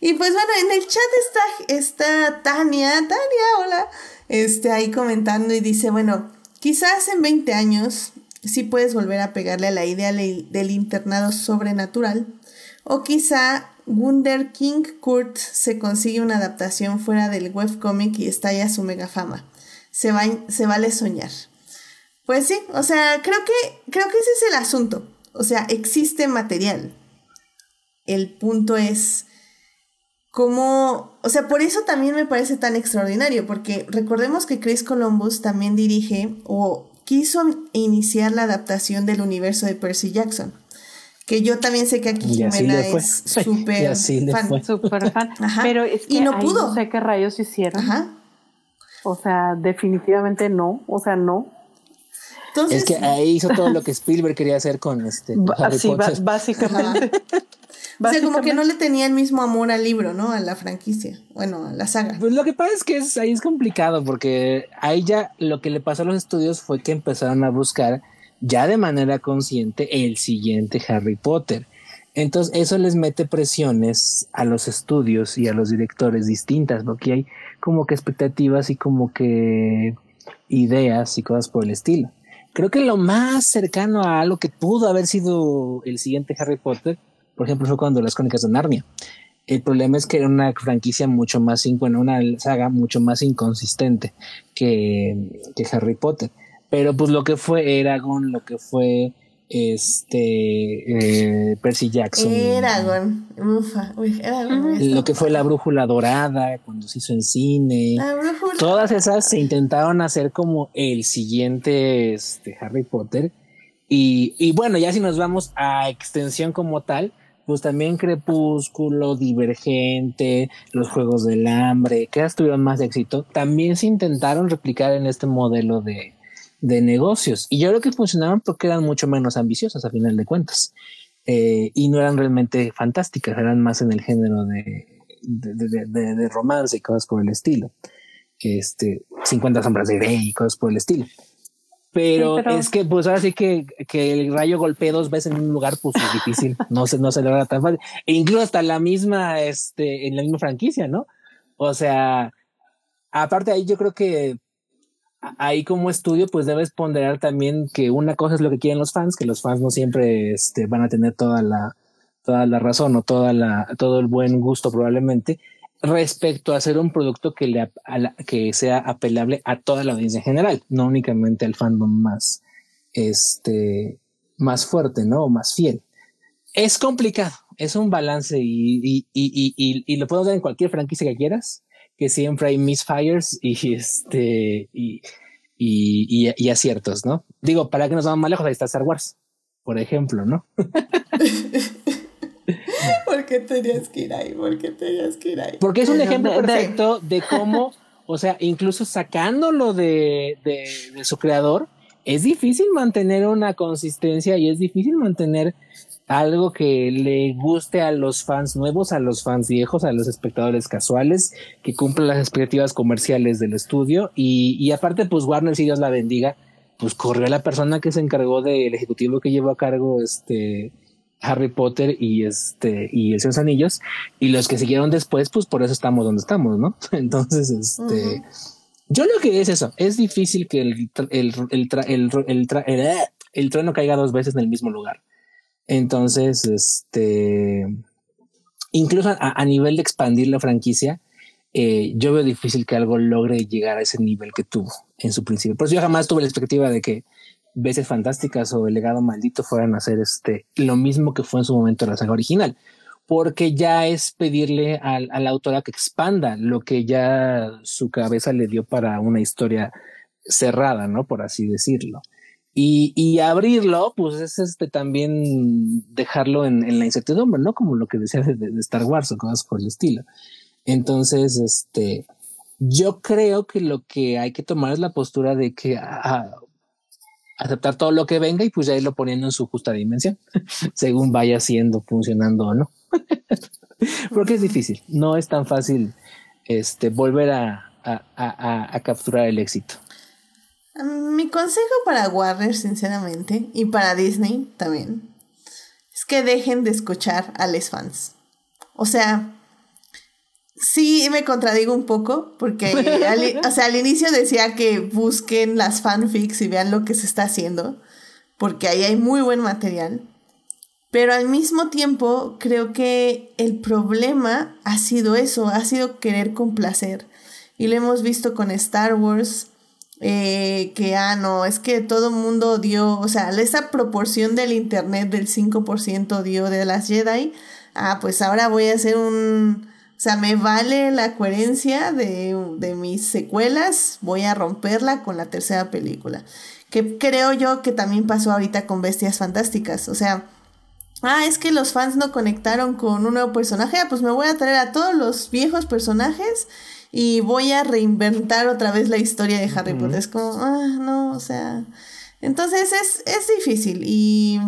Speaker 1: Y pues bueno, en el chat está, está Tania. Tania, hola. Este, ahí comentando y dice, bueno, quizás en 20 años sí puedes volver a pegarle a la idea del internado sobrenatural o quizá Wunder King Kurt se consigue una adaptación fuera del webcomic y estalla su mega fama. Se, va, se vale soñar. Pues sí, o sea, creo que, creo que ese es el asunto. O sea, existe material. El punto es cómo, o sea, por eso también me parece tan extraordinario, porque recordemos que Chris Columbus también dirige o quiso iniciar la adaptación del universo de Percy Jackson. Que yo también sé que aquí Jimena es súper fan.
Speaker 3: Super fan. Pero es que
Speaker 1: y no pudo.
Speaker 3: No sé qué rayos hicieron. Ajá. O sea, definitivamente no. O sea, no.
Speaker 2: Entonces, es que ahí hizo todo lo que Spielberg quería hacer con este
Speaker 3: Harry sí, básicamente.
Speaker 1: O sea, como que no le tenía el mismo amor al libro, ¿no? A la franquicia, bueno, a la saga.
Speaker 2: Pues lo que pasa es que es, ahí es complicado porque ahí ya lo que le pasó a los estudios fue que empezaron a buscar ya de manera consciente el siguiente Harry Potter. Entonces eso les mete presiones a los estudios y a los directores distintas, porque hay como que expectativas y como que ideas y cosas por el estilo. Creo que lo más cercano a lo que pudo haber sido el siguiente Harry Potter, por ejemplo, fue cuando las crónicas de Narnia. El problema es que era una franquicia mucho más, bueno, una saga mucho más inconsistente que, que Harry Potter. Pero pues lo que fue Eragon, lo que fue este eh, Percy Jackson.
Speaker 1: Eragon, ufa, uy, Eragon.
Speaker 2: Lo que fue la brújula dorada cuando se hizo en cine. Todas esas se intentaron hacer como el siguiente este, Harry Potter. Y, y bueno, ya si nos vamos a extensión como tal, pues también Crepúsculo, Divergente, los Juegos del Hambre, que tuvieron más éxito, también se intentaron replicar en este modelo de, de negocios. Y yo creo que funcionaron porque eran mucho menos ambiciosas a final de cuentas. Eh, y no eran realmente fantásticas, eran más en el género de, de, romance y cosas por el estilo. Este, 50 sombras de Grey y cosas por el estilo. Pero, es que, pues ahora sí que, que el rayo golpee dos veces en un lugar, pues es difícil. No se, no se logra tan fácil. E incluso hasta la misma, este, en la misma franquicia, ¿no? O sea, aparte ahí yo creo que ahí como estudio, pues debes ponderar también que una cosa es lo que quieren los fans, que los fans no siempre este, van a tener toda la, toda la razón o toda la, todo el buen gusto probablemente respecto a hacer un producto que, le, que sea apelable a toda la audiencia en general, no únicamente al fandom más, este, más fuerte, ¿no? O más fiel. Es complicado, es un balance y, y, y, y, lo podemos ver en cualquier franquicia que quieras, que siempre hay misfires y este, y, y, aciertos, ¿no? Digo, para que nos vamos más lejos, ahí está Star Wars, por ejemplo, ¿no?
Speaker 1: ¿Por qué tenías que ir ahí? ¿Por qué tenías que ir ahí?
Speaker 2: Porque es un ejemplo perfecto de cómo, o sea, incluso sacándolo de, de, de su creador, es difícil mantener una consistencia y es difícil mantener algo que le guste a los fans nuevos, a los fans viejos, a los espectadores casuales, que cumplan las expectativas comerciales del estudio y, y aparte pues Warner, si Dios la bendiga, pues corrió a la persona que se encargó del ejecutivo que llevó a cargo este Harry Potter y este y el Señor Anillos y los que siguieron después pues por eso estamos donde estamos, ¿no? Entonces este yo lo que es eso, es difícil que el el el, el, el, el trueno caiga dos veces en el mismo lugar. Entonces, este, incluso a, nivel de expandir la franquicia, eh, yo veo difícil que algo logre llegar a ese nivel que tuvo en su principio. Por eso yo jamás tuve la expectativa de que Veces Fantásticas o El Legado Maldito fueran a hacer este, lo mismo que fue en su momento la saga original, porque ya es pedirle a la autora que expanda lo que ya su cabeza le dio para una historia cerrada, ¿no? Por así decirlo. Y, abrirlo, pues es este también dejarlo en, la incertidumbre, ¿no? Como lo que decía de, de, Star Wars o cosas por el estilo. Entonces, este, yo creo que lo que hay que tomar es la postura de que aceptar todo lo que venga y pues ya irlo poniendo en su justa dimensión, según vaya siendo, funcionando o no. Porque es difícil, no es tan fácil este, volver a capturar el éxito.
Speaker 1: Mi consejo para Warner, sinceramente, y para Disney también, es que dejen de escuchar a los fans. O sea, sí me contradigo un poco, porque al, o sea, al inicio decía que busquen las fanfics y vean lo que se está haciendo, porque ahí hay muy buen material. Pero al mismo tiempo, creo que el problema ha sido eso, ha sido querer complacer. Y lo hemos visto con Star Wars, eh, que, ah, no, es que todo mundo dio, o sea, esa proporción del Internet del 5% dio de las Jedi, ah, pues ahora voy a hacer un, o sea, me vale la coherencia de, de mis secuelas, voy a romperla con la tercera película. Que creo yo que también pasó ahorita con Bestias Fantásticas, o sea, ah, es que los fans no conectaron con un nuevo personaje, ah, pues me voy a traer a todos los viejos personajes y voy a reinventar otra vez la historia de Harry Potter. Es como, ah, no, o sea. Entonces es, es difícil y.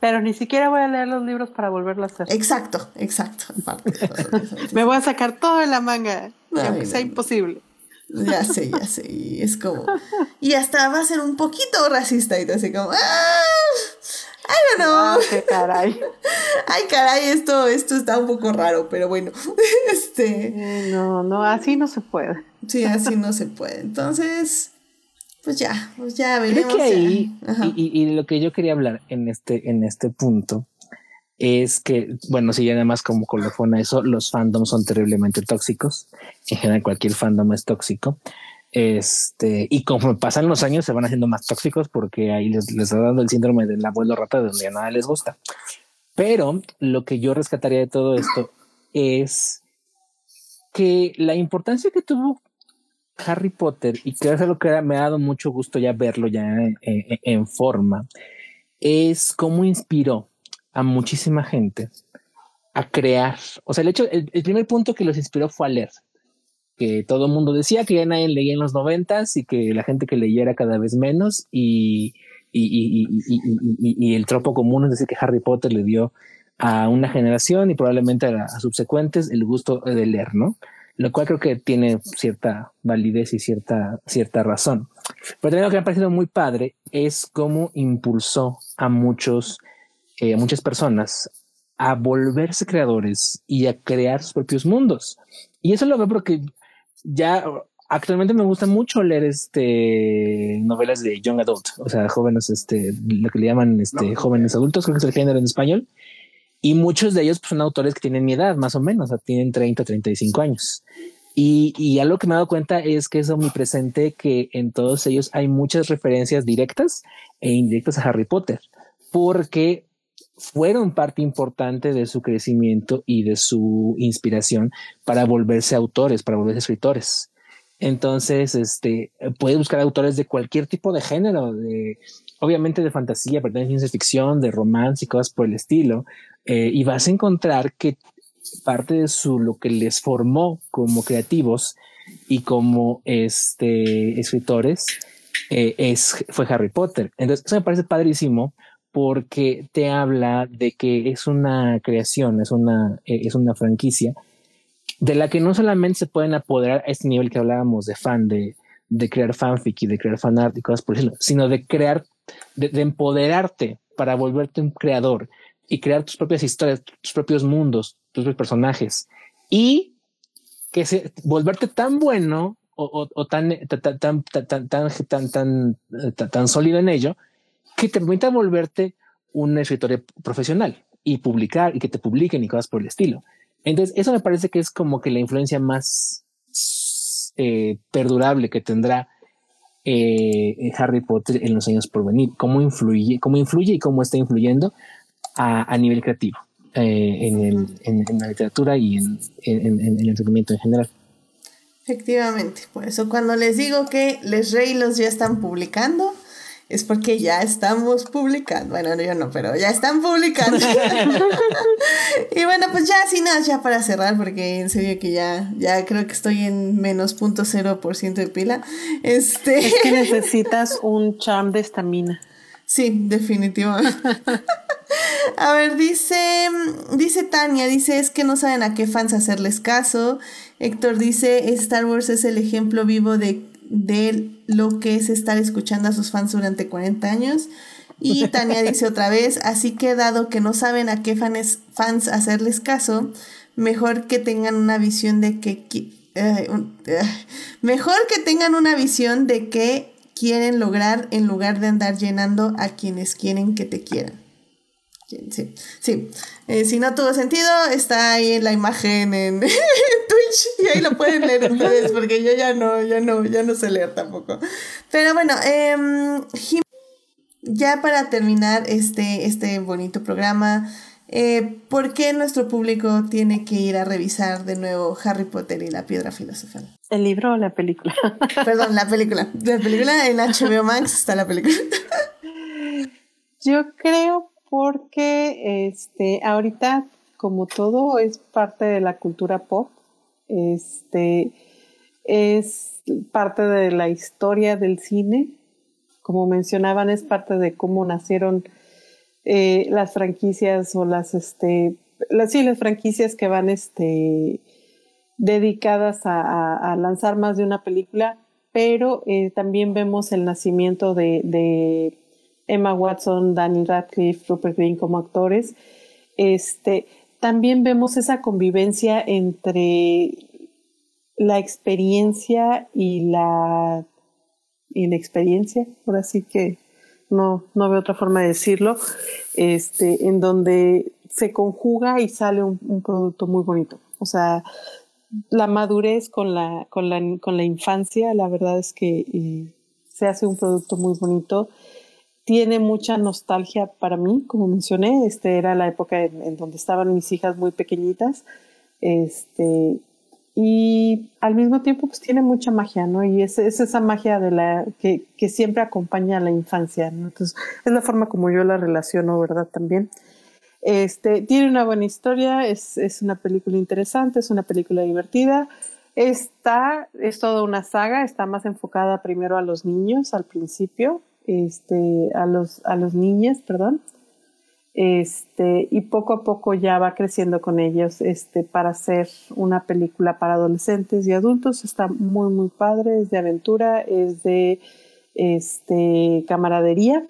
Speaker 3: Pero ni siquiera voy a leer los libros para volverlo a hacer.
Speaker 1: Exacto, exacto.
Speaker 3: Me voy a sacar todo en la manga, aunque sea imposible.
Speaker 1: Ya sé, ya sé. Y es como. Y hasta va a ser un poquito racista y así como. ¡Ah! I don't know.
Speaker 3: Ah, qué caray.
Speaker 1: Ay, caray, esto, esto está un poco raro, pero bueno. Este.
Speaker 3: No, no, así no se puede.
Speaker 1: Sí, así no se puede. Entonces, pues ya, pues ya veremos.
Speaker 2: Creo que ahí, y, y, lo que yo quería hablar en este, en este punto, es que, bueno, si ya además como colofón a eso, los fandoms son terriblemente tóxicos. En general, cualquier fandom es tóxico. Este, y como pasan los años, se van haciendo más tóxicos porque ahí les, les está dando el síndrome del abuelo rata de donde ya nada les gusta. Pero lo que yo rescataría de todo esto es que la importancia que tuvo Harry Potter y que es algo que me ha dado mucho gusto ya verlo ya en, forma es cómo inspiró a muchísima gente a crear. O sea, el hecho, el primer punto que los inspiró fue a leer que todo el mundo decía que ya nadie leía en los noventas y que la gente que leyera cada vez menos y, y, y, y, el tropo común es decir que Harry Potter le dio a una generación y probablemente a, subsecuentes el gusto de leer, ¿no? Lo cual creo que tiene cierta validez y cierta, cierta razón. Pero también lo que me ha parecido muy padre es cómo impulsó a muchos, eh, muchas personas a volverse creadores y a crear sus propios mundos. Y eso lo veo porque ya actualmente me gusta mucho leer este novelas de young adult, o sea, jóvenes, este, lo que le llaman este, jóvenes adultos, creo que es el género en español. Y muchos de ellos pues, son autores que tienen mi edad, más o menos, o sea, tienen 30, 35 años. Y, y algo que me he dado cuenta es que es omnipresente que en todos ellos hay muchas referencias directas e indirectas a Harry Potter, porque fueron parte importante de su crecimiento y de su inspiración para volverse autores, para volverse escritores. Entonces, este, puede buscar autores de cualquier tipo de género, de, obviamente de fantasía, pero también ciencia ficción, de romance y cosas por el estilo. Eh, y vas a encontrar que parte de su, lo que les formó como creativos y como este, escritores eh, es, fue Harry Potter. Entonces, eso me parece padrísimo porque te habla de que es una creación, es una, eh, es una franquicia de la que no solamente se pueden apoderar a este nivel que hablábamos de fan, de, de crear fanfic y de crear fanart y cosas por eso, sino de crear, de, empoderarte para volverte un creador y crear tus propias historias, tus propios mundos, tus personajes y que se, volverte tan bueno o, o, tan, tan, tan, tan, tan, tan, tan, sólido en ello que te permita volverte un escritor profesional y publicar y que te publiquen y cosas por el estilo. Entonces, eso me parece que es como que la influencia más eh, perdurable que tendrá eh, Harry Potter en los años por venir, cómo influye, cómo influye y cómo está influyendo a, nivel creativo eh, en, la literatura y en, el entretenimiento en general.
Speaker 1: Efectivamente, por eso cuando les digo que Les Rey los ya están publicando, es porque ya estamos publicando. Bueno, yo no, pero ya están publicando. y bueno, pues ya sin nada, ya para cerrar, porque en serio que ya, ya creo que estoy en menos punto cero por ciento de pila. Este...
Speaker 3: Es que necesitas un charm de estamina.
Speaker 1: Sí, definitivamente. a ver, dice, dice Tania, dice es que no saben a qué fans hacerles caso. Héctor dice, Star Wars es el ejemplo vivo de de lo que es estar escuchando a sus fans durante 40 años. Y Tania dice otra vez, así que dado que no saben a qué fans, fans hacerles caso, mejor que tengan una visión de que... Mejor que tengan una visión de qué quieren lograr en lugar de andar llenando a quienes quieren que te quieran. Sí, sí. Eh, si no tuvo sentido, está ahí en la imagen en, Twitch y ahí lo pueden leer ustedes porque yo ya no, ya no, ya no sé leer tampoco. Pero bueno, eh, ya para terminar este, este bonito programa, eh, ¿por qué nuestro público tiene que ir a revisar de nuevo Harry Potter y la piedra filosofal?
Speaker 3: ¿El libro o la película?
Speaker 1: Perdón, la película. La película en HBO Max está la película.
Speaker 3: Yo creo porque este, ahorita, como todo, es parte de la cultura pop. Este, es parte de la historia del cine. Como mencionaban, es parte de cómo nacieron eh, las franquicias o las, este, sí, las franquicias que van este, dedicadas a, lanzar más de una película, pero eh, también vemos el nacimiento de Emma Watson, Daniel Radcliffe, Rupert Green como actores, este, también vemos esa convivencia entre la experiencia y la inexperiencia, por así que no, no veo otra forma de decirlo, este, en donde se conjuga y sale un, producto muy bonito. O sea, la madurez con la, con la, con la infancia, la verdad es que eh, se hace un producto muy bonito tiene mucha nostalgia para mí, como mencioné, este era la época en, donde estaban mis hijas muy pequeñitas, este, y al mismo tiempo pues tiene mucha magia, ¿no? Y es, es esa magia de la que, que, siempre acompaña a la infancia, ¿no? Entonces es la forma como yo la relaciono, ¿verdad? También. Este, tiene una buena historia, es, es una película interesante, es una película divertida. Esta es toda una saga, está más enfocada primero a los niños al principio, este, a los, a los niños, perdón, este, y poco a poco ya va creciendo con ellos, este, para hacer una película para adolescentes y adultos, está muy, muy padre, es de aventura, es de, este, camaradería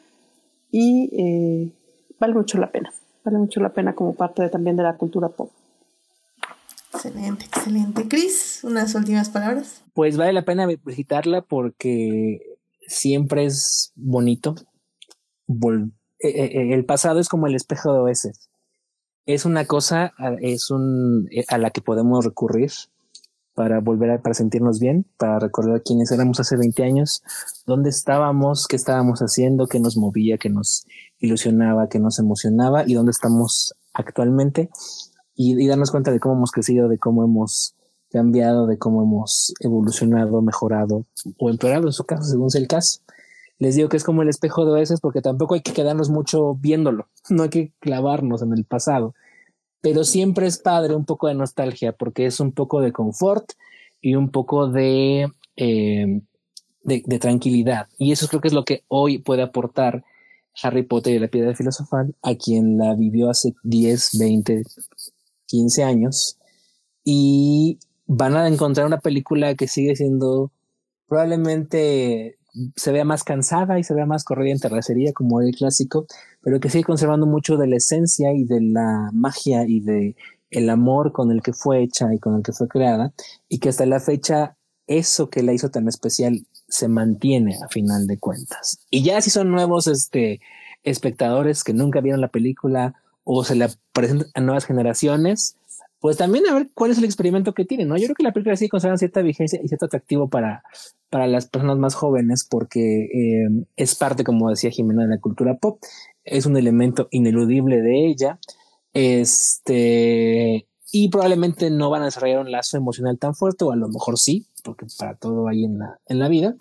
Speaker 3: y eh, vale mucho la pena, vale mucho la pena como parte también de la cultura pop.
Speaker 1: Excelente, excelente. Cris, unas últimas palabras.
Speaker 2: Pues vale la pena visitarla porque siempre es bonito. Eh, eh, eh, el pasado es como el espejo de veces. Es una cosa, es un, a la que podemos recurrir para volver a, para sentirnos bien, para recordar quiénes éramos hace 20 años, dónde estábamos, qué estábamos haciendo, qué nos movía, qué nos ilusionaba, qué nos emocionaba y dónde estamos actualmente y, darnos cuenta de cómo hemos crecido, de cómo hemos cambiado, de cómo hemos evolucionado, mejorado o empeorado en su caso, según sea el caso. Les digo que es como el espejo de veces porque tampoco hay que quedarnos mucho viéndolo, no hay que clavarnos en el pasado, pero siempre es padre un poco de nostalgia porque es un poco de confort y un poco de, eh, de, de, tranquilidad. Y eso creo que es lo que hoy puede aportar Harry Potter y la piedra filosofal a quien la vivió hace 10, 20, 15 años y van a encontrar una película que sigue siendo probablemente se vea más cansada y se vea más corrida en terracería como el clásico, pero que sigue conservando mucho de la esencia y de la magia y de el amor con el que fue hecha y con el que fue creada y que hasta la fecha eso que la hizo tan especial se mantiene a final de cuentas. Y ya si son nuevos este espectadores que nunca vieron la película o se le presentan a nuevas generaciones, pues también a ver cuál es el experimento que tienen, ¿no? Yo creo que la película sí conserva cierta vigencia y cierto atractivo para, para las personas más jóvenes porque eh, es parte, como decía Jimena, de la cultura pop, es un elemento ineludible de ella, este, y probablemente no van a desarrollar un lazo emocional tan fuerte, o a lo mejor sí, porque para todo hay en la, en la vida,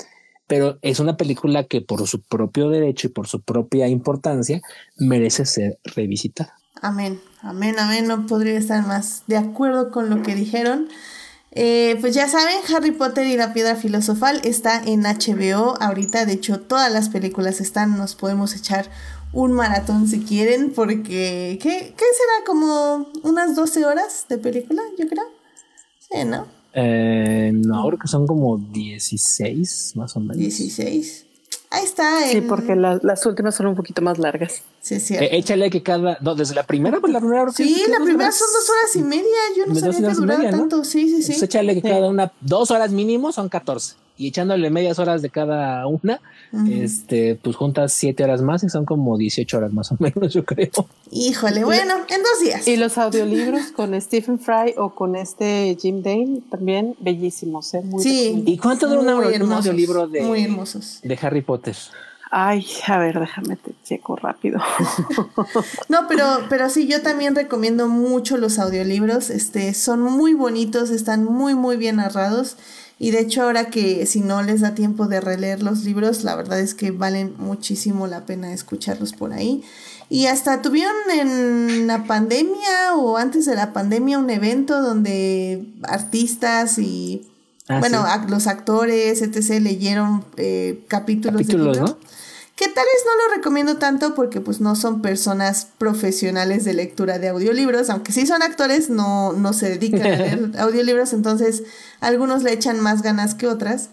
Speaker 2: pero es una película que por su propio derecho y por su propia importancia merece ser revisitada.
Speaker 1: Amén, amén, amén. No podría estar más de acuerdo con lo que dijeron. Eh, pues ya saben, Harry Potter y la piedra filosofal está en HBO ahorita. De hecho, todas las películas están. Nos podemos echar un maratón si quieren, porque ¿qué, qué será? Como unas 12 horas de película, yo creo. Sí, ¿no?
Speaker 2: Eh, no, creo que son como 16 más o menos.
Speaker 1: 16. Ahí está.
Speaker 3: Sí, porque las últimas son un poquito más largas.
Speaker 1: Sí, sí.
Speaker 2: Eh, échale que cada. No, desde la primera, pues la primera.
Speaker 1: Sí, la primera son dos horas y media. Yo no sabía que duraba tanto. Sí, sí, sí. Entonces
Speaker 2: échale que cada una. Dos horas mínimo son 14 y echándole medias horas de cada una, este, pues juntas siete horas más y son como 18 horas más o menos, yo creo.
Speaker 1: Híjole, bueno, en dos días.
Speaker 3: Y los audiolibros con Stephen Fry o con este Jim Dane también bellísimos, ¿eh?
Speaker 1: Muy sí.
Speaker 2: ¿Y cuánto dura un audiolibro de,
Speaker 1: muy hermosos.
Speaker 2: de Harry Potter?
Speaker 3: Ay, a ver, déjame te checo rápido.
Speaker 1: no, pero, pero sí, yo también recomiendo mucho los audiolibros. Este, son muy bonitos, están muy, muy bien narrados. Y de hecho ahora que si no les da tiempo de releer los libros, la verdad es que valen muchísimo la pena escucharlos por ahí. Y hasta tuvieron en la pandemia o antes de la pandemia un evento donde artistas y, ah, bueno, los actores, etc., leyeron eh, capítulos,
Speaker 2: capítulos, de. ¿no?
Speaker 1: Que tal vez no lo recomiendo tanto porque pues no son personas profesionales de lectura de audiolibros, aunque sí son actores, no, no se dedican a leer audiolibros, entonces algunos le echan más ganas que otras,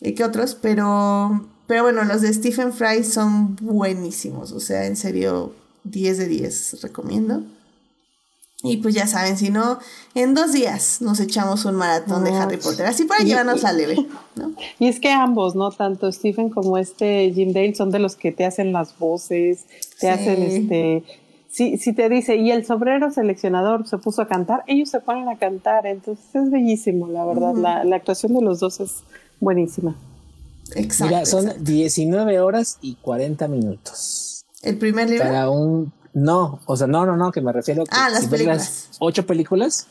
Speaker 1: eh, que otros, pero, pero bueno, los de Stephen Fry son buenísimos, o sea, en serio, 10 de 10 recomiendo. Y pues ya saben, si no, en dos días nos echamos un maratón de Harry Potter, así para llevarnos a leve, ¿no?
Speaker 3: Y es que ambos, ¿no? Tanto Stephen como este Jim Dale son de los que te hacen las voces, te hacen este... Si, si te dice, y el sobrero seleccionador se puso a cantar, ellos se ponen a cantar, entonces es bellísimo, la verdad. la, la, actuación de los dos es buenísima.
Speaker 2: Exacto. Mira, son 19 horas y 40 minutos.
Speaker 1: ¿El primer libro?
Speaker 2: Para un no, o sea, no, no, no, que me refiero a que
Speaker 1: ah, las
Speaker 2: si
Speaker 1: películas.
Speaker 2: las ocho películas,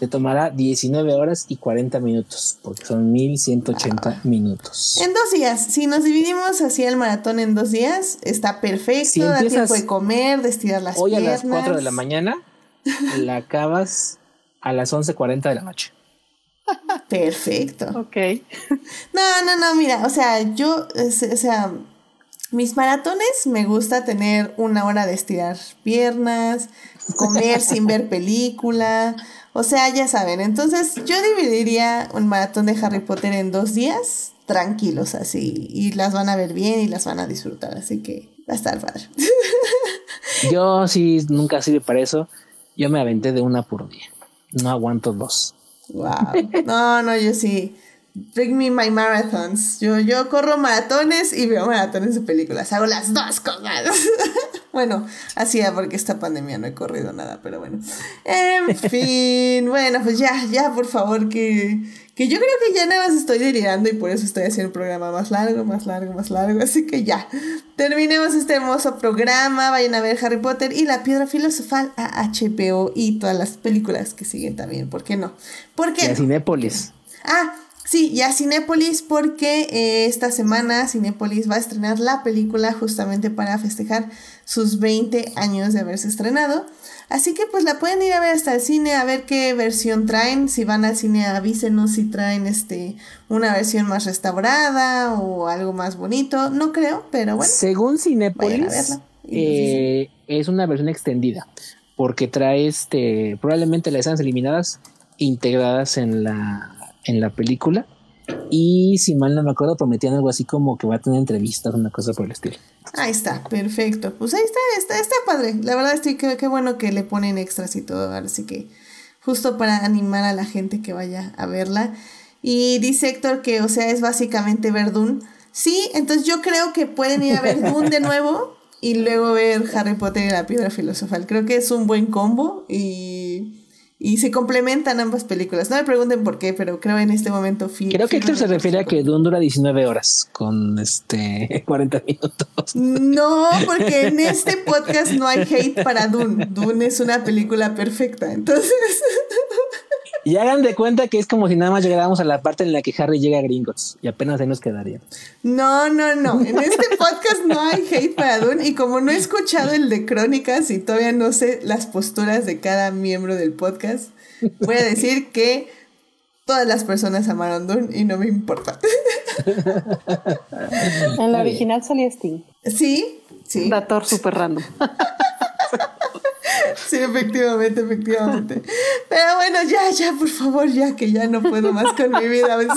Speaker 2: te tomará 19 horas y 40 minutos, porque son 1180 ah. minutos.
Speaker 1: En dos días, si nos dividimos así el maratón en dos días, está perfecto, da tiempo de comer, de estirar las
Speaker 2: hoy
Speaker 1: piernas.
Speaker 2: Hoy a las 4 de la mañana, la acabas a las 11.40 de la noche.
Speaker 1: Perfecto.
Speaker 3: Ok.
Speaker 1: No, no, no, mira, o sea, yo, o sea mis maratones me gusta tener una hora de estirar piernas, comer sin ver película, o sea, ya saben, entonces yo dividiría un maratón de Harry Potter en dos días, tranquilos así, y las van a ver bien y las van a disfrutar, así que va a estar padre.
Speaker 2: Yo sí, nunca sirve para eso, yo me aventé de una por día. No aguanto dos.
Speaker 1: Wow. No, no, yo sí. Bring me my marathons. Yo, yo corro maratones y veo maratones de películas. Hago las dos cosas. bueno, hacía porque esta pandemia no he corrido nada, pero bueno. En fin, bueno, pues ya, ya, por favor, que, que yo creo que ya nada más estoy delirando y por eso estoy haciendo un programa más largo, más largo, más largo. Así que ya, terminemos este hermoso programa. Vayan a ver Harry Potter y la piedra filosofal a HBO y todas las películas que siguen también. ¿Por qué no? ¿Por
Speaker 2: a Cinépolis.
Speaker 1: Ah, Sí, y a Cinépolis porque eh, esta semana Cinépolis va a estrenar la película justamente para festejar sus 20 años de haberse estrenado. Así que pues la pueden ir a ver hasta el cine a ver qué versión traen. Si van al cine avísenos si traen este una versión más restaurada o algo más bonito. No creo, pero bueno.
Speaker 2: Según Cinépolis eh, es una versión extendida porque trae este probablemente las escenas eliminadas integradas en la en la película. Y si mal no me acuerdo, prometían algo así como que va a tener entrevistas, una cosa por el estilo.
Speaker 1: Ahí está, perfecto. Pues ahí está, está, está padre. La verdad estoy que qué bueno que le ponen extras y todo. Así que justo para animar a la gente que vaya a verla. Y dice Héctor que, o sea, es básicamente Verdún. Sí, entonces yo creo que pueden ir a Verdún de nuevo y luego ver Harry Potter y la piedra filosofal. Creo que es un buen combo y y se complementan ambas películas. No me pregunten por qué, pero creo en este momento.
Speaker 2: creo que Héctor se refiere a que Dune dura 19 horas con este 40 minutos.
Speaker 1: No, porque en este podcast no hay hate para Dune. Dune es una película perfecta. Entonces.
Speaker 2: Y hagan de cuenta que es como si nada más llegáramos a la parte en la que Harry llega a Gringos y apenas ahí nos quedaría.
Speaker 1: No, no, no. En este podcast no hay hate para Dune y como no he escuchado el de crónicas y todavía no sé las posturas de cada miembro del podcast, voy a decir que todas las personas amaron Dune y no me importa.
Speaker 3: En la original salía Sting.
Speaker 1: Sí, sí.
Speaker 3: Dator super random.
Speaker 1: Sí, efectivamente, efectivamente. Pero bueno, ya, ya, por favor, ya que ya no puedo más con mi vida.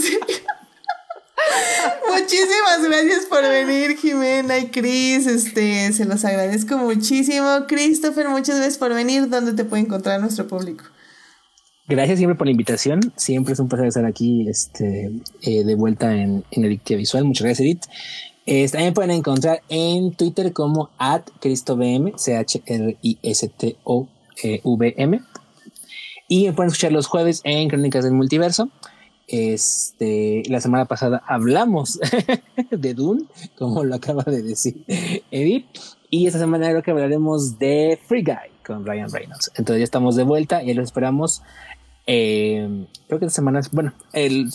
Speaker 1: Muchísimas gracias por venir, Jimena y Cris. Este, se los agradezco muchísimo. Christopher, muchas gracias por venir. ¿Dónde te puede encontrar nuestro público?
Speaker 2: Gracias siempre por la invitación. Siempre es un placer estar aquí este, eh, de vuelta en, en Edictia Visual. Muchas gracias, Edith también pueden encontrar en Twitter como at CristoVM, C-H-R-I-S-T-O-V-M. Y pueden escuchar los jueves en Crónicas del Multiverso. Este, la semana pasada hablamos de Dune, como lo acaba de decir Edith. Y esta semana creo que hablaremos de Free Guy con Ryan Reynolds. Entonces ya estamos de vuelta y los esperamos. Eh, creo que esta semana, bueno, el,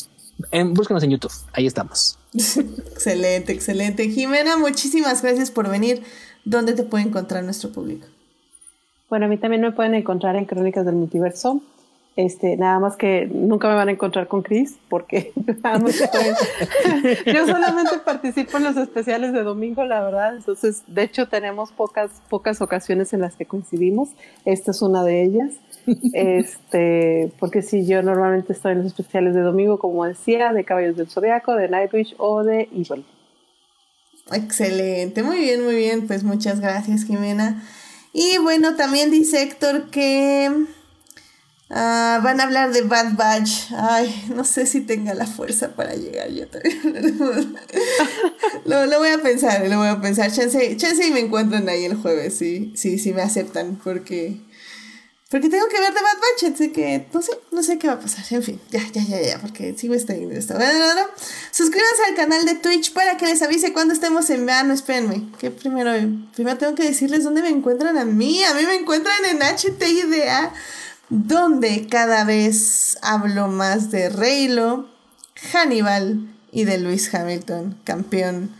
Speaker 2: búscanos en YouTube, ahí estamos.
Speaker 1: excelente, excelente. Jimena, muchísimas gracias por venir. ¿Dónde te puede encontrar nuestro público?
Speaker 3: Bueno, a mí también me pueden encontrar en Crónicas del Multiverso. Este, nada más que nunca me van a encontrar con Chris porque yo solamente participo en los especiales de domingo, la verdad. Entonces, de hecho, tenemos pocas, pocas ocasiones en las que coincidimos. Esta es una de ellas. Este, porque si yo normalmente estoy en los especiales de domingo, como decía, de Caballos del Zodiaco, de Nightwish o de Evil.
Speaker 1: Excelente, muy bien, muy bien. Pues muchas gracias, Jimena. Y bueno, también dice Héctor que ah, van a hablar de Bad Batch. Ay, no sé si tenga la fuerza para llegar yo también. lo, lo, voy a pensar, lo voy a pensar. Chance, chance y me encuentran ahí el jueves, sí, sí, sí me aceptan, porque porque tengo que ver de Bad Batch, así que no sé, no sé qué va a pasar. En fin, ya, ya, ya, ya, porque sigo estando esto. Bueno, Suscríbanse al canal de Twitch para que les avise cuando estemos en verano. Espérenme, que primero, primero tengo que decirles dónde me encuentran a mí. A mí me encuentran en HTIDA, donde cada vez hablo más de Reylo, Hannibal y de Luis Hamilton, campeón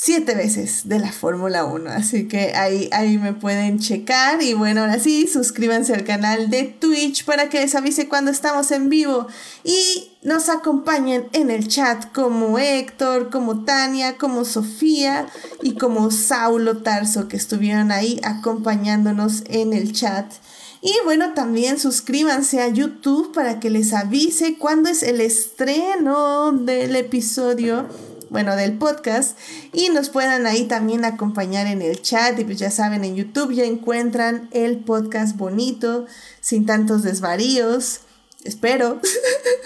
Speaker 1: siete veces de la Fórmula 1. Así que ahí, ahí me pueden checar. Y bueno, ahora sí, suscríbanse al canal de Twitch para que les avise cuando estamos en vivo. Y nos acompañen en el chat como Héctor, como Tania, como Sofía y como Saulo Tarso que estuvieron ahí acompañándonos en el chat. Y bueno, también suscríbanse a YouTube para que les avise cuándo es el estreno del episodio bueno, del podcast, y nos puedan ahí también acompañar en el chat. Y pues ya saben, en YouTube ya encuentran el podcast bonito, sin tantos desvaríos, espero,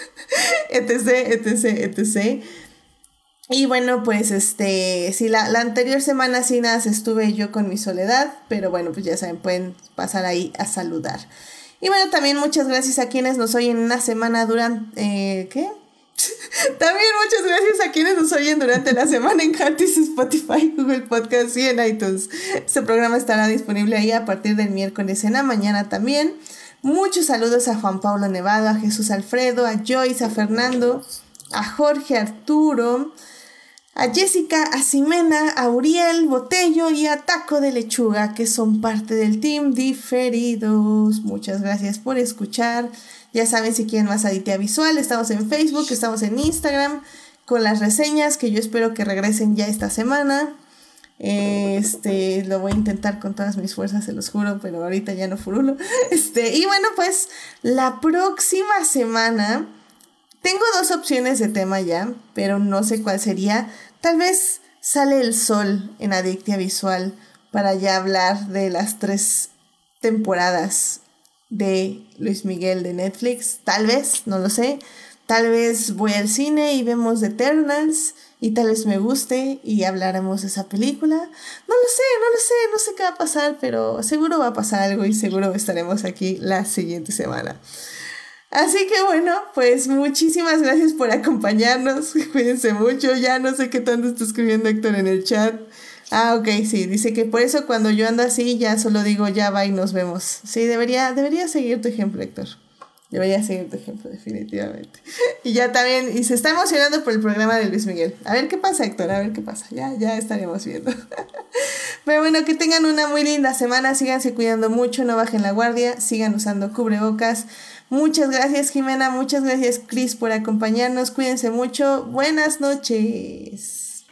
Speaker 1: etc, etc, etc. Y bueno, pues este, sí, la, la, anterior semana sí nada, estuve yo con mi soledad, pero bueno, pues ya saben, pueden pasar ahí a saludar. Y bueno, también muchas gracias a quienes nos oyen una semana durante, eh, ¿qué? también muchas gracias a quienes nos oyen durante la semana en Heartis, Spotify, Google Podcast y en iTunes. Este programa estará disponible ahí a partir del miércoles en la mañana también. Muchos saludos a Juan Pablo Nevado, a Jesús Alfredo, a Joyce, a Fernando, a Jorge Arturo, a Jessica, a Ximena, a Uriel Botello y a Taco de Lechuga, que son parte del team Diferidos. Muchas gracias por escuchar. Ya saben si quieren más Aditia Visual, estamos en Facebook, estamos en Instagram con las reseñas que yo espero que regresen ya esta semana. Este, lo voy a intentar con todas mis fuerzas, se los juro, pero ahorita ya no furulo. Este, y bueno, pues la próxima semana tengo dos opciones de tema ya, pero no sé cuál sería. Tal vez sale el sol en Adictia Visual para ya hablar de las tres temporadas de Luis Miguel de Netflix. Tal vez, no lo sé. Tal vez voy al cine y vemos The Eternals y tal vez me guste y hablaremos de esa película. No lo sé, no lo sé, no sé qué va a pasar, pero seguro va a pasar algo y seguro estaremos aquí la siguiente semana. Así que bueno, pues muchísimas gracias por acompañarnos. Cuídense mucho. Ya no sé qué tanto está escribiendo Héctor en el chat. Ah, ok, sí, dice que por eso cuando yo ando así ya solo digo ya va y nos vemos. Sí, debería, debería seguir tu ejemplo, Héctor. Debería seguir tu ejemplo, definitivamente. Y ya también, y se está emocionando por el programa de Luis Miguel. A ver qué pasa, Héctor, a ver qué pasa. Ya, ya estaremos viendo. Pero bueno, que tengan una muy linda semana, síganse cuidando mucho, no bajen la guardia, sigan usando cubrebocas. Muchas gracias Jimena, muchas gracias Chris por acompañarnos. Cuídense mucho. Buenas noches.